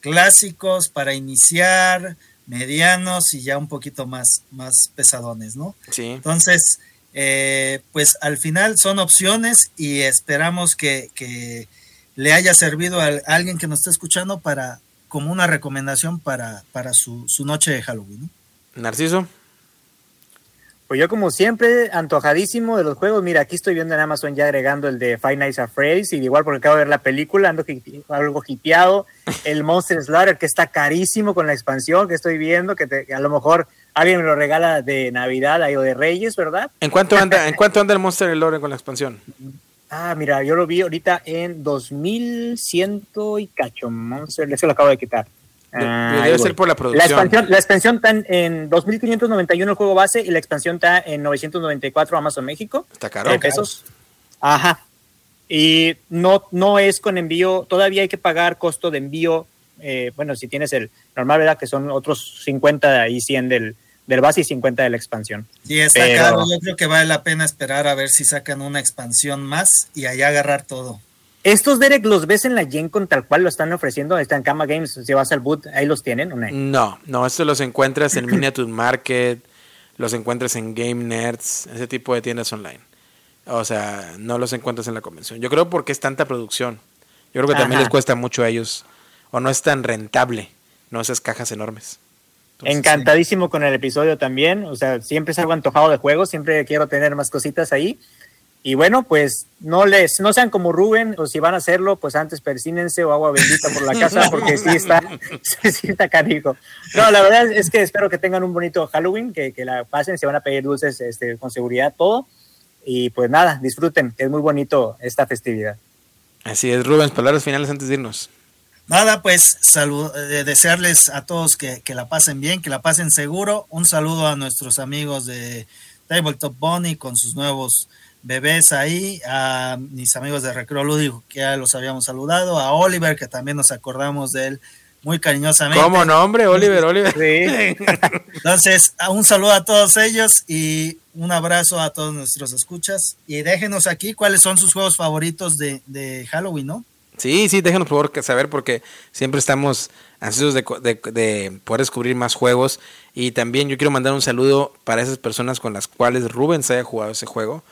Speaker 3: clásicos para iniciar, medianos y ya un poquito más, más pesadones, ¿no?
Speaker 1: Sí.
Speaker 3: Entonces, eh, pues al final son opciones y esperamos que, le haya servido a alguien que nos esté escuchando para como una recomendación para, para su, noche de Halloween.
Speaker 1: Narciso.
Speaker 2: Pues yo como siempre, antojadísimo de los juegos. Mira, aquí estoy viendo en Amazon ya agregando el de Five Nights at Freddy's y igual porque acabo de ver la película, ando algo hipeado. El Monster Slaughter que está carísimo con la expansión que estoy viendo, que, a lo mejor alguien me lo regala de Navidad o de Reyes, ¿verdad?
Speaker 1: ¿En cuánto anda, ¿en cuánto anda el Monster Slaughter con la expansión?
Speaker 2: Ah, mira, yo lo vi ahorita en 2100 y cacho Monster, eso lo acabo de quitar.
Speaker 1: Ah, debe ser por la producción.
Speaker 2: La expansión, está en 2.591 el juego base y la expansión está en 994 Amazon México.
Speaker 1: Está caro.
Speaker 2: pesos. Ajá. Y no, no es con envío, todavía hay que pagar costo de envío. Eh, bueno, si tienes el normal, ¿verdad? Que son otros 50 y 100 del, del base y 50 de la expansión.
Speaker 3: Sí, está caro. Yo creo que vale la pena esperar a ver si sacan una expansión más y allá agarrar todo.
Speaker 2: Estos Derek los ves en la Gen con tal cual lo están ofreciendo, están en Kama Games, si vas al boot, ahí los tienen, ¿o no?
Speaker 1: No, no, estos los encuentras en Miniature Market, los encuentras en Game Nerds, ese tipo de tiendas online. O sea, no los encuentras en la convención. Yo creo porque es tanta producción. Yo creo que también les cuesta mucho a ellos, o no es tan rentable, no esas cajas enormes.
Speaker 2: Encantadísimo con el episodio también, o sea, siempre salgo antojado de juegos, siempre quiero tener más cositas ahí. Y bueno, pues no les, no sean como Rubén, o si van a hacerlo, pues antes persínense o agua bendita por la casa, porque sí está, sí está carico. No, la verdad es que espero que tengan un bonito Halloween, que, que la pasen, se van a pedir dulces este, con seguridad, todo. Y pues nada, disfruten, que es muy bonito esta festividad.
Speaker 1: Así es, Rubén, palabras finales antes de irnos.
Speaker 3: Nada, pues salud, eh, desearles a todos que, que, la pasen bien, que la pasen seguro. Un saludo a nuestros amigos de Tabletop Bunny con sus nuevos bebés ahí, a mis amigos de Recreo Lúdico que ya los habíamos saludado, a Oliver que también nos acordamos de él muy cariñosamente.
Speaker 1: ¿Cómo nombre? Oliver, Oliver.
Speaker 3: Sí. Entonces, un saludo a todos ellos y un abrazo a todos nuestros escuchas. Y déjenos aquí cuáles son sus juegos favoritos de, de Halloween, ¿no?
Speaker 1: Sí, sí, déjenos por favor saber porque siempre estamos ansiosos de, de, de, poder descubrir más juegos. Y también yo quiero mandar un saludo para esas personas con las cuales Rubén se haya jugado ese juego.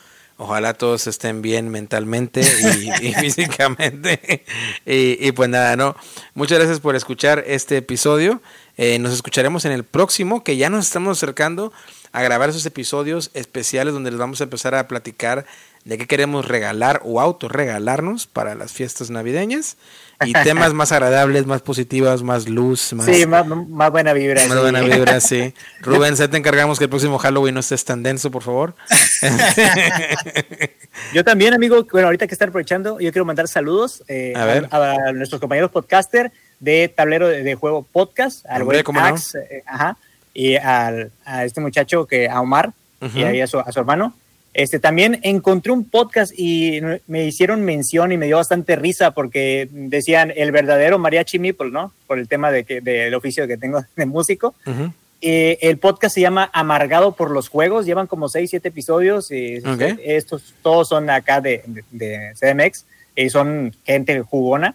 Speaker 1: Ojalá todos estén bien mentalmente y, físicamente. Y, pues nada, ¿no? Muchas gracias por escuchar este episodio. Eh, nos escucharemos en el próximo, que ya nos estamos acercando a grabar esos episodios especiales donde les vamos a empezar a platicar de qué queremos regalar o autorregalarnos para las fiestas navideñas y temas más agradables, más positivas, más luz, más...
Speaker 2: Sí, más, buena vibra.
Speaker 1: Más buena vibra, sí. Rubén, se te encargamos que el próximo Halloween no estés tan denso, por favor.
Speaker 2: yo también, amigo, bueno, ahorita que están aprovechando, yo quiero mandar saludos eh, a, nuestros compañeros podcaster de Tablero de, Juego Podcast, al buen Ax, eh, ajá, y al, a este muchacho, que a Omar, y a su, a su hermano. Este, también encontré un podcast y me hicieron mención y me dio bastante risa porque decían el verdadero mariachi Meeple, ¿no? Por el tema de que, del oficio que tengo de músico. Eh, el podcast se llama Amargado por los Juegos, llevan como 6, 7 episodios. Y Estos todos son acá de, de, CDMX y son gente jugona.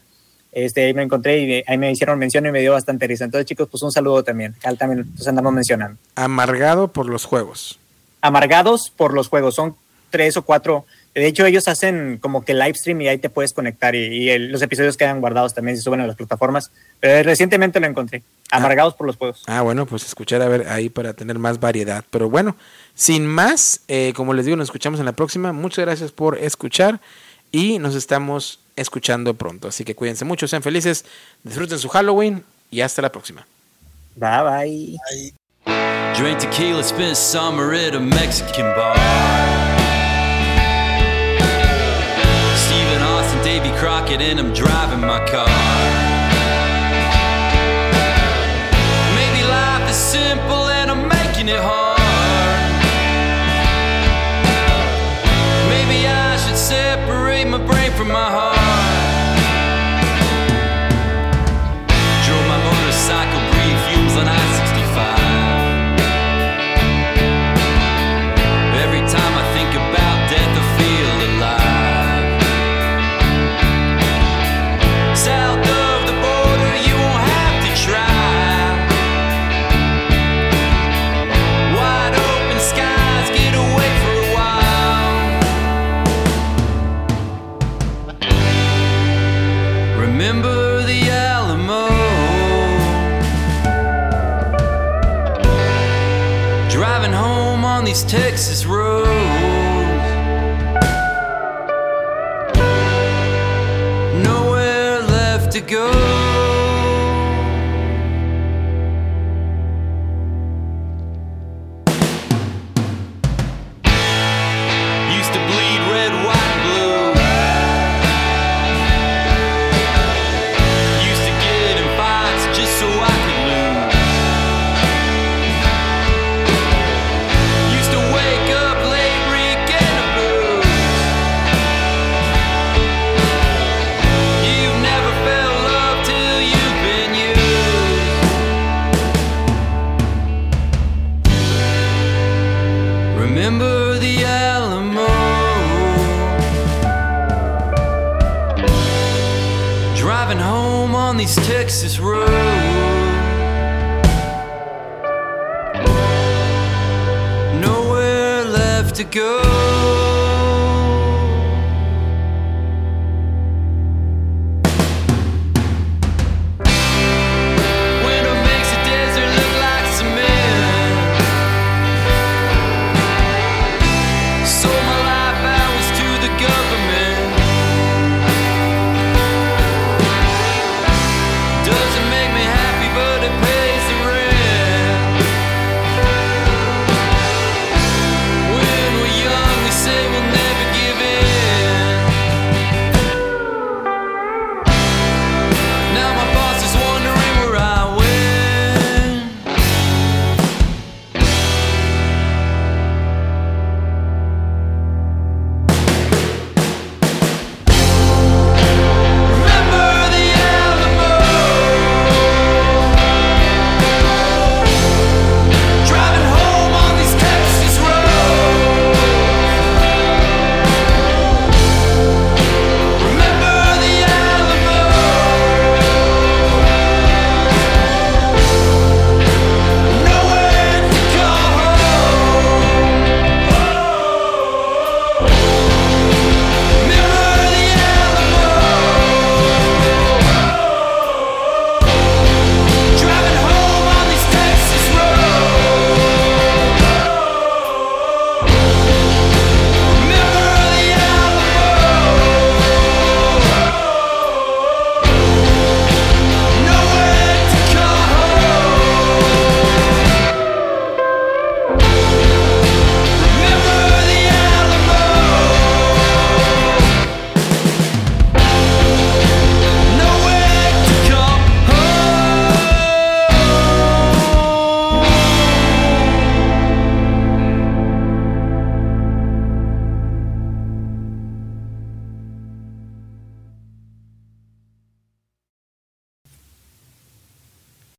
Speaker 2: Este, ahí me encontré y ahí me hicieron mención y me dio bastante risa. Entonces, chicos, pues un saludo también. también los andamos mencionando.
Speaker 1: Amargado por los juegos
Speaker 2: amargados por los juegos. Son tres o cuatro. De hecho, ellos hacen como que live stream y ahí te puedes conectar y, los episodios quedan guardados también se suben a las plataformas. Pero recientemente lo encontré. Ah. Amargados por los juegos.
Speaker 1: Ah, bueno, pues escuchar a ver ahí para tener más variedad. Pero bueno, sin más, eh, como les digo, nos escuchamos en la próxima. Muchas gracias por escuchar y nos estamos escuchando pronto. Así que cuídense mucho, sean felices, disfruten su Halloween y hasta la próxima.
Speaker 2: Bye bye. bye. Drink tequila, spend summer at a Mexican bar. Stephen Austin, Davy Crockett, and I'm driving my car. Maybe life is simple and I'm making it hard.